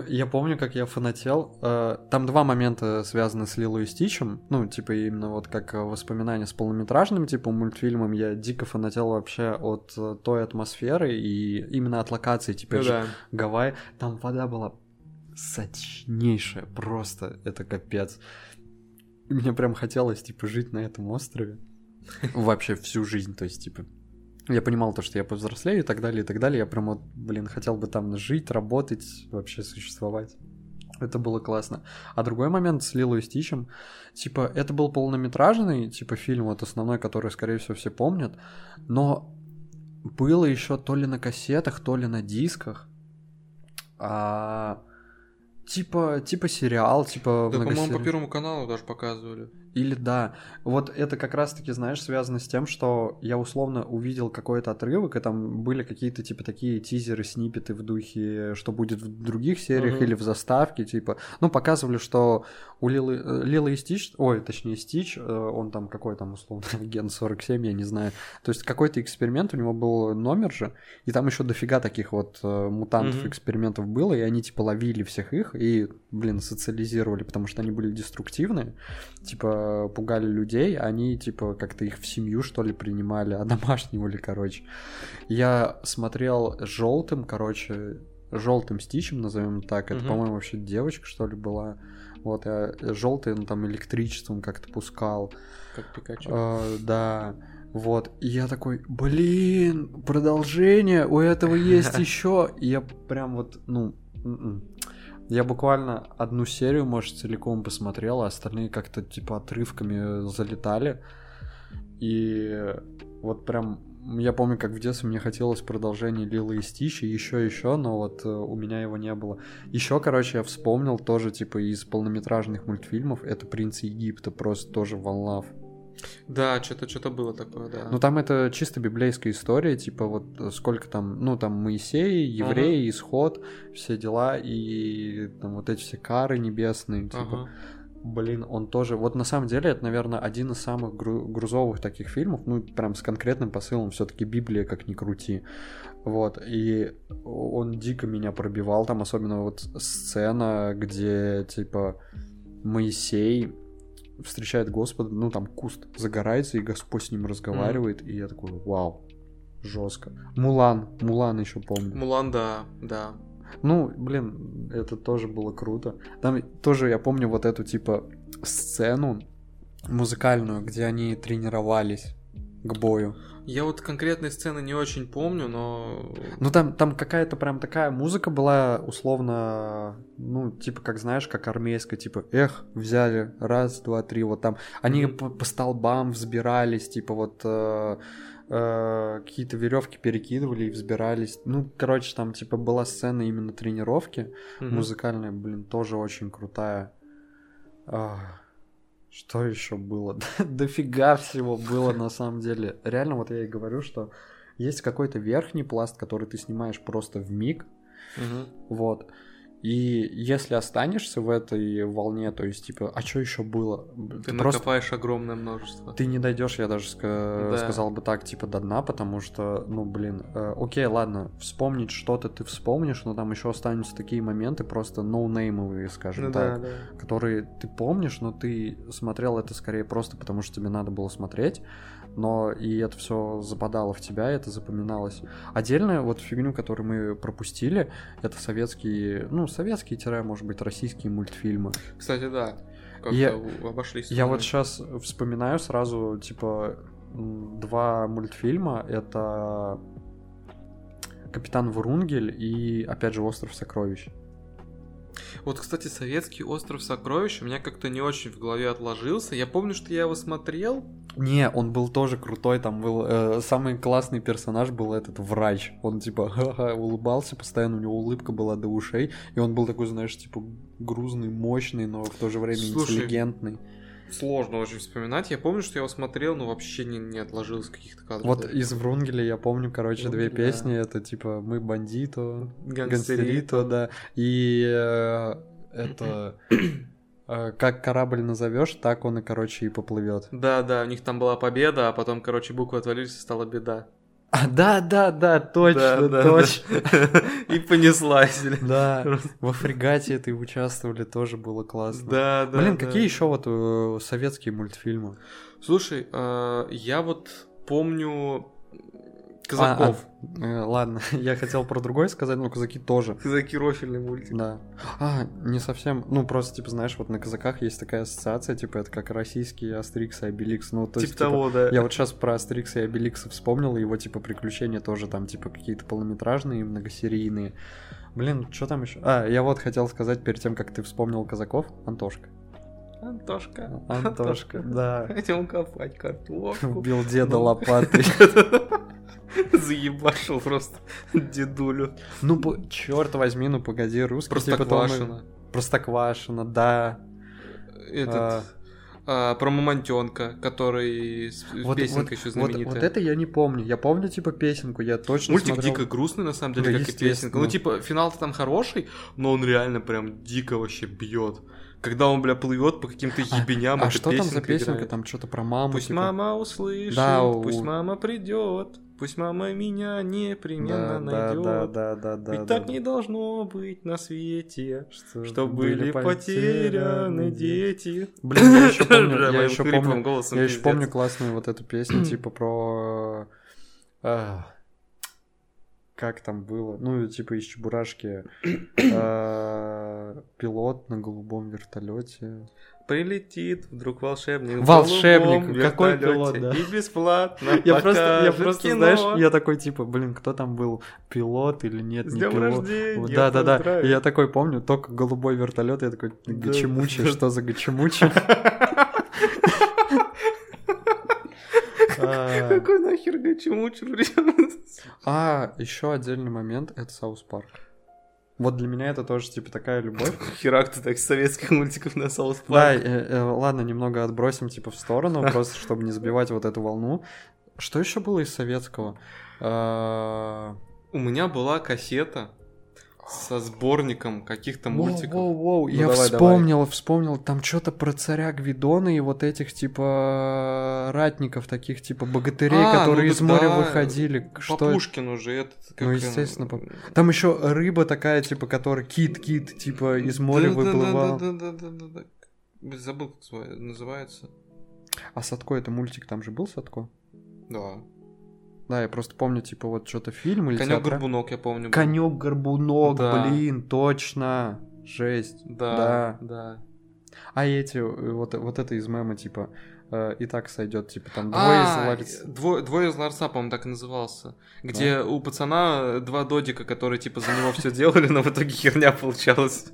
Я помню, как я фанател. Э, там два момента связаны с Лилу и Стичем. Ну, типа, именно вот как воспоминания с полнометражным, типа, мультфильмом. Я дико фанател вообще от э, той атмосферы и именно от локации, типа, ну, да. Гавайи. Там вода была сочнейшая, просто это капец. И мне прям хотелось, типа, жить на этом острове. Вообще всю жизнь, то есть, типа, я понимал то, что я повзрослею и так далее, и так далее. Я прям вот, блин, хотел бы там жить, работать, вообще существовать. Это было классно. А другой момент с Лилой и Стичем, типа, это был полнометражный, типа, фильм, вот основной, который, скорее всего, все помнят, но было еще то ли на кассетах, то ли на дисках, а, типа, типа сериал, типа... Да, по-моему, по Первому каналу даже показывали. Или да. Вот это как раз-таки, знаешь, связано с тем, что я условно увидел какой-то отрывок, и там были какие-то, типа, такие тизеры, снипеты в духе, что будет в других сериях uh-huh. или в заставке, типа. Ну, показывали, что у Лилы, э, Лила и Стич, ой, точнее, Стич, э, он там какой там, условно, ген 47, я не знаю. То есть какой-то эксперимент, у него был номер же, и там еще дофига таких вот э, мутантов, uh-huh. экспериментов было, и они, типа, ловили всех их и, блин, социализировали, потому что они были деструктивные. Типа, пугали людей, они типа как-то их в семью что ли принимали, а одомашнивали, короче. Я смотрел желтым, короче, желтым стичем, назовем так. Это, угу. по-моему, вообще девочка, что ли, была. Вот, я желтый, ну там электричеством как-то пускал. Как Пикачу. Э, да. Вот, и я такой, блин, продолжение, у этого есть еще. И я прям вот, ну, м-м. Я буквально одну серию, может, целиком посмотрел, а остальные как-то типа отрывками залетали. И вот прям я помню, как в детстве мне хотелось продолжение Лилы и Стичи, еще еще, но вот э, у меня его не было. Еще, короче, я вспомнил тоже типа из полнометражных мультфильмов, это Принц Египта, просто тоже One Love. Да, что-то что-то было такое, да. Ну там это чисто библейская история, типа вот сколько там, ну там Моисей, евреи, ага. исход, все дела и там вот эти все кары небесные, типа. Ага. Блин, он тоже. Вот на самом деле это, наверное, один из самых гру- грузовых таких фильмов, ну прям с конкретным посылом, все-таки Библия, как ни крути. Вот, и он дико меня пробивал, там особенно вот сцена, где типа Моисей встречает Господа, ну там куст загорается, и Господь с ним разговаривает, mm. и я такой, вау, жестко. Мулан, Мулан еще помню. Мулан, да, да. Ну, блин, это тоже было круто. Там тоже я помню вот эту типа сцену музыкальную, где они тренировались к бою. Я вот конкретной сцены не очень помню, но... Ну там, там какая-то прям такая музыка была условно, ну, типа, как знаешь, как армейская, типа, эх, взяли, раз, два, три, вот там. Они mm-hmm. по, по столбам взбирались, типа, вот... Э, э, какие-то веревки перекидывали и взбирались. Ну, короче, там типа была сцена именно тренировки mm-hmm. музыкальная, блин, тоже очень крутая. Ах. Что еще было? Дофига всего было на самом деле. Реально, вот я и говорю, что есть какой-то верхний пласт, который ты снимаешь просто в миг. Угу. Вот. И если останешься в этой волне, то есть, типа, а что еще было? Ты, ты накопаешь просто... огромное множество. Ты не дойдешь, я даже ска... да. сказал бы так, типа, до дна, потому что, ну, блин, э, окей, ладно, вспомнить что-то ты вспомнишь, но там еще останутся такие моменты просто ноунеймовые, скажем ну, так, да, да. которые ты помнишь, но ты смотрел это скорее просто потому, что тебе надо было смотреть, но и это все западало в тебя, это запоминалось. Отдельная вот фигню, которую мы пропустили, это советские, ну, советские, может быть, российские мультфильмы. Кстати, да. Как я, обошлись. Я вот сейчас вспоминаю сразу, типа, два мультфильма. Это Капитан Врунгель и, опять же, Остров сокровищ. Вот, кстати, советский остров сокровищ у меня как-то не очень в голове отложился. Я помню, что я его смотрел. Не, он был тоже крутой. Там был э, самый классный персонаж был этот врач. Он типа ха-ха, улыбался постоянно, у него улыбка была до ушей, и он был такой, знаешь, типа грузный, мощный, но в то же время Слушай, интеллигентный сложно очень вспоминать. Я помню, что я его смотрел, но вообще не, не отложилось каких-то кадров. Вот из Врунгеля я помню, короче, Врунгель, две песни. Да. Это типа «Мы бандито», «Гангстерито», да. И э, это... Э, как корабль назовешь, так он и, короче, и поплывет. Да, да, у них там была победа, а потом, короче, буквы отвалились и стала беда. А, да, да, да, точно, точно. И понеслась. Да, во фрегате этой участвовали, тоже было классно. Да, да. Блин, да. какие еще вот э, советские мультфильмы? Слушай, э, я вот помню Казаков. А, а, э, ладно, я хотел про другой сказать, но казаки тоже. Казаки рофильный мультик. Да. А, не совсем. Ну, просто, типа, знаешь, вот на казаках есть такая ассоциация, типа, это как российские Астрикс и Обеликс. Ну, то Типа есть, типа, того, да. Я вот сейчас про Астрикса и Обеликса вспомнил, и его, типа, приключения тоже там, типа, какие-то полнометражные, многосерийные. Блин, что там еще? А, я вот хотел сказать перед тем, как ты вспомнил казаков, Антошка. Антошка. Антошка, да. Хотел копать картошку. Убил деда Ну. лопатой. Заебашил просто дедулю. Ну, черт возьми, ну погоди, русский типа Простоквашино. Простоквашино, да. Этот... а, про мамонтенка, который с- Вот, песенка вот- еще вот- знаменитая. вот это я не помню. Я помню, типа, песенку, я точно Мультик смотрел. дико грустный, на самом деле, Да, как и песенка. Ну, типа, финал-то там хороший, но он реально прям дико вообще бьет. Когда он, бля, плывет по каким-то А- ебеням, А эта что там за песенка играет. Там что-то про маму. Пусть типа. мама услышит, Да, у- пусть мама придет, пусть мама меня непременно да, найдет. да, да, да, да. Ведь да, так да. не должно быть на свете, Что, что были потеряны дети. Блин, я еще помню, я еще помню, я еще помню классную вот эту песню, типа про... Как там было? Ну, типа из Чебурашки. а, Пилот на голубом вертолете. Прилетит вдруг волшебник. Волшебник, какой пилот, да. И бесплатно Я просто, я просто, кино. знаешь, я такой, типа, блин, кто там был, пилот или нет, С не пилот. рождения, Да, да, да. поздравляю. И я такой помню, только голубой вертолет, я такой, Да. гачемучи, что за гачемучи? А, Какой нахер гачемучер, блин? А, еще отдельный момент, это South Park. Вот для меня это тоже, типа, такая любовь. Херак ты так советских мультиков на South Да, Парк. э, э, ладно, немного отбросим, типа, в сторону, просто чтобы не сбивать вот эту волну. Что еще было из советского? А, У меня была кассета со сборником каких-то мультиков. Воу, воу, воу, Ну, я давай, вспомнил, вспомнил, там что-то про царя Гвидона и вот этих, типа, ратников, таких, типа, богатырей, А, ну которые из так моря да, выходили. По Что? Пушкину же этот... как Ну, естественно, по- Там еще рыба такая, типа, которая кит-кит, типа, из моря выплывал. Да-да-да-да-да-да. Блин, Забыл, как называется. А Садко это мультик, там же был Садко? Да. Да, я просто помню, типа, вот что-то фильм или Конек Горбунок, я помню. Конек Горбунок, Да. блин, точно. Жесть. Да, да. А эти, э, вот, вот это из мема, типа, э, и так сойдет, типа, там двое из А, ларец. двое, двое из ларца, по-моему, так и назывался. Где у пацана два додика, которые типа за него все делали, но в итоге херня получалась.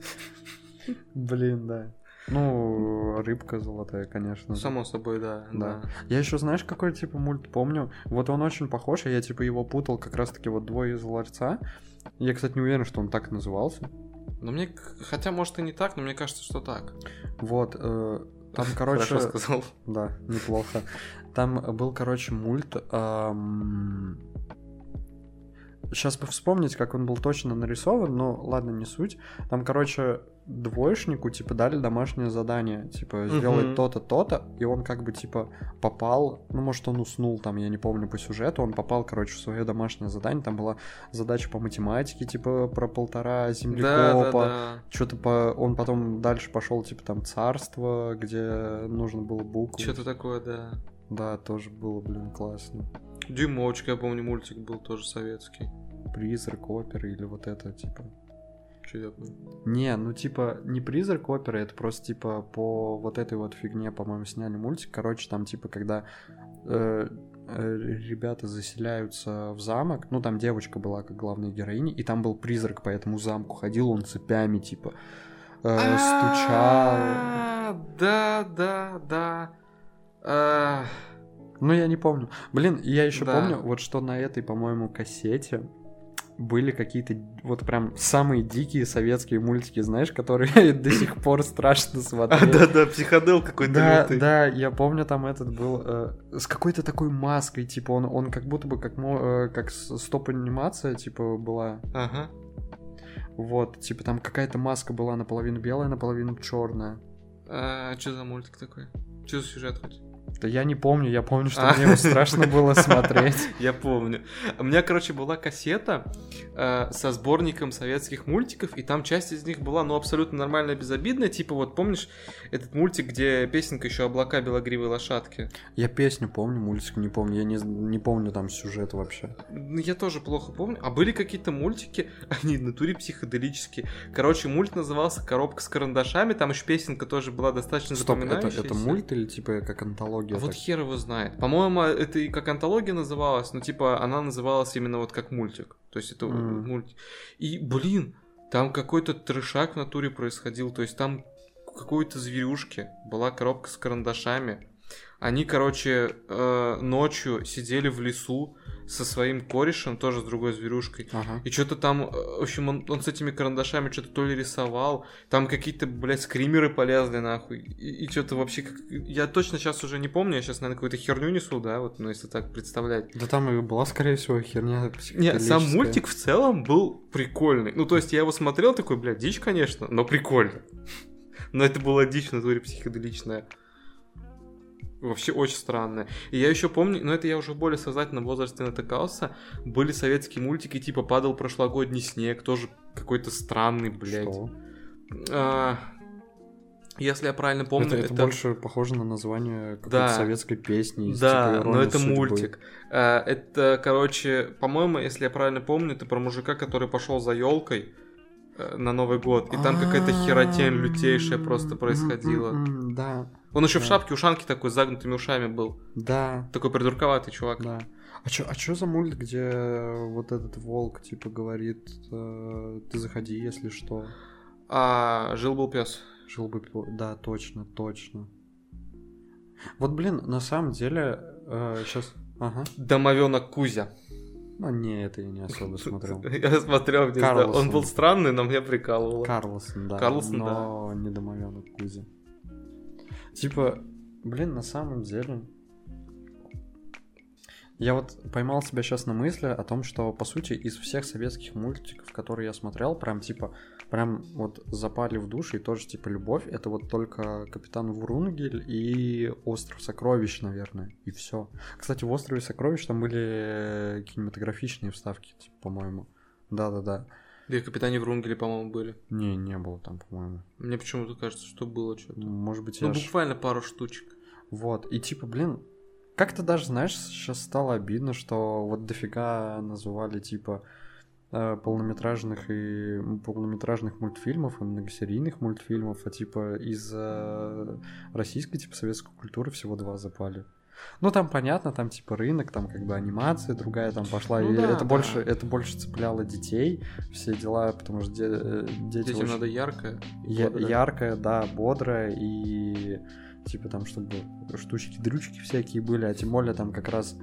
Блин, да. Ну, рыбка золотая, конечно. Само собой, да. Да. да. Я еще знаешь, какой типа мульт помню? Вот он очень похож, и я типа его путал как раз-таки вот двое из ларца. Я, кстати, не уверен, что он так назывался. Но мне, к- хотя, может, и не так, но мне кажется, что так. Вот, э, там, короче, Хорошо сказал. да, неплохо. Там был, короче, мульт. Сейчас бы вспомнить, как он был точно нарисован, но ладно, не суть. Там, короче, двоечнику, типа, дали домашнее задание, типа, сделать Мгм. то-то, то-то, и он как бы, типа, попал, ну, может, он уснул там, я не помню по сюжету, он попал, короче, в свое домашнее задание, там была задача по математике, типа, про полтора Да, землекопа, да, да. что-то по... Он потом дальше пошел, типа, там, царство, где нужно было букву. Что-то такое, да. Да, тоже было, блин, классно. Дюймовочка, я помню, мультик был тоже советский. Призрак оперы или вот это, типа. Что я? Не, ну, типа, не призрак оперы, это просто, типа, по вот этой вот фигне, по-моему, сняли мультик. Короче, там, типа, когда э, э, ребята заселяются в замок, ну, там девочка была как главная героиня, и там был призрак по этому замку, ходил он цепями, типа, э, стучал. А, Да, да, да. А, Ну, я не помню. Блин, я еще Да. помню, вот что на этой, по-моему, кассете были какие-то вот прям самые дикие советские мультики, знаешь, которые до сих пор страшно А, смотреть. да-да, психодел какой-то Да, да, я помню, там этот был э, с какой-то такой маской, типа он, он как будто бы как, э, как стоп-анимация, типа была. Ага. Вот, типа там какая-то маска была наполовину белая, наполовину черная. А что за мультик такой? Что за сюжет хоть? Да я не помню, я помню, что мне его страшно было смотреть. Я помню. У меня, короче, была кассета э, со сборником советских мультиков, и там часть из них была, ну, абсолютно нормальная, безобидная. Типа, вот помнишь этот мультик, где песенка еще «Облака белогривой лошадки»? Я песню помню, мультик не помню. Я не, не помню там сюжет вообще. Ну, я тоже плохо помню. А были какие-то мультики, они в натуре психоделические. Короче, мульт назывался «Коробка с карандашами», там еще песенка тоже была достаточно Стоп, это, запоминающаяся. это мульт или типа как антология? А вот хер его знает. По-моему, это и как антология называлась, но типа она называлась именно вот как мультик. То есть это М. мультик. И, блин, там какой-то трешак в натуре происходил. То есть там какой-то зверюшки была коробка с карандашами. Они, короче, э, ночью сидели в лесу со своим корешем, тоже с другой зверюшкой. Ага. И что-то там, э, в общем, он, он с этими карандашами что-то то ли рисовал, там какие-то, блядь, скримеры полезли, нахуй. И, что-то вообще... Как... Я точно сейчас уже не помню, я сейчас, наверное, какую-то херню несу, да, вот, ну, если так представлять. Да там и была, скорее всего, херня Не, сам мультик в целом был прикольный. Ну, то есть я его смотрел, такой, блядь, дичь, конечно, но прикольно. Но это была дичь в натуре психоделичная. Вообще очень странная. И я еще помню, но это я уже в более сознательном возрасте натыкался, были советские мультики, типа «Падал прошлогодний снег», тоже какой-то странный, блядь. Что? А, если я правильно помню, это, это больше похоже на название какой-то Да. советской песни. из, Да, типа, но «Ирония это судьбы». мультик. А, Это, короче, по-моему, если я правильно помню, это про мужика, который пошел за елкой на Новый год, и там какая-то херотень лютейшая просто происходила. М-м-м, Да, Он еще в Да. шапке ушанки такой с загнутыми ушами был. да, Такой придурковатый чувак. да. А чё, а чё за мульт, где вот этот волк, типа, говорит, э, ты заходи, если что. А жил был пес. Жил бы пил- Да, точно, точно. Вот, блин, на самом деле, сейчас... Ага. Домовенок Кузя. Ну, не, это я не особо смотрел. Я смотрел, Карлсон. он был странный, но мне прикалывало. Карлсон, да. Карлсон, но не домовенок Кузя. Типа, блин, на самом деле... Я вот поймал себя сейчас на мысли о том, что, по сути, из всех советских мультиков, которые я смотрел, прям, типа, прям вот запали в душу и тоже, типа, любовь, это вот только Капитан Врунгель и Остров Сокровищ, наверное, и все. Кстати, в Острове Сокровищ там были кинематографичные вставки, типа, по-моему. Да-да-да. Да и в Капитане Врунгеле, по-моему, были. Не, не было там, по-моему. Мне почему-то кажется, что было что-то. Может быть, Ну, я аж- буквально пару штучек. Вот, и типа, блин, как-то даже, знаешь, сейчас стало обидно, что вот дофига называли, типа, э, полнометражных и полнометражных мультфильмов и многосерийных мультфильмов, а типа из э, российской, типа, советской культуры всего два запали. Ну, там понятно, там типа рынок, там как бы анимация другая там пошла, Ну и да, это да. больше, это больше цепляло детей, все дела, потому что де- э, дети Детям очень- надо яркое. Я- бодрое. яркая, да, бодрая и типа там, чтобы штучки-дрючки всякие были, а тем более там как раз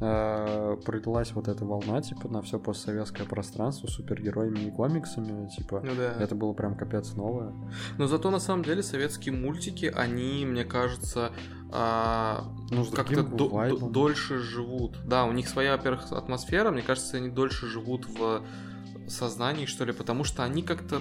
э, пролилась вот эта волна, типа, на все постсоветское пространство супергероями и комиксами, типа, Ну да. это было прям капец новое. Но зато на самом деле советские мультики, они, мне кажется, а, Ну, как-то до- дольше живут. Да, у них своя, во-первых, атмосфера, мне кажется, они дольше живут в сознании, что ли, потому что они как-то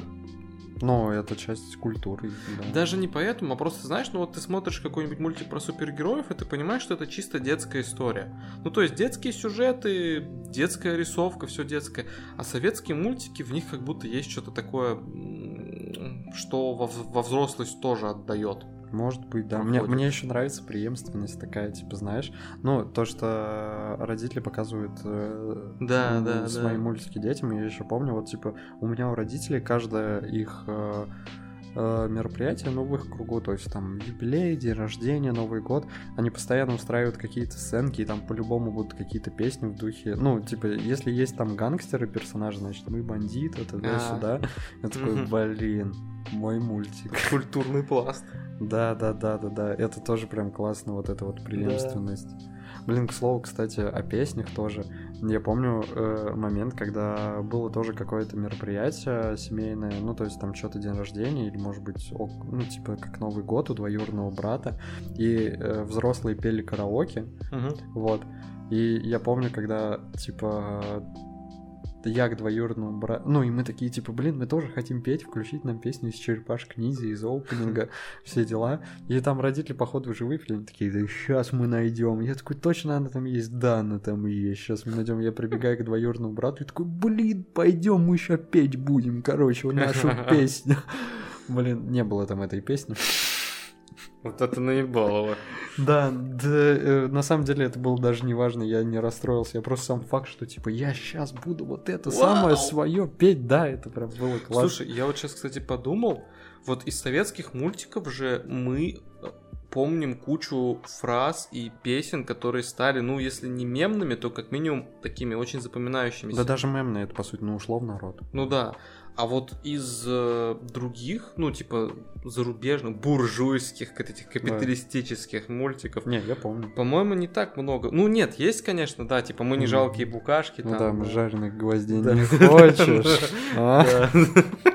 Но это часть культуры. да. Даже не поэтому, а просто, знаешь, ну вот ты смотришь какой-нибудь мультик про супергероев, и ты понимаешь, что это чисто детская история. Ну, то есть детские сюжеты, детская рисовка, все детское. А советские мультики, в них как будто есть что-то такое, что во, во взрослость тоже отдает. Может быть, да. Мне, проходит. мне еще нравится преемственность такая, типа, знаешь, ну, то, что родители показывают э, Да, м, да, свои да. мультики детям, я еще помню, вот, типа, у меня у родителей каждое их э, э, мероприятие, ну, в их кругу, то есть там юбилей, день рождения, Новый год, они постоянно устраивают какие-то сценки, и там по-любому будут какие-то песни в духе, ну, типа, если есть там гангстеры персонажи, значит, мы бандиты, А. туда-сюда. Я такой, блин, мой мультик. Культурный пласт. Да, да, да, да, да. Это тоже прям классно, вот эта вот преемственность. Блин, к слову, кстати, о песнях тоже. Я помню э, момент, когда было тоже какое-то мероприятие семейное, ну, то есть там что-то день рождения, или, может быть, ок- ну, типа, как Новый год у двоюродного брата, и э, взрослые пели караоке, Мгм. вот. И я помню, когда, типа, я к двоюродному брату. Ну, и мы такие, типа, блин, мы тоже хотим петь, включить нам песню из черепашек ниндзя, из опенинга, все дела. И там родители, походу, уже выпили, они такие, да сейчас мы найдем. Я такой, точно она там есть? Да, она там есть. Сейчас мы найдем. Я прибегаю к двоюродному брату и такой, блин, пойдем, мы еще петь будем, короче, нашу песню. Блин, не было там этой песни. Вот это наебалово. Да, да, э, на самом деле это было даже не важно, я не расстроился, я просто сам факт, что типа я сейчас буду вот это Вау! самое свое петь, да, это прям было классно. Слушай, я вот сейчас, кстати, подумал, вот из советских мультиков же мы э, помним кучу фраз и песен, которые стали, ну, если не мемными, то как минимум такими очень запоминающимися. Да даже мемные, это по сути, ну, ушло в народ. Ну да. А вот из э, других, ну, типа, зарубежных, буржуйских, этих капиталистических да. мультиков. Не, я помню. По-моему, не так много. Ну, нет, есть, конечно, да, типа, мы не жалкие букашки. Ну там, да, мы жареных гвоздей не хочешь.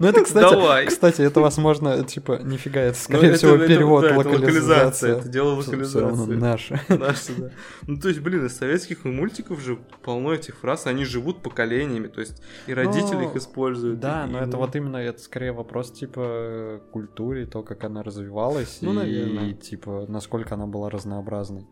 Ну это, кстати, Давай. кстати, это возможно, типа, нифига, это, ну, скорее всего, перевод, локализация. Это дело локализации. Все наше. Наше, да. Ну, то есть, блин, из советских мультиков же полно этих фраз, они живут поколениями, то есть, и родители их используют. Да, но это вот именно, это скорее вопрос, типа, культуре, то, как она развивалась, ну, и, типа, насколько она была разнообразной.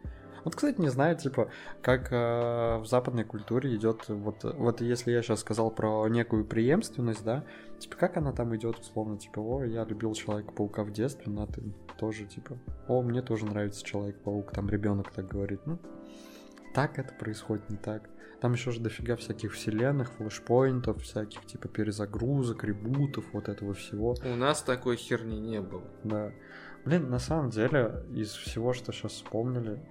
Вот, кстати, не знаю, типа, как э, в западной культуре идет, вот, вот если я сейчас сказал про некую преемственность, да, типа, как она там идет, условно, типа, о, я любил Человека-паука в детстве, на ты тоже, типа, о, мне тоже нравится Человек-паук, там ребенок так говорит, ну, так это происходит, не так. Там еще же дофига всяких вселенных, флешпоинтов, всяких типа перезагрузок, ребутов, вот этого всего. У нас такой херни не было. Да. Блин, на самом деле, из всего, что сейчас вспомнили,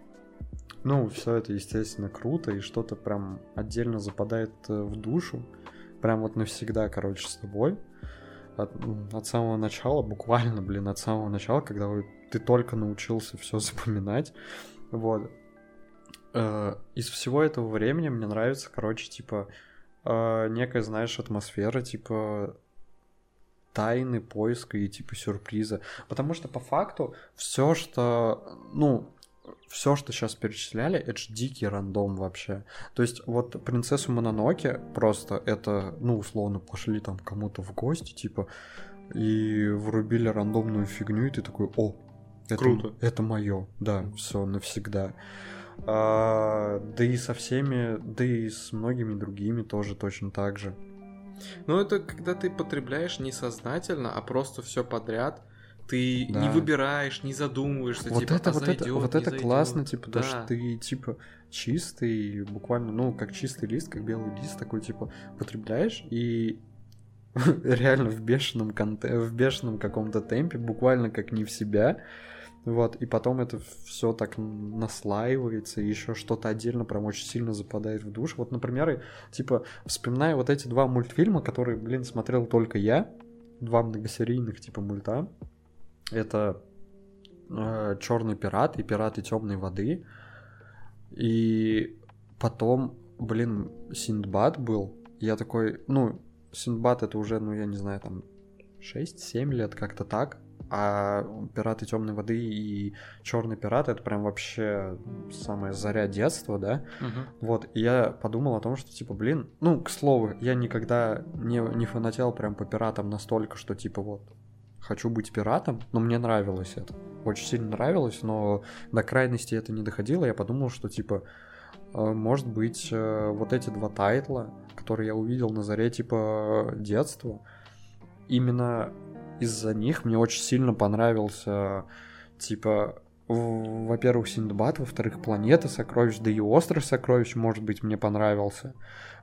ну, все это, естественно, круто, и что-то прям отдельно западает э, в душу. Прям вот навсегда, короче, с тобой. От, от самого начала, буквально, блин, от самого начала, когда вы, ты только научился все запоминать. Вот. Э, из всего этого времени мне нравится, короче, типа, э, некая, знаешь, атмосфера, типа, тайны, поиска и типа сюрприза. Потому что по факту все, что, ну, все, что сейчас перечисляли, это же дикий рандом вообще. То есть вот принцессу Мононоке просто это, ну, условно, пошли там кому-то в гости, типа, и врубили рандомную фигню, и ты такой, о, это, Круто. Это мое, да, все навсегда. А, да и со всеми, да и с многими другими тоже точно так же. Ну, это когда ты потребляешь не сознательно, а просто все подряд, ты да. не выбираешь, не задумываешься, вот типа, это, а вот зайдет, это, вот это зайдет. классно, типа, да. то, что ты, типа, чистый, буквально, ну, как чистый лист, как белый лист, такой, типа, потребляешь, и реально в бешеном, конте... в бешеном каком-то темпе, буквально как не в себя, вот, и потом это все так наслаивается, и еще что-то отдельно прям очень сильно западает в душ. Вот, например, типа, вспоминая вот эти два мультфильма, которые, блин, смотрел только я, два многосерийных, типа, мульта, это э, Черный пират и пираты темной воды. И потом, блин, Синдбад был. Я такой, ну, Синдбад это уже, ну, я не знаю, там 6-7 лет, как-то так. А пираты темной воды и черный пират это прям вообще самая заря детства, да. Угу. Вот, и я подумал о том, что типа, блин, ну, к слову, я никогда не, не фанател прям по пиратам настолько, что типа вот хочу быть пиратом, но мне нравилось это. Очень сильно нравилось, но до крайности это не доходило. Я подумал, что типа, э, может быть, э, вот эти два тайтла, которые я увидел на заре типа детства, именно из-за них мне очень сильно понравился типа во-первых, Синдбад, во-вторых, Планета сокровищ, да и Остров сокровищ, может быть, мне понравился.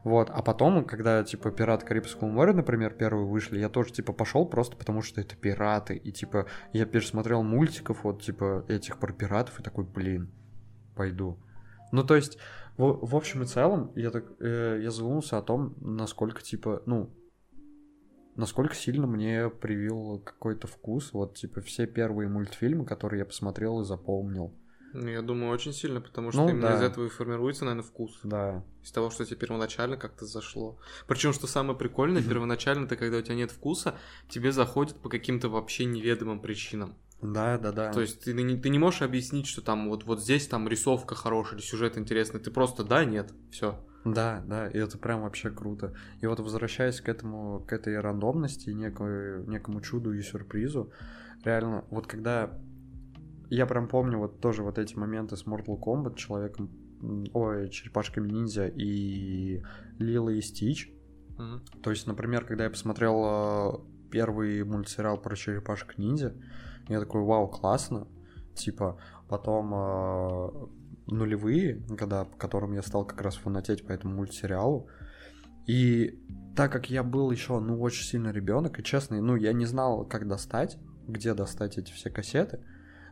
Вот, а потом, когда, типа, Пираты Карибского моря, например, первые вышли, я тоже, типа, пошел просто потому, что это пираты. И, типа, я пересмотрел мультиков, вот, типа, этих про пиратов, и такой, блин, пойду. Ну, то есть, в, в общем и целом, я так, э, я задумался о том, насколько, типа, ну, насколько сильно мне привил какой-то вкус, вот, типа, все первые мультфильмы, которые я посмотрел и запомнил. Ну, я думаю, очень сильно, потому что ну, именно да. из этого и формируется, наверное, вкус. Да. Из того, что тебе первоначально как-то зашло. Причем, что самое прикольное, первоначально ты, когда у тебя нет вкуса, тебе заходит по каким-то вообще неведомым причинам. Да, да, да. То есть ты не, ты не можешь объяснить, что там вот, вот здесь там рисовка хорошая или сюжет интересный. Ты просто да, нет, все. Да, да, и это прям вообще круто. И вот возвращаясь к этому, к этой рандомности, некому, некому чуду и сюрпризу, реально, вот когда я прям помню вот тоже вот эти моменты с Mortal Kombat, человеком, ой, черепашками ниндзя и Лила и Стич. Мгм. То есть, например, когда я посмотрел э, первый мультсериал про черепашек ниндзя, я такой, вау, классно. Типа, потом э, нулевые, когда, по которым я стал как раз фанатеть по этому мультсериалу. И так как я был еще, ну, очень сильно ребенок, и честно, ну, я не знал, как достать, где достать эти все кассеты.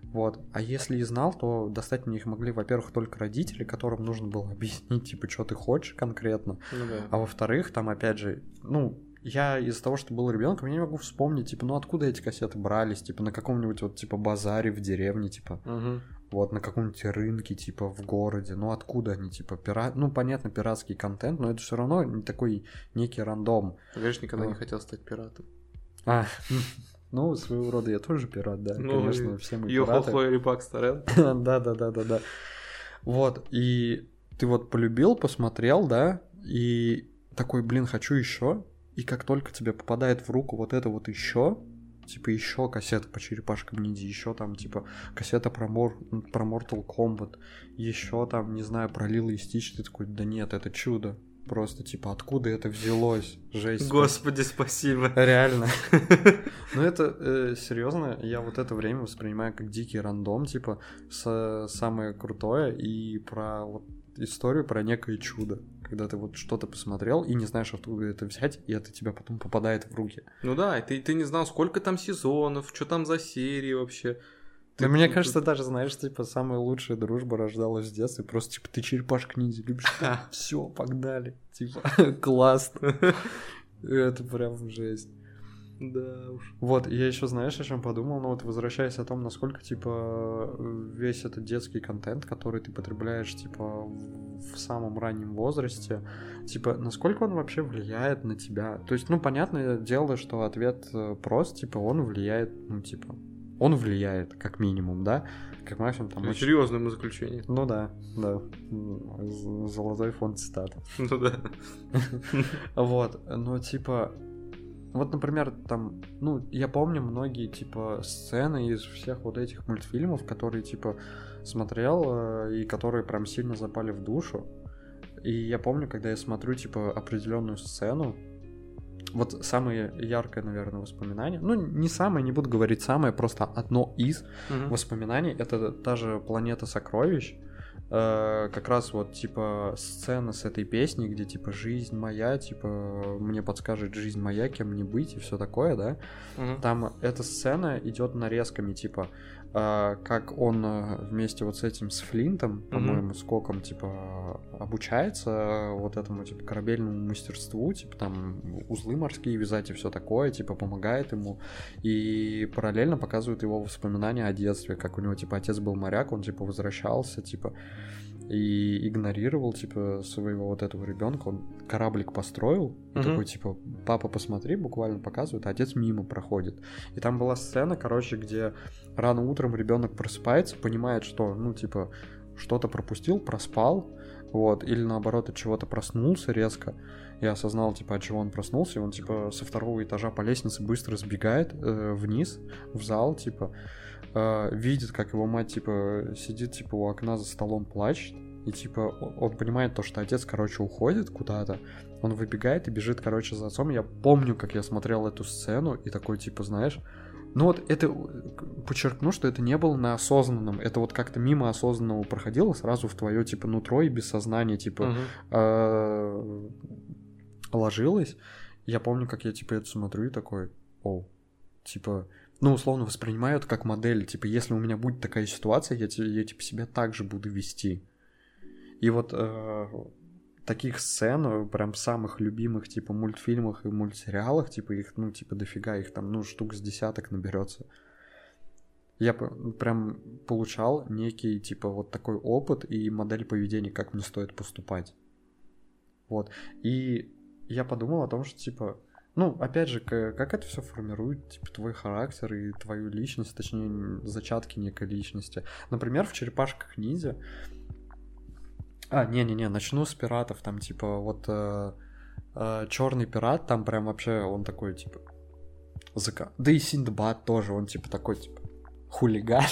Вот. А если и знал, то достать мне их могли, во-первых, только родители, которым нужно было объяснить, типа, что ты хочешь конкретно. Ну да. А во-вторых, там опять же, ну, я из-за того, что был ребенком, я не могу вспомнить, типа, ну откуда эти кассеты брались, типа, на каком-нибудь вот, типа, базаре в деревне, типа, Мгм. Вот, на каком-нибудь рынке, типа, в городе, ну откуда они, типа, пират, ну, понятно, пиратский контент, но это все равно не такой некий рандом. Ты говоришь, никогда не А. хотел стать пиратом. А, ну, своего рода я тоже пират, да, Ну, конечно, все мы пираты. хо, рыбак, старел. Да, да, да, да, да. Вот, и ты вот полюбил, посмотрел, да, и такой, блин, хочу еще. И как только тебе попадает в руку вот это вот еще, типа еще кассета по черепашкам ниндзя, еще там типа кассета про, Мор... про Mortal Kombat, еще там, не знаю, про Лилу и Стич, ты такой, да нет, это чудо. Просто типа откуда это взялось? Жесть. Господи, спасибо. Реально. Ну это э, серьезно, я вот это время воспринимаю как дикий рандом, типа с- самое крутое и про вот историю про некое чудо, когда ты вот что-то посмотрел и не знаешь, откуда это взять, и это тебе потом попадает в руки. Ну да, и ты, ты не знал, сколько там сезонов, что там за серии вообще. Ты- Но мне ты- кажется, даже, знаешь, типа, самая лучшая дружба рождалась в детстве. Просто, типа, ты черепашка ниндзя любишь. Все, погнали. Типа, классно. Это прям жесть. Да уж. Вот, я еще, знаешь, о чем подумал? Ну вот, возвращаясь о том, насколько, типа, весь этот детский контент, который ты потребляешь, типа, в самом раннем возрасте, типа, насколько он вообще влияет на тебя? То есть, ну, понятное дело, что ответ э, прост, типа, он влияет, ну, типа, он влияет, как минимум, да? Как максимум, там, очень- Серьезное заключение. Ну да, да. Золотой фонд цитат. Ну да. Вот, но типа, вот, например, там, ну, я помню многие, типа, сцены из всех вот этих мультфильмов, которые, типа, смотрел э, и которые прям сильно запали в душу. И я помню, когда я смотрю, типа, определенную сцену, вот самое яркое, наверное, воспоминание, ну, не самое, не буду говорить самое, просто одно из Мгм. воспоминаний, это та же «Планета сокровищ», Э, как раз вот, типа, сцена с этой песней, где, типа, жизнь моя, типа, мне подскажет жизнь моя, кем мне быть и все такое, да. Мгм. Там эта сцена идет нарезками, типа, как он э, вместе вот с этим, с Флинтом, по-моему, с Коком, типа, обучается вот этому, типа, корабельному мастерству, типа, там, узлы морские вязать и все такое, типа, помогает ему. И параллельно показывают его воспоминания о детстве, как у него, типа, отец был моряк, он, типа, возвращался, типа, и игнорировал, типа, своего вот этого ребенка. Он кораблик построил, и Мгм. такой, типа, папа, посмотри, буквально показывает, а отец мимо проходит. И там была сцена, короче, где рано утром ребенок просыпается, понимает, что, ну, типа, что-то пропустил, проспал, вот, или наоборот от чего-то проснулся резко, и осознал, типа, от чего он проснулся, и он, типа, со второго этажа по лестнице быстро сбегает э, вниз, в зал, типа, э, видит, как его мать, типа, сидит, типа, у окна за столом, плачет, и, типа, он понимает то, что отец, короче, уходит куда-то, он выбегает и бежит, короче, за отцом. Я помню, как я смотрел эту сцену, и такой, типа, знаешь, ну вот это, э, подчеркну, что это не было на осознанном, это вот как-то мимо осознанного проходило сразу в твое, типа, нутро и бессознание, типа, Мгм. э, ложилось. Я помню, как я, типа, это смотрю и такой, о, типа, ну, условно воспринимаю это как модель, типа, если у меня будет такая ситуация, я, я типа, себя так же буду вести. И вот э, таких сцен, э, прям самых любимых, типа, мультфильмах и мультсериалах, типа, их, ну, типа, дофига, их там, ну, штук с десяток наберется. Я прям получал некий, типа, вот такой опыт и модель поведения, как мне стоит поступать. Вот. И я подумал о том, что, типа, ну, опять же, как это все формирует, типа, твой характер и твою личность, точнее, зачатки некой личности. Например, в черепашках ниндзя А, не-не-не, начну с пиратов, там, типа, вот э, э, черный пират, там прям вообще он такой, типа, ЗК. Да и Синдбад тоже, он, типа, такой, типа, хулиган.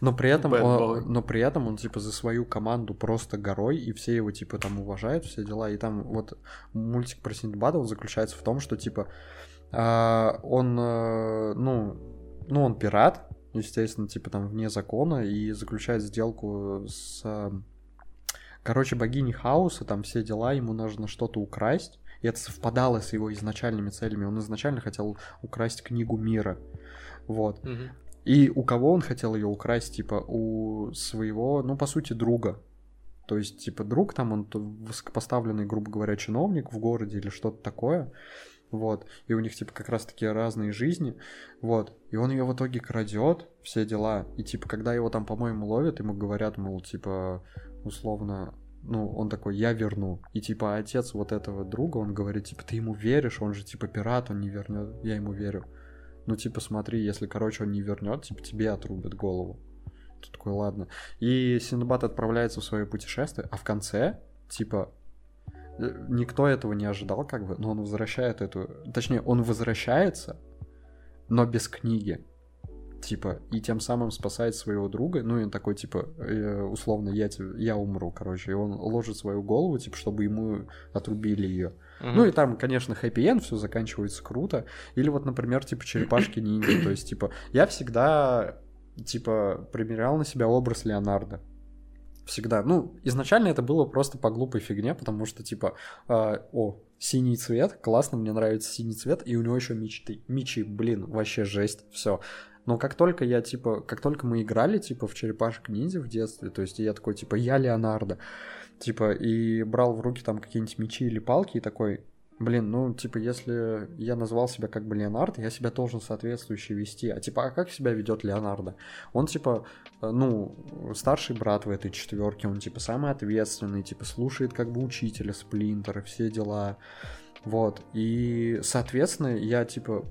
Но при этом, он, но при этом он, типа, за свою команду просто горой, и все его, типа, там уважают, все дела. И там вот мультик про Синдбада, он заключается в том, что, типа, а, он, э, ну, ну, он пират, естественно, типа, там, вне закона, и заключает сделку с, короче, богиней хаоса, там, все дела, ему нужно что-то украсть, и это совпадало с его изначальными целями. Он изначально хотел украсть книгу мира. Вот. Мгм. И у кого он хотел ее украсть, типа, у своего, ну, по сути, друга. То есть, типа, друг там, он высокопоставленный, грубо говоря, чиновник в городе или что-то такое. Вот. И у них, типа, как раз таки разные жизни. Вот. И он ее в итоге крадет, все дела. И, типа, когда его там, по-моему, ловят, ему говорят, мол, типа, условно, ну, он такой, я верну. И, типа, отец вот этого друга, он говорит, типа, ты ему веришь, он же, типа, пират, он не вернет. Я ему верю. Ну, типа, смотри, если, короче, он не вернет, типа, тебе отрубят голову. Ты такой, ладно. И Синдбад отправляется в свое путешествие, а в конце, типа, э, никто этого не ожидал, как бы, но он возвращает эту... Точнее, он возвращается, но без книги. Типа, и тем самым спасает своего друга. Ну, и он такой, типа, э, условно, я, я умру, короче. И он ложит свою голову, типа, чтобы ему отрубили ее. Мгм. Ну и там, конечно, хэппи-энд, все заканчивается круто. Или вот, например, типа черепашки ниндзя. То есть, типа, я всегда, типа, примерял на себя образ Леонардо. Всегда. Ну, изначально это было просто по глупой фигне, потому что, типа, а, о, синий цвет, классно, мне нравится синий цвет, и у него еще мечты. Мечи, блин, вообще жесть, все. Но как только я, типа, как только мы играли, типа, в черепашек ниндзя в детстве, то есть я такой, типа, я Леонардо, типа, и брал в руки там какие-нибудь мечи или палки, и такой, блин, ну, типа, если я назвал себя как бы Леонардо, я себя должен соответствующе вести. А типа, а как себя ведет Леонардо? Он, типа, э, ну, старший брат в этой четверке, он, типа, самый ответственный, типа, слушает как бы учителя, сплинтера, все дела. Вот. И, соответственно, я, типа,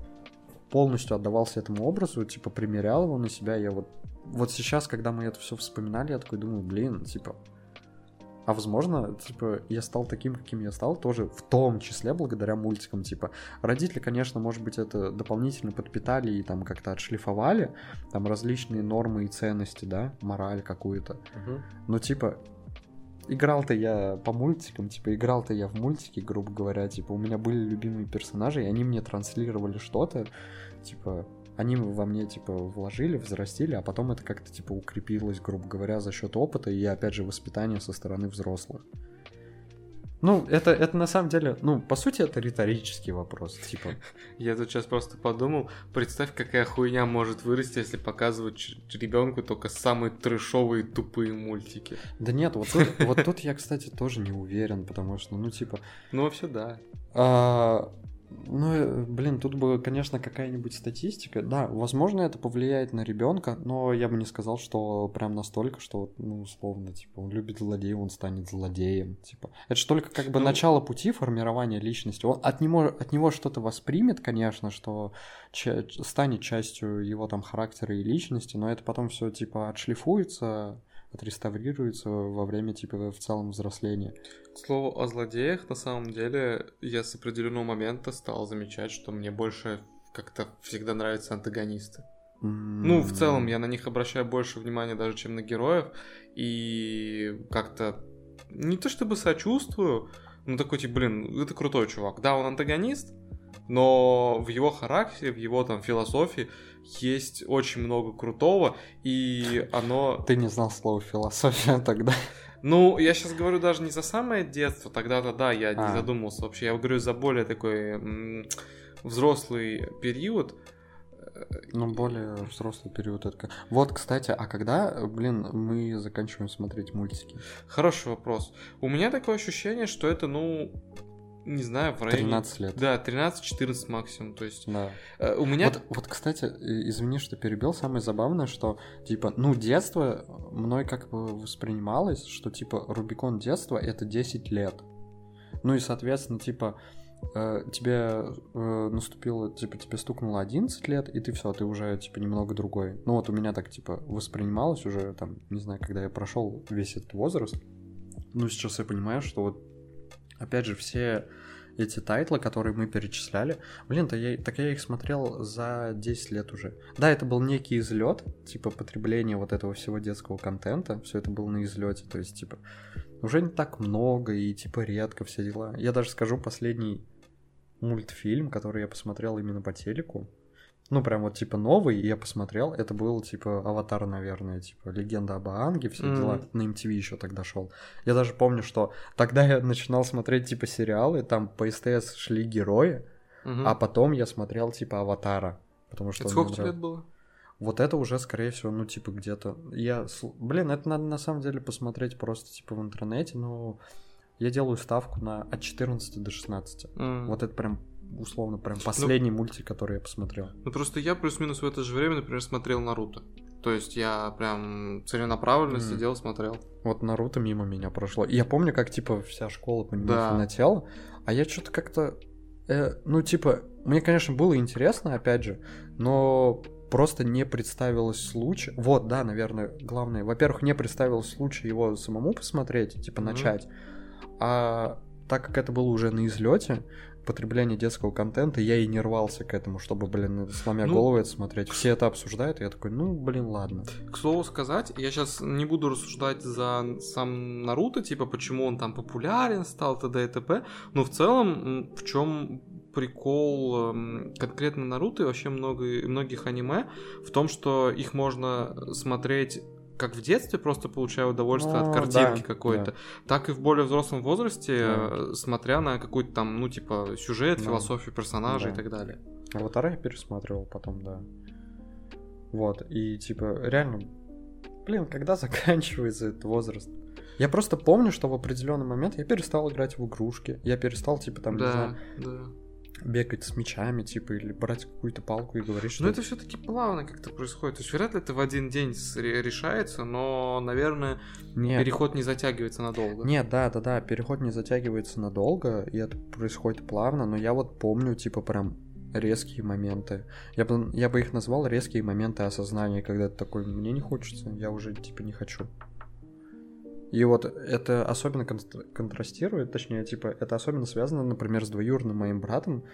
полностью отдавался этому образу, типа, примерял его на себя. Я вот, вот сейчас, когда мы это все вспоминали, я такой думаю, блин, типа, а возможно, типа, я стал таким, каким я стал, тоже в том числе благодаря мультикам. Типа, родители, конечно, может быть, это дополнительно подпитали и там как-то отшлифовали, там различные нормы и ценности, да, мораль какую-то. Мгм. Но, типа, играл-то я по мультикам, типа, играл-то я в мультики, грубо говоря, типа, у меня были любимые персонажи, и они мне транслировали что-то, типа, они во мне, типа, вложили, взрастили, а потом это как-то, типа, укрепилось, грубо говоря, за счет опыта и, опять же, воспитания со стороны взрослых. Ну, это, это на самом деле, ну, по сути, это риторический вопрос, типа, Я тут сейчас просто подумал, представь, какая хуйня может вырасти, если показывать ребенку только самые трешовые тупые мультики. да нет, вот тут, вот тут я, кстати, тоже не уверен, потому что, ну, типа, Ну, вообще, да. А, ну, э, блин, тут бы, конечно, какая-нибудь статистика. Да, возможно, это повлияет на ребенка, но я бы не сказал, что прям настолько, что, ну, условно, типа, он любит злодея, он станет злодеем. Типа, это же только как бы Ну- начало пути формирования личности. Он от него, от него что-то воспримет, конечно, что ча- станет частью его там характера и личности, но это потом все типа отшлифуется, отреставрируется во время типа в целом взросления. К слову о злодеях, на самом деле, я с определенного момента стал замечать, что мне больше как-то всегда нравятся антагонисты. Ну, в целом, я на них обращаю больше внимания даже, чем на героев. И как-то не то чтобы сочувствую, но такой, типа, блин, это крутой чувак. Да, он антагонист, но в его характере, в его там философии есть очень много крутого, и оно... Ты не знал слова философия тогда. Ну, я сейчас говорю даже не за самое детство, тогда-то да, я не А. задумывался вообще. Я говорю за более такой м, взрослый период. Ну, более взрослый период. Это... Вот, кстати, а когда, блин, мы заканчиваем смотреть мультики? Хороший вопрос. У меня такое ощущение, что это, ну, не знаю, в районе... 13 лет. Да, 13-14 максимум. То есть Да. э, у меня... Вот, вот, кстати, извини, что перебил. Самое забавное, что, типа, ну, детство мной как бы воспринималось, что, типа, Рубикон детства — это 10 лет. Ну и, соответственно, типа, э, тебе э, наступило, типа, тебе стукнуло 11 лет, и ты все, ты уже, типа, немного другой. Ну вот у меня так, типа, воспринималось уже, там, не знаю, когда я прошел весь этот возраст, ну, сейчас я понимаю, что вот, опять же, все эти тайтлы, которые мы перечисляли, блин, то я, так я их смотрел за 10 лет уже. Да, это был некий излет, типа потребление вот этого всего детского контента, все это было на излете, то есть, типа, уже не так много и, типа, редко все дела. Я даже скажу, последний мультфильм, который я посмотрел именно по телеку, ну, прям вот, типа, новый, и я посмотрел, это был, типа, Аватар, наверное, типа, Легенда об Аанге, все mm-hmm. дела, на MTV еще тогда шел. Я даже помню, что тогда я начинал смотреть, типа, сериалы, там по СТС шли герои, mm-hmm. а потом я смотрел, типа, Аватара, потому что... Это сколько тебе лет было? Вот это уже, скорее всего, ну, типа, где-то... Я... Блин, это надо, на самом деле, посмотреть просто, типа, в интернете, но... Я делаю ставку на от 14 до 16. Mm. Вот это прям условно прям последний ну, мультик, который я посмотрел. Ну просто я плюс-минус в это же время, например, смотрел Наруто. То есть я прям целенаправленно mm. сидел, смотрел. Вот Наруто мимо меня прошло. И я помню, как типа вся школа по нему да. фанатела, а я что-то как-то... Э, ну, типа, мне, конечно, было интересно, опять же, но просто не представилось случая. Вот, да, наверное, главное. Во-первых, не представилось случая его самому посмотреть, типа, mm-hmm. начать. А так как это было уже на излете, потребления детского контента, я и не рвался к этому, чтобы, блин, сломя ну, голову это смотреть. Все это обсуждают, и я такой, ну, блин, ладно. К слову сказать, я сейчас не буду рассуждать за сам Наруто, типа, почему он там популярен стал, т.д. и т.п., но в целом, в чем прикол эм, конкретно Наруто и вообще много, многих аниме в том, что их можно смотреть как в детстве просто получаю удовольствие ну, от картинки да, какой-то, да. так и в более взрослом возрасте, да. Э, смотря на какой-то там, ну, типа, сюжет, да. философию персонажей да. и так далее. Аватара я пересматривал потом, да. Вот, и типа, реально, блин, когда заканчивается этот возраст? Я просто помню, что в определенный момент я перестал играть в игрушки. Я перестал, типа, там, да, не знаю, да бегать с мечами, типа, или брать какую-то палку и говорить, что... Но это все-таки плавно как-то происходит. То есть вряд ли это в один день решается, но, наверное, Нет. переход не затягивается надолго. Нет, да, да, да, переход не затягивается надолго, и это происходит плавно, но я вот помню, типа, прям резкие моменты. Я бы, я бы их назвал резкие моменты осознания, когда ты такой, мне не хочется, я уже, типа, не хочу. И вот это особенно контрастирует, точнее, типа, это особенно связано, например, с двоюродным моим братом.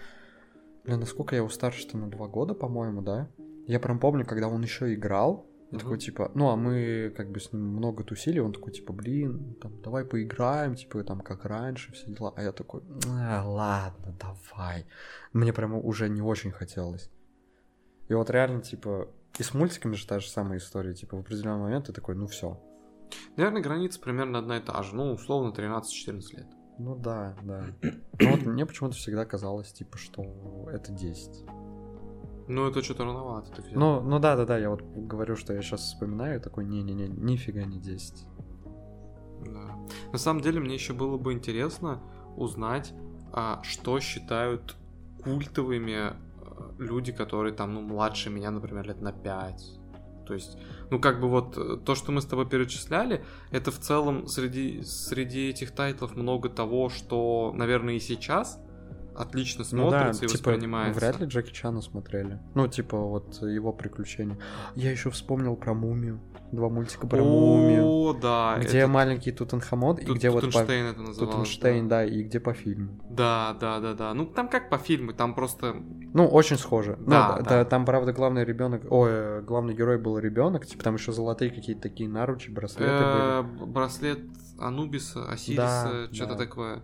Бля, насколько я его старше-то на два года, по-моему, да? Я прям помню, когда он еще играл, я uh-huh. такой, типа, ну, а мы как бы с ним много тусили, он такой, типа, блин, там, давай поиграем, типа, там, как раньше, все дела. А я такой, а, ладно, давай. Мне прямо уже не очень хотелось. И вот реально, типа, и с мультиками же та же самая история, типа, в определенный момент ты такой, ну все, Наверное, граница примерно одна и та же. Ну, условно, 13-14 лет. Ну да, да. Но вот мне почему-то всегда казалось, типа, что это 10. Ну, это что-то рановато. Ты ну, ну да, да, да, я вот говорю, что я сейчас вспоминаю, такой, не-не-не, нифига не 10. Да. На самом деле, мне еще было бы интересно узнать, а, что считают культовыми а, люди, которые там, ну, младше меня, например, лет на 5 то есть, ну как бы вот э, то, что мы с тобой перечисляли, это в целом среди, среди этих тайтлов много того, что, наверное, и сейчас отлично смотрится ну, да, и типа, воспринимается. Вряд ли Джеки Чана смотрели. Ну, типа, вот его приключения. Я еще вспомнил про мумию. Два мультика про мумию. О, да. Где это... маленький Тутанхамон, и где вот по... это называлось. Тутенштейн, да. да, и где по фильму. Да, да, да, да. Ну, там как по фильму, там просто... Ну, очень схоже. Да, ну, да. да. Там, правда, главный ребенок, ой, э, главный герой был ребенок, типа там еще золотые какие-то такие наручи, браслеты э, были. Браслет Анубиса, Осириса, что-то такое.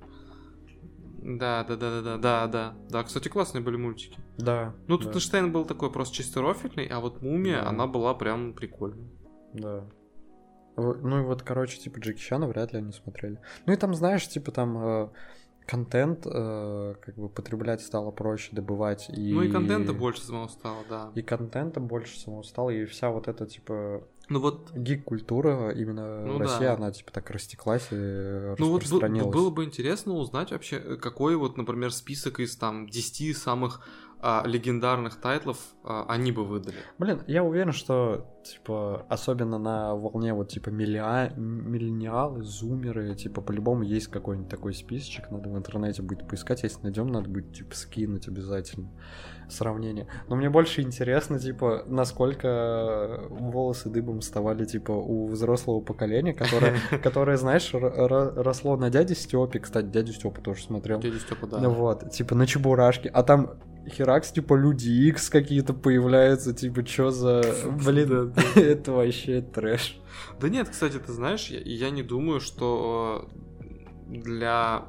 Да, да, да, да, да, да, да. Да, кстати, классные были мультики. Да. Ну, тут да. Эйнштейн был такой просто чисто рофильный, а вот Мумия, да. она была прям прикольная. Да. Ну и вот, короче, типа Джеки Чана вряд ли они смотрели. Ну и там, знаешь, типа там э, контент э, как бы потреблять стало проще, добывать. И... Ну и контента больше самого стало, да. И контента больше самого стало, и вся вот эта, типа, ну вот гик-культура именно ну, в России, да. она типа так растеклась и ну, распространилась. Вот было бы интересно узнать вообще, какой вот, например, список из там 10 самых а, легендарных тайтлов а, они бы выдали. Блин, я уверен, что, типа, особенно на волне вот, типа, миллиа... миллениалы, зумеры, типа, по-любому есть какой-нибудь такой списочек, надо в интернете будет поискать, если найдем, надо будет, типа, скинуть обязательно сравнение. Но мне больше интересно, типа, насколько волосы дыбом вставали, типа, у взрослого поколения, которое, которое знаешь, росло на дяде Степе. Кстати, дядю Степу тоже смотрел. Дядю Степу, да. Вот, типа, на Чебурашке. А там Херакс, типа, Люди Икс какие-то появляются, типа, чё за... Блин, это вообще трэш. Да нет, кстати, ты знаешь, я, я не думаю, что для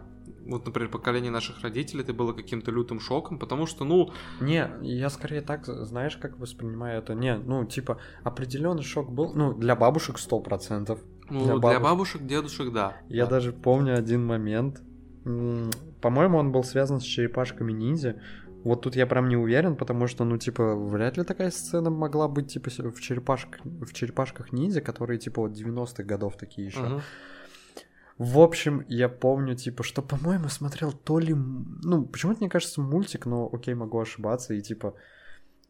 вот, например, поколение наших родителей это было каким-то лютым шоком, потому что, ну... Не, я скорее так, знаешь, как воспринимаю это? Не, ну, типа, определенный шок был, ну, для бабушек сто процентов. Ну, для, бабушек, для бабушек, дедушек, да. Я да. даже помню один момент, по-моему, он был связан с черепашками ниндзя. Вот тут я прям не уверен, потому что, ну, типа, вряд ли такая сцена могла быть, типа, в, черепашках, в черепашках ниндзя, которые, типа, вот 90-х годов такие еще. Uh-huh. В общем, я помню, типа, что, по-моему, смотрел то ли... Ну, почему-то мне кажется мультик, но окей, могу ошибаться, и типа...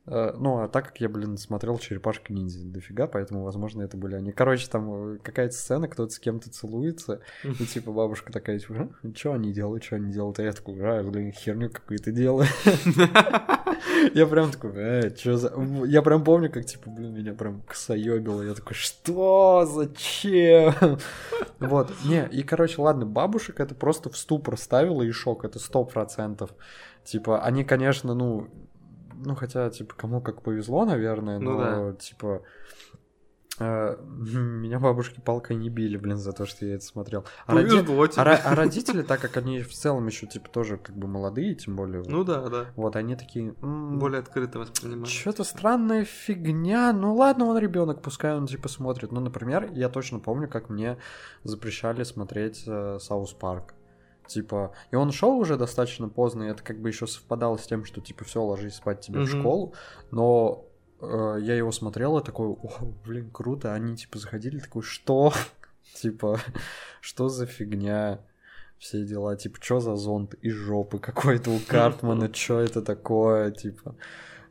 Э, ну, а так как я, блин, смотрел «Черепашка ниндзя» дофига, поэтому, возможно, это были они. Короче, там э, какая-то сцена, кто-то с кем-то целуется, и, типа, бабушка такая, типа, что они делают, что они делают? А я такой, а, блин, херню какую-то делаю. Я прям такой, э, что за... Я прям помню, как, типа, блин, меня прям косоебило. Я такой, что? Зачем? Вот, не, и, короче, ладно, бабушек это просто в ступор ставило и шок, это сто процентов. Типа, они, конечно, ну, ну, хотя, типа, кому как повезло, наверное, ну, но, да. типа, э, меня бабушки палкой не били, блин, за то, что я это смотрел. А, роди... а, а родители, так как они в целом еще, типа, тоже как бы молодые, тем более. Ну да, да. Вот, они такие... М-м, Более открыто воспринимают. Что-то странная фигня. Ну ладно, он ребенок, пускай он, типа, смотрит. Ну, например, я точно помню, как мне запрещали смотреть э, South Park. Типа, и он шел уже достаточно поздно, и это как бы еще совпадало с тем, что типа все, ложись спать тебе mm-hmm. в школу. Но э, я его смотрел и такой, о, блин, круто. Они типа заходили, такой, что? типа, что за фигня? Все дела, типа, что за зонт из жопы какой-то у Картмана, что это такое, типа.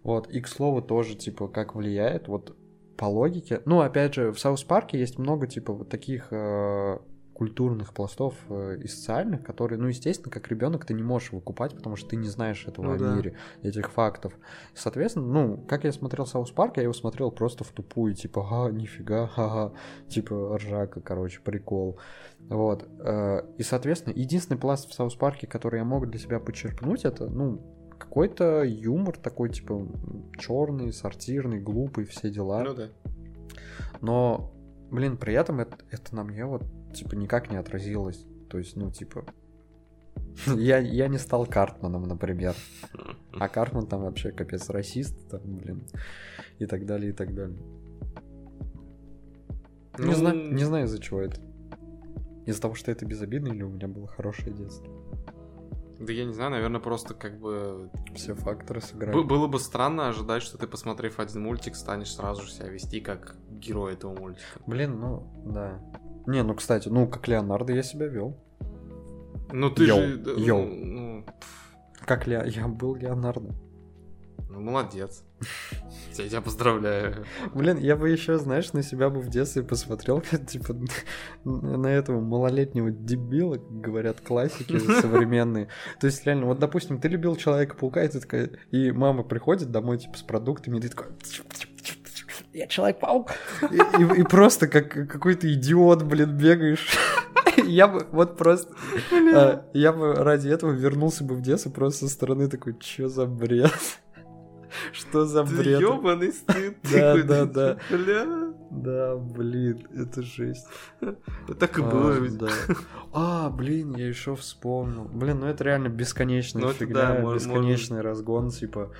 Вот, и к слову тоже, типа, как влияет, вот по логике. Ну, опять же, в South Park е есть много, типа, вот таких э, культурных пластов э, и социальных, которые, ну, естественно, как ребенок ты не можешь выкупать, потому что ты не знаешь этого ну, о мире, этих фактов. Соответственно, ну, как я смотрел South Park, я его смотрел просто в тупую, типа, а, нифига, ха-ха, типа, ржака, короче, прикол. Вот. Э, и, соответственно, единственный пласт в South Park е, который я мог для себя подчеркнуть, это, ну, какой-то юмор такой, типа, черный, сортирный, глупый, все дела. Ну да. Но, блин, при этом это, это на мне вот типа, никак не отразилось. То есть, ну, типа, я, я не стал Картманом, например. А Картман там вообще капец расист, там, блин, и так далее, и так далее. Ну... Не, знаю, не знаю, из-за чего это. Из-за того, что это безобидно, или у меня было хорошее детство. Да я не знаю, наверное, просто как бы... Все факторы сыграли. Б- было бы странно ожидать, что ты, посмотрев один мультик, станешь сразу же себя вести как герой этого мультика. Блин, ну, да. Не, ну, кстати, ну, как Леонардо я себя вел. Ну, ты йоу, же... Йоу. Ну, как Ле... я был Леонардо. Ну, молодец. Я тебя поздравляю. Блин, я бы еще, знаешь, на себя бы в детстве посмотрел, типа, на этого малолетнего дебила, как говорят классики современные. То есть, реально, вот, допустим, ты любил Человека-паука, и ты такая, и мама приходит домой, типа, с продуктами, и ты такой, я Человек-паук. И, и, и просто как какой-то идиот, блин, бегаешь. Я бы вот просто... А, я бы ради этого вернулся бы в детство просто со стороны такой, что за бред? Что за бред? Ёбаный стыд. Да, да, да. Бля. Да, блин, это жесть. Так и было а, ведь. Да. А, блин, я еще вспомнил. Блин, ну это реально бесконечная ну, фигня, да, бесконечный разгон, типа.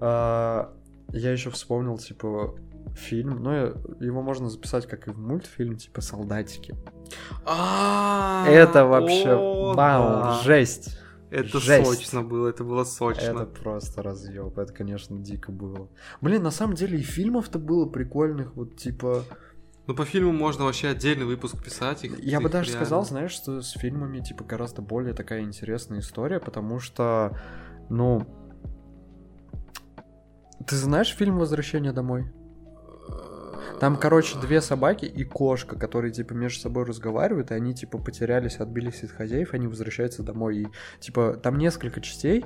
А, я еще вспомнил, типа, фильм, но его можно записать как и в мультфильм, типа «Солдатики». А, это вообще, бау, жесть. Это Жесть. сочно было, это было сочно. Это просто разъеб, это, конечно, дико было. Блин, на самом деле и фильмов-то было прикольных, вот типа... Ну, по фильму можно вообще отдельный выпуск писать. Их, Я их бы даже реально... сказал, знаешь, что с фильмами, типа, гораздо более такая интересная история, потому что, ну, Ты знаешь фильм «Возвращение домой»? Там, короче, две собаки и кошка, которые, типа, между собой разговаривают, и они, типа, потерялись, отбились от хозяев, они возвращаются домой. И, типа, там несколько частей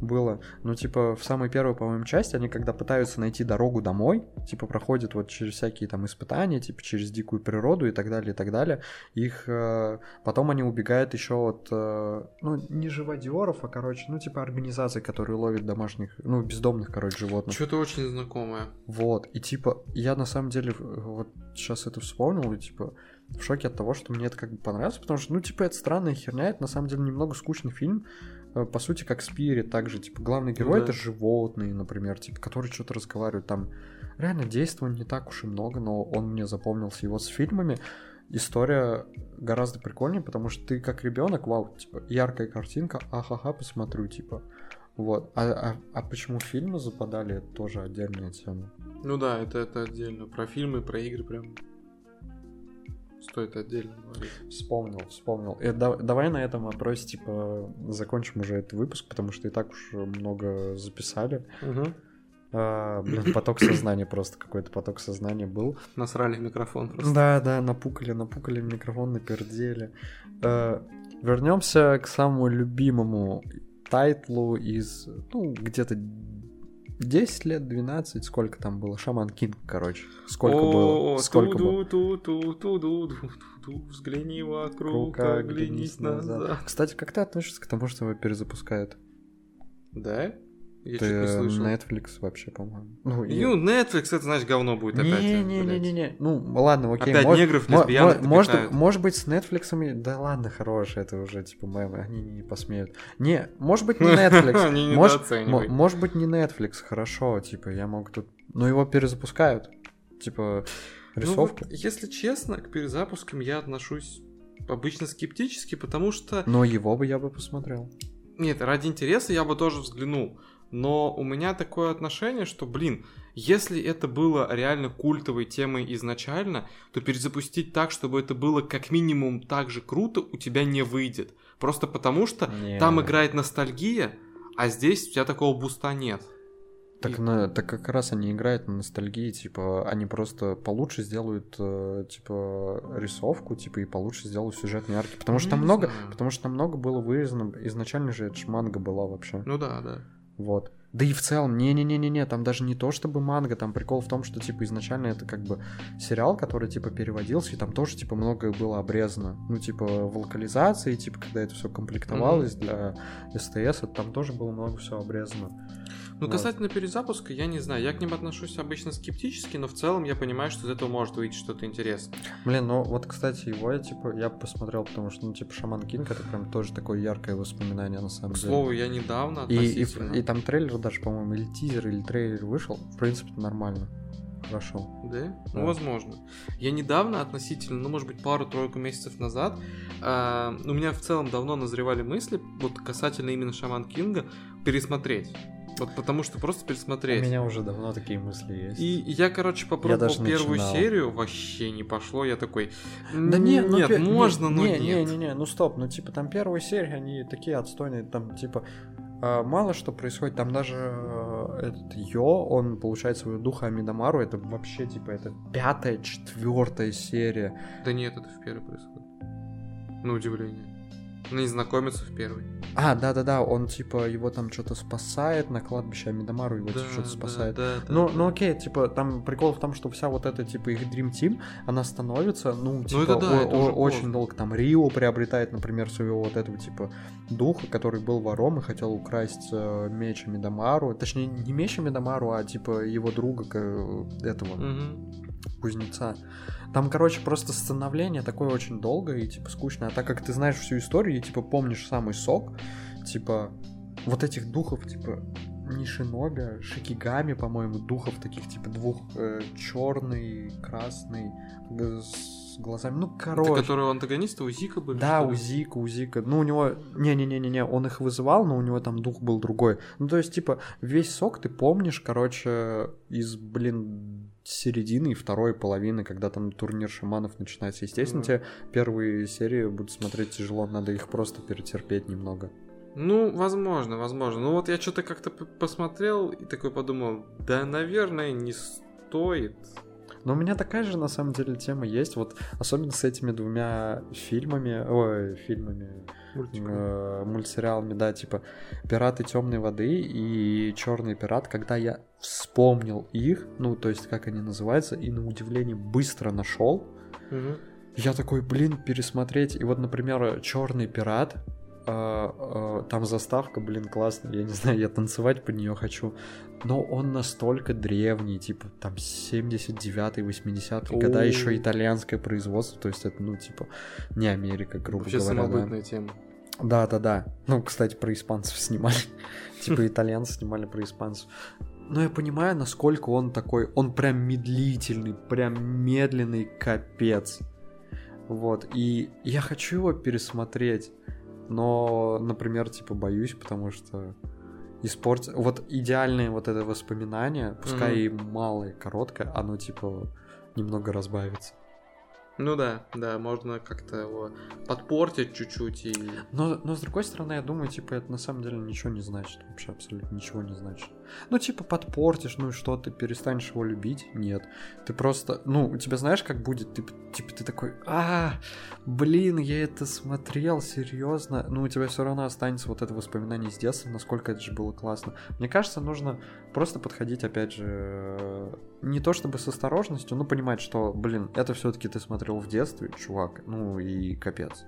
было, но, типа, в самой первой, по-моему, части, они, когда пытаются найти дорогу домой, типа, проходят вот через всякие там испытания, типа, через дикую природу и так далее, и так далее, их... Э, потом они убегают еще от, э, ну, не живодеров, а, короче, ну, типа, организаций, которые ловят домашних, ну, бездомных, короче, животных. Что-то очень знакомое. Вот, и, типа, я, на самом деле, вот сейчас это вспомнил, и, типа, в шоке от того, что мне это как бы понравилось, потому что, ну, типа, это странная херня, это на самом деле немного скучный фильм, э, по сути, как Спирит, также, типа, главный герой да. это животные, например, типа, которые что-то разговаривают, там, реально действий не так уж и много, но он мне запомнился, и вот с фильмами история гораздо прикольнее, потому что ты как ребенок, вау, типа, яркая картинка, ахаха, посмотрю, типа, вот. А, а, а почему фильмы западали, это тоже отдельная тема. Ну да, это, это отдельно. Про фильмы, про игры прям стоит отдельно говорить. Вспомнил, вспомнил. И да, давай на этом вопросе, типа, закончим уже этот выпуск, потому что и так уж много записали. Угу. А, блин, поток сознания просто какой-то поток сознания был. Насрали в микрофон просто. Да, да, напукали, напукали в микрофон, напердели. А, вернемся к самому любимому тайтлу из, ну, где-то 10 лет, 12, сколько там было? Шаман Кинг, короче. Сколько было? Сколько было? Взгляни вокруг, оглянись назад. Кстати, как ты относишься к тому, что его перезапускают? Да? Я Ты не слышал. Netflix вообще, по-моему. Ну, ну, Netflix, это значит говно будет не, опять. Не-не-не-не. Ну, ладно, окей. Опять может, негров, лесбиянок может, может быть, с Netflix... Да ладно, хорош, это уже, типа, мемы, они не посмеют. Не, может быть, не Netflix. может, может быть, не Netflix, хорошо, типа, я мог тут... Но его перезапускают. Типа, рисовку. Ну, вот, если честно, к перезапускам я отношусь обычно скептически, потому что... Но его бы я бы посмотрел. Нет, ради интереса я бы тоже взглянул но у меня такое отношение, что, блин, если это было реально культовой темой изначально, то перезапустить так, чтобы это было как минимум так же круто, у тебя не выйдет. Просто потому что не. там играет ностальгия, а здесь у тебя такого буста нет. Так, и... на, так как раз они играют на ностальгии, типа, они просто получше сделают, э, типа, рисовку, типа, и получше сделают сюжетные арки. Потому что там много, потому что там много было вырезано. Изначально же это ж манга была вообще. Ну да, да. Вот. Да и в целом, не-не-не-не-не, там даже не то чтобы манга, там прикол в том, что, типа, изначально это как бы сериал, который, типа, переводился, и там тоже, типа, многое было обрезано. Ну, типа, в локализации, типа, когда это все комплектовалось mm-hmm. для СТС, там тоже было много всего обрезано. Ну, вот. касательно перезапуска, я не знаю, я к ним отношусь обычно скептически, но в целом я понимаю, что из этого может выйти что-то интересное. Блин, ну вот, кстати, его я, типа, я посмотрел, потому что, ну, типа, Шаман Кинг, это прям тоже такое яркое воспоминание, на самом к деле. К слову, я недавно и, и, и там трейлер даже, по-моему, или тизер, или трейлер вышел, в принципе, нормально. Хорошо. Да? да? Ну, возможно. Я недавно, относительно, ну, может быть, пару-тройку месяцев назад, э, у меня в целом давно назревали мысли, вот касательно именно Шаман Кинга, пересмотреть. Вот потому что просто пересмотреть. У меня уже давно такие мысли есть. И я, короче, попробовал я первую начинал. серию, вообще не пошло, я такой, да не, ну, нет, пе- можно, не, но не, нет. Не, не, не, ну стоп, ну типа там первые серии, они такие отстойные, там типа а, мало что происходит, там даже э, этот Йо, он получает свою духа Амидамару, это вообще типа это пятая, четвертая серия. Да нет, это в первой происходит. На удивление. Не знакомиться в первый. А, да-да-да, он типа его там что-то спасает на кладбище Амидамару, его да, типа, что-то спасает. Да, да, ну, да, ну окей, типа там прикол в том, что вся вот эта типа их Dream Team, она становится, ну, типа, ну, это да, это очень поздно. долго. Там Рио приобретает, например, своего вот этого типа духа, который был вором и хотел украсть э, меч Амидамару. Точнее, не меч Амидамару, а типа его друга э, этого угу. Кузнеца. Там, короче, просто становление такое очень долгое и, типа, скучное. А так как ты знаешь всю историю и, типа, помнишь самый сок, типа, вот этих духов, типа, не шиноби, шикигами, по-моему, духов таких, типа, двух, э, черный, красный, с глазами, ну, короче. Это которые у антагониста, у Зика были? Да, у Зика, у Зика. Ну, у него, не-не-не-не, он их вызывал, но у него там дух был другой. Ну, то есть, типа, весь сок ты помнишь, короче, из, блин, середины и второй половины, когда там турнир шаманов начинается. Естественно, mm. тебе первые серии будут смотреть тяжело, надо их просто перетерпеть немного. Ну, возможно, возможно. Ну вот я что-то как-то посмотрел и такой подумал, да, наверное, не стоит. Но у меня такая же, на самом деле, тема есть. Вот особенно с этими двумя фильмами, ой, фильмами, э, мультсериалами, да, типа «Пираты темной воды» и «Черный пират», когда я вспомнил их, ну, то есть, как они называются, и на удивление быстро нашел, Мгм. я такой, блин, пересмотреть. И вот, например, Черный пират. А, а, там заставка, блин, классная. Я не знаю, я танцевать по нее хочу. Но он настолько древний, типа там 79-й, 80-й года, еще итальянское производство. То есть это, ну, типа, не Америка, грубо Вообще говоря. да. самобытная тема. Да, да, да. Ну, кстати, про испанцев снимали. Типа итальянцы снимали про испанцев. Но я понимаю, насколько он такой, он прям медлительный, прям медленный капец. Вот, и я хочу его пересмотреть, но, например, типа боюсь, потому что испортить... Вот идеальное вот это воспоминание, пускай и малое, короткое, оно типа немного разбавится. Ну да, да, можно как-то его подпортить чуть-чуть и... Но, но с другой стороны, я думаю, типа, это на самом деле ничего не значит. Вообще абсолютно ничего не значит. Ну, типа, подпортишь, ну и что, ты перестанешь его любить? Нет. Ты просто, ну, у тебя знаешь, как будет? Ты, типа, ты такой, а, блин, я это смотрел, серьезно. Ну, у тебя все равно останется вот это воспоминание с детства, насколько это же было классно. Мне кажется, нужно просто подходить, опять же, э, не то чтобы с осторожностью, но понимать, что, блин, это все-таки ты смотрел в детстве, чувак, ну и капец.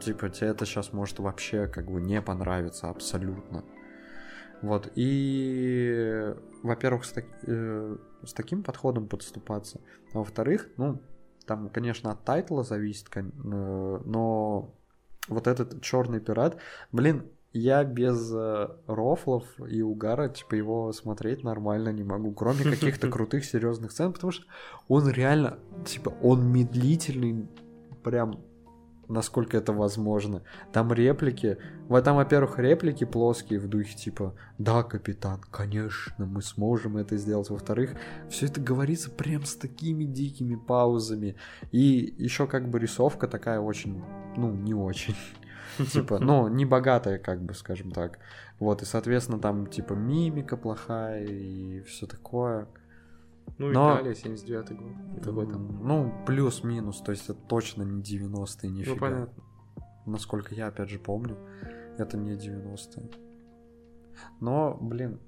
Типа, тебе это сейчас может вообще как бы не понравиться абсолютно. Вот, и, во-первых, с, так- э, с таким подходом подступаться. А во-вторых, ну, там, конечно, от тайтла зависит, э, но вот этот черный пират, блин, я без э, рофлов и угара, типа, его смотреть нормально не могу, кроме каких-то крутых серьезных сцен, потому что он реально, типа, он медлительный, прям насколько это возможно. Там реплики, вот там, во-первых, реплики плоские в духе типа «Да, капитан, конечно, мы сможем это сделать». Во-вторых, все это говорится прям с такими дикими паузами. И еще как бы рисовка такая очень, ну, не очень. Типа, ну, не богатая, как бы, скажем так. Вот, и, соответственно, там, типа, мимика плохая и все такое. Ну, Но- Италия, 79-й год. Это в этом. М, Ну, плюс-минус, то есть это точно не 90-е, нифига. Ну, понятно. Насколько я, опять же, помню, это не 90-е. Но, блин,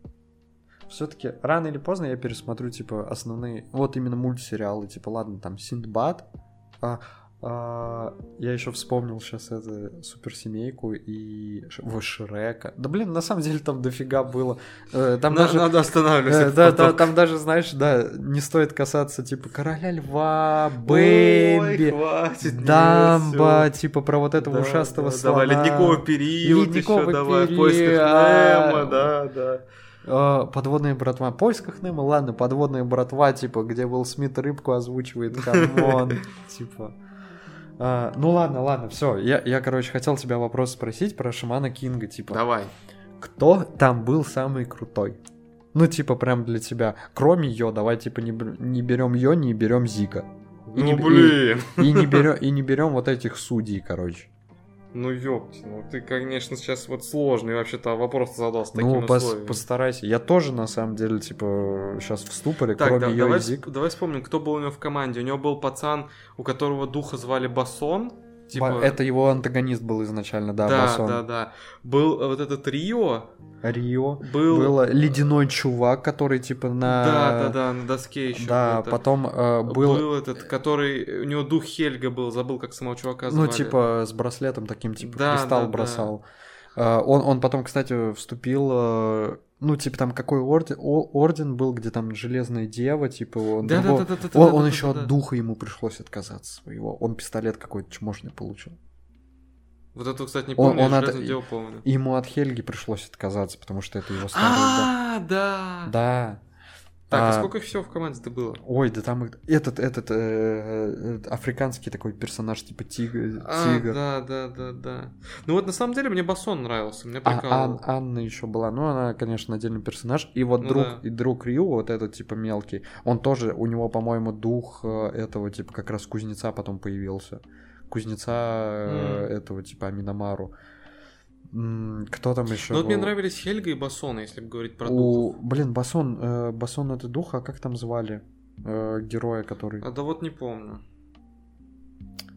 все-таки рано или поздно я пересмотрю, типа, основные, вот именно мультсериалы, типа, ладно, там, Синдбад, а, я еще вспомнил сейчас это суперсемейку и вот Шрека. Да блин, на самом деле там дофига было. Э, Там даже Надо останавливаться. Э, Да, да, там даже, знаешь, да, не стоит касаться, типа, Короля Льва, Бэмби, Дамбо, типа, про вот этого ушастого слона. Давай, ледниковый период Ледниковый еще, давай, в поисках а. Немо, да, да. Э, Подводная братва. В поисках Немо, ладно, подводная братва, типа, где Уилл Смит рыбку озвучивает, come on, типа. А, Ну ладно, ладно, все. Я, я, короче, хотел тебя вопрос спросить про Шамана Кинга, типа. Давай. кто там был самый крутой? Ну, типа, прям для тебя. Кроме Йо, давай, типа, не, не берем Йо, не берем Зика. И Ну, не- блин. И не берем, и не берем вот этих судей, короче. Ну, ёпти, ну ты, конечно, сейчас вот сложный вообще-то вопрос задал с таким ну, пос- постарайся. Я тоже, на самом деле, типа, сейчас в ступоре, Так, кроме да- давай, всп- давай вспомним, кто был у него в команде. У него был пацан, у которого духа звали Басон. Типа... Это его антагонист был изначально, да, да, Басон. да, да. Был э, вот этот Рио, Рио. был... Был ледяной чувак, который, типа, на... Да, да, да, на доске еще. Да, потом э, был... был... этот, который... У него дух Хельга был, забыл, как самого чувака Ну, звали. типа, с браслетом таким, типа, Да, кристалл да, да. бросал. А, Он, он потом, кстати, вступил, э, ну, типа, там какой орден, о- орден был, где там железная дева, типа, он, Да, да, другого- да, да, да, он, да, он да, еще да, от да. духа ему пришлось отказаться своего. Он пистолет какой-то чмошный получил. Вот это, кстати, не Он- помню, он я от- дело помню. Ему от Хельги пришлось отказаться, потому что это его старый... А, да. да. Так, а А, сколько всего в команде-то было? Ой, да там их- этот, этот э, э, африканский такой персонаж, типа тигр. А, тигр. да, да, да, да. Ну вот на самом деле мне Басон нравился, мне А, прикалывал. Ан- Анна еще была, ну она, конечно, отдельный персонаж. И вот Ну друг, да. и друг Рю, вот этот типа мелкий, он тоже, у него, по-моему, дух э, этого типа как раз кузнеца потом появился. Кузнеца э, этого типа Аминамару. Кто там еще? Ну вот мне нравились Хельга и Бассон, если говорить про У... духов. Блин, Басон, э, Басон это дух, а как там звали э, героя, который... А да вот не помню.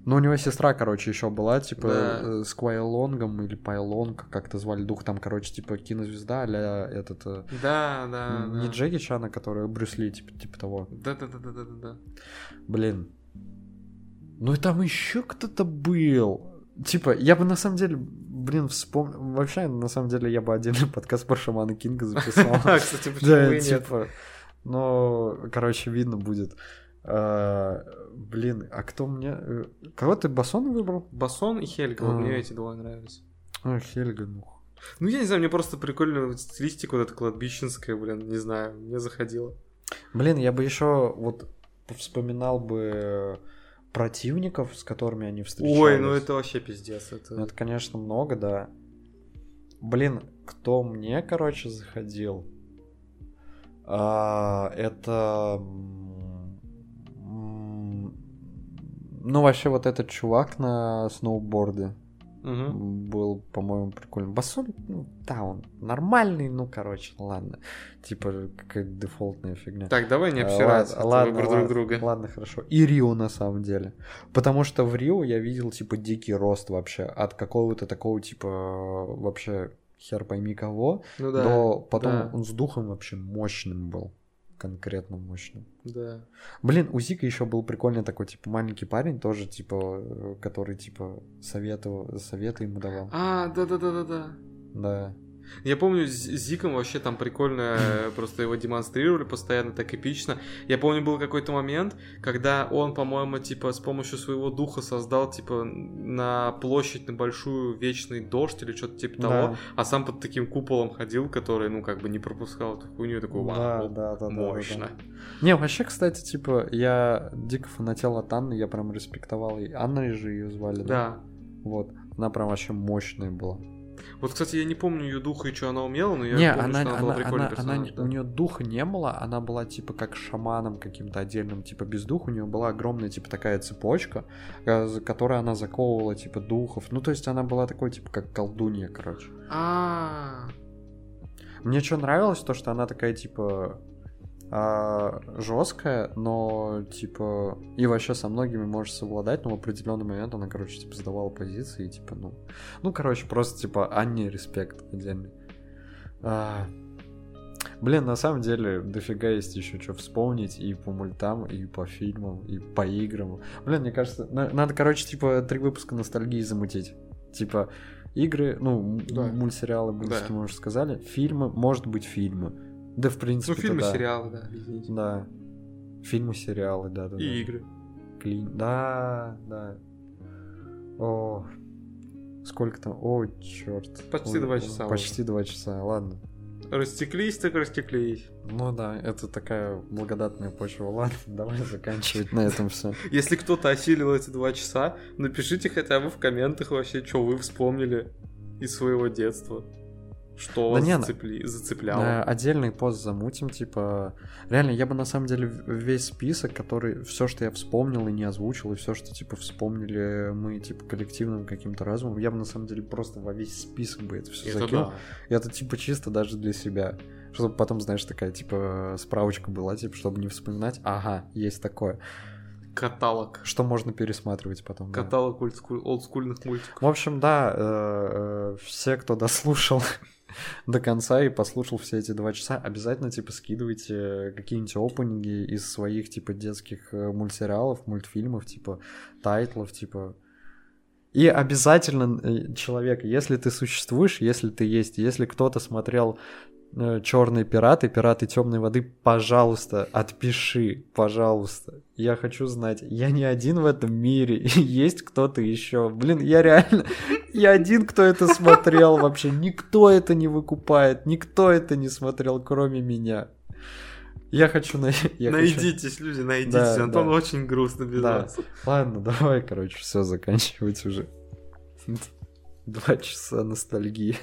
Ну, у него сестра, короче, еще была, типа, Да. э, с Квайлонгом или Пайлонг, как-то звали дух, там, короче, типа, кинозвезда, а этот... Да, да, не да. Джеки Чана, который Брюс Ли, типа, типа того. Да, да, да, да, да, да, да. Блин. Ну и там еще кто-то был. Типа, я бы на самом деле, блин, вспомнил. Вообще, на самом деле, я бы отдельный подкаст про Шамана Кинга записал. Кстати, почему и нет? типа. Но, короче, видно будет. А, Блин, а кто мне... э, Кого ты Басон выбрал? Бассон и Хельга, вот А. мне эти двое нравились. А, Хельга, ну. Ну, я не знаю, мне просто прикольно стилистика вот эта кладбищенская, блин, не знаю, мне заходило. Блин, я бы еще вот вспоминал бы противников, с которыми они встречались. Ой, ну это вообще пиздец. Ну, Это... Это, конечно, много, да. Блин, кто мне, короче, заходил? А, это... Ну, вообще, вот этот чувак на сноуборде Мгм. был, по-моему, прикольный. Бассон, ну, да, он нормальный, ну, короче, ладно. Типа, какая-то дефолтная фигня. Так, давай не А, обсираться, ладно, это ладно, ладно, друг друга. Ладно, хорошо. И Рио на самом деле. Потому что в Рио я видел, типа, дикий рост вообще. От какого-то такого, типа, вообще хер пойми кого, Ну да, до потом да. он с духом вообще мощным был. Конкретно мощным. да. Блин, у Зика еще был прикольный такой, типа, маленький парень, тоже, типа, э, который, типа, советовал, советы ему давал. А, да-да-да-да-да. Да. Я помню, с Зиком вообще там прикольно э, просто его демонстрировали постоянно, так эпично. Я помню, был какой-то момент, когда он, по-моему, типа с помощью своего духа создал, типа, на площадь, на большую вечный дождь или что-то типа того, Да. а сам под таким куполом ходил, который, ну, как бы не пропускал эту хуйню, такой, Да, вау, да, да, да, мощно. да, Не, вообще, кстати, типа, я дико фанател от Анны, я прям респектовал. И Анна же ее звали, да? Да. Вот. Она прям вообще мощная была. Вот, кстати, я не помню ее духа и что она умела, но я не, помню, она, что она, она, была прикольный она, она персонаж. да. у нее духа не было, она была типа как шаманом каким-то отдельным, типа без духа. У нее была огромная типа такая цепочка, э, за которой она заковывала типа духов. Ну, то есть она была такой типа как колдунья, короче. А, Мне что нравилось, то, что она такая типа жесткая, но типа и вообще со многими может совладать, но в определенный момент она, короче, типа сдавала позиции, и, типа, ну, ну, короче, просто типа Анне респект отдельный. А, Блин, на самом деле, дофига есть еще что вспомнить и по мультам, и по фильмам, и по играм. Блин, мне кажется, на- надо, короче, типа, три выпуска ностальгии замутить. Типа, игры, ну, Да. мультсериалы, мультики, Да. мы уже сказали, фильмы, может быть, фильмы. Да, в принципе, ну, фильмы, да. сериалы, да, объедините. Да. Фильмы, сериалы, да, да. И да. игры. Клин... Да, да. О, сколько там? О, черт. Почти два часа Почти два часа, ладно. Растеклись, так растеклись. Ну да, это такая благодатная почва. Ладно, давай заканчивать на этом все. Если кто-то осилил эти два часа, напишите хотя бы в комментах вообще, что вы вспомнили из своего детства. Что Да не, зацепли- зацепляло. Отдельный пост замутим, типа. Реально, я бы на самом деле весь список, который все, что я вспомнил и не озвучил, и все, что типа вспомнили мы, типа, коллективным каким-то разумом, я бы на самом деле просто во весь список бы это все Это закинул. да. И это типа чисто даже для себя. Чтобы потом, знаешь, такая типа справочка была, типа, чтобы не вспоминать. Ага, есть такое. Каталог. Что можно пересматривать потом. да. Каталог ольдскуль- олдскульных мультиков. В общем, да, э, э, все, кто дослушал до конца и послушал все эти два часа, обязательно, типа, скидывайте какие-нибудь опенинги из своих, типа, детских э, мультсериалов, мультфильмов, типа, тайтлов, типа... И обязательно, человек, если ты существуешь, если ты есть, если кто-то смотрел Черные пираты, пираты темной воды, пожалуйста, отпиши, пожалуйста. Я хочу знать, я не один в этом мире, есть кто-то еще. Блин, я реально, я один, кто это смотрел вообще. Никто это не выкупает, никто это не смотрел, кроме меня. Я хочу на... я хочу- найдитесь, люди, найдитесь. Да, Антон да. очень грустно без Да. вас. Ладно, давай, короче, все заканчивать уже. Два часа ностальгии.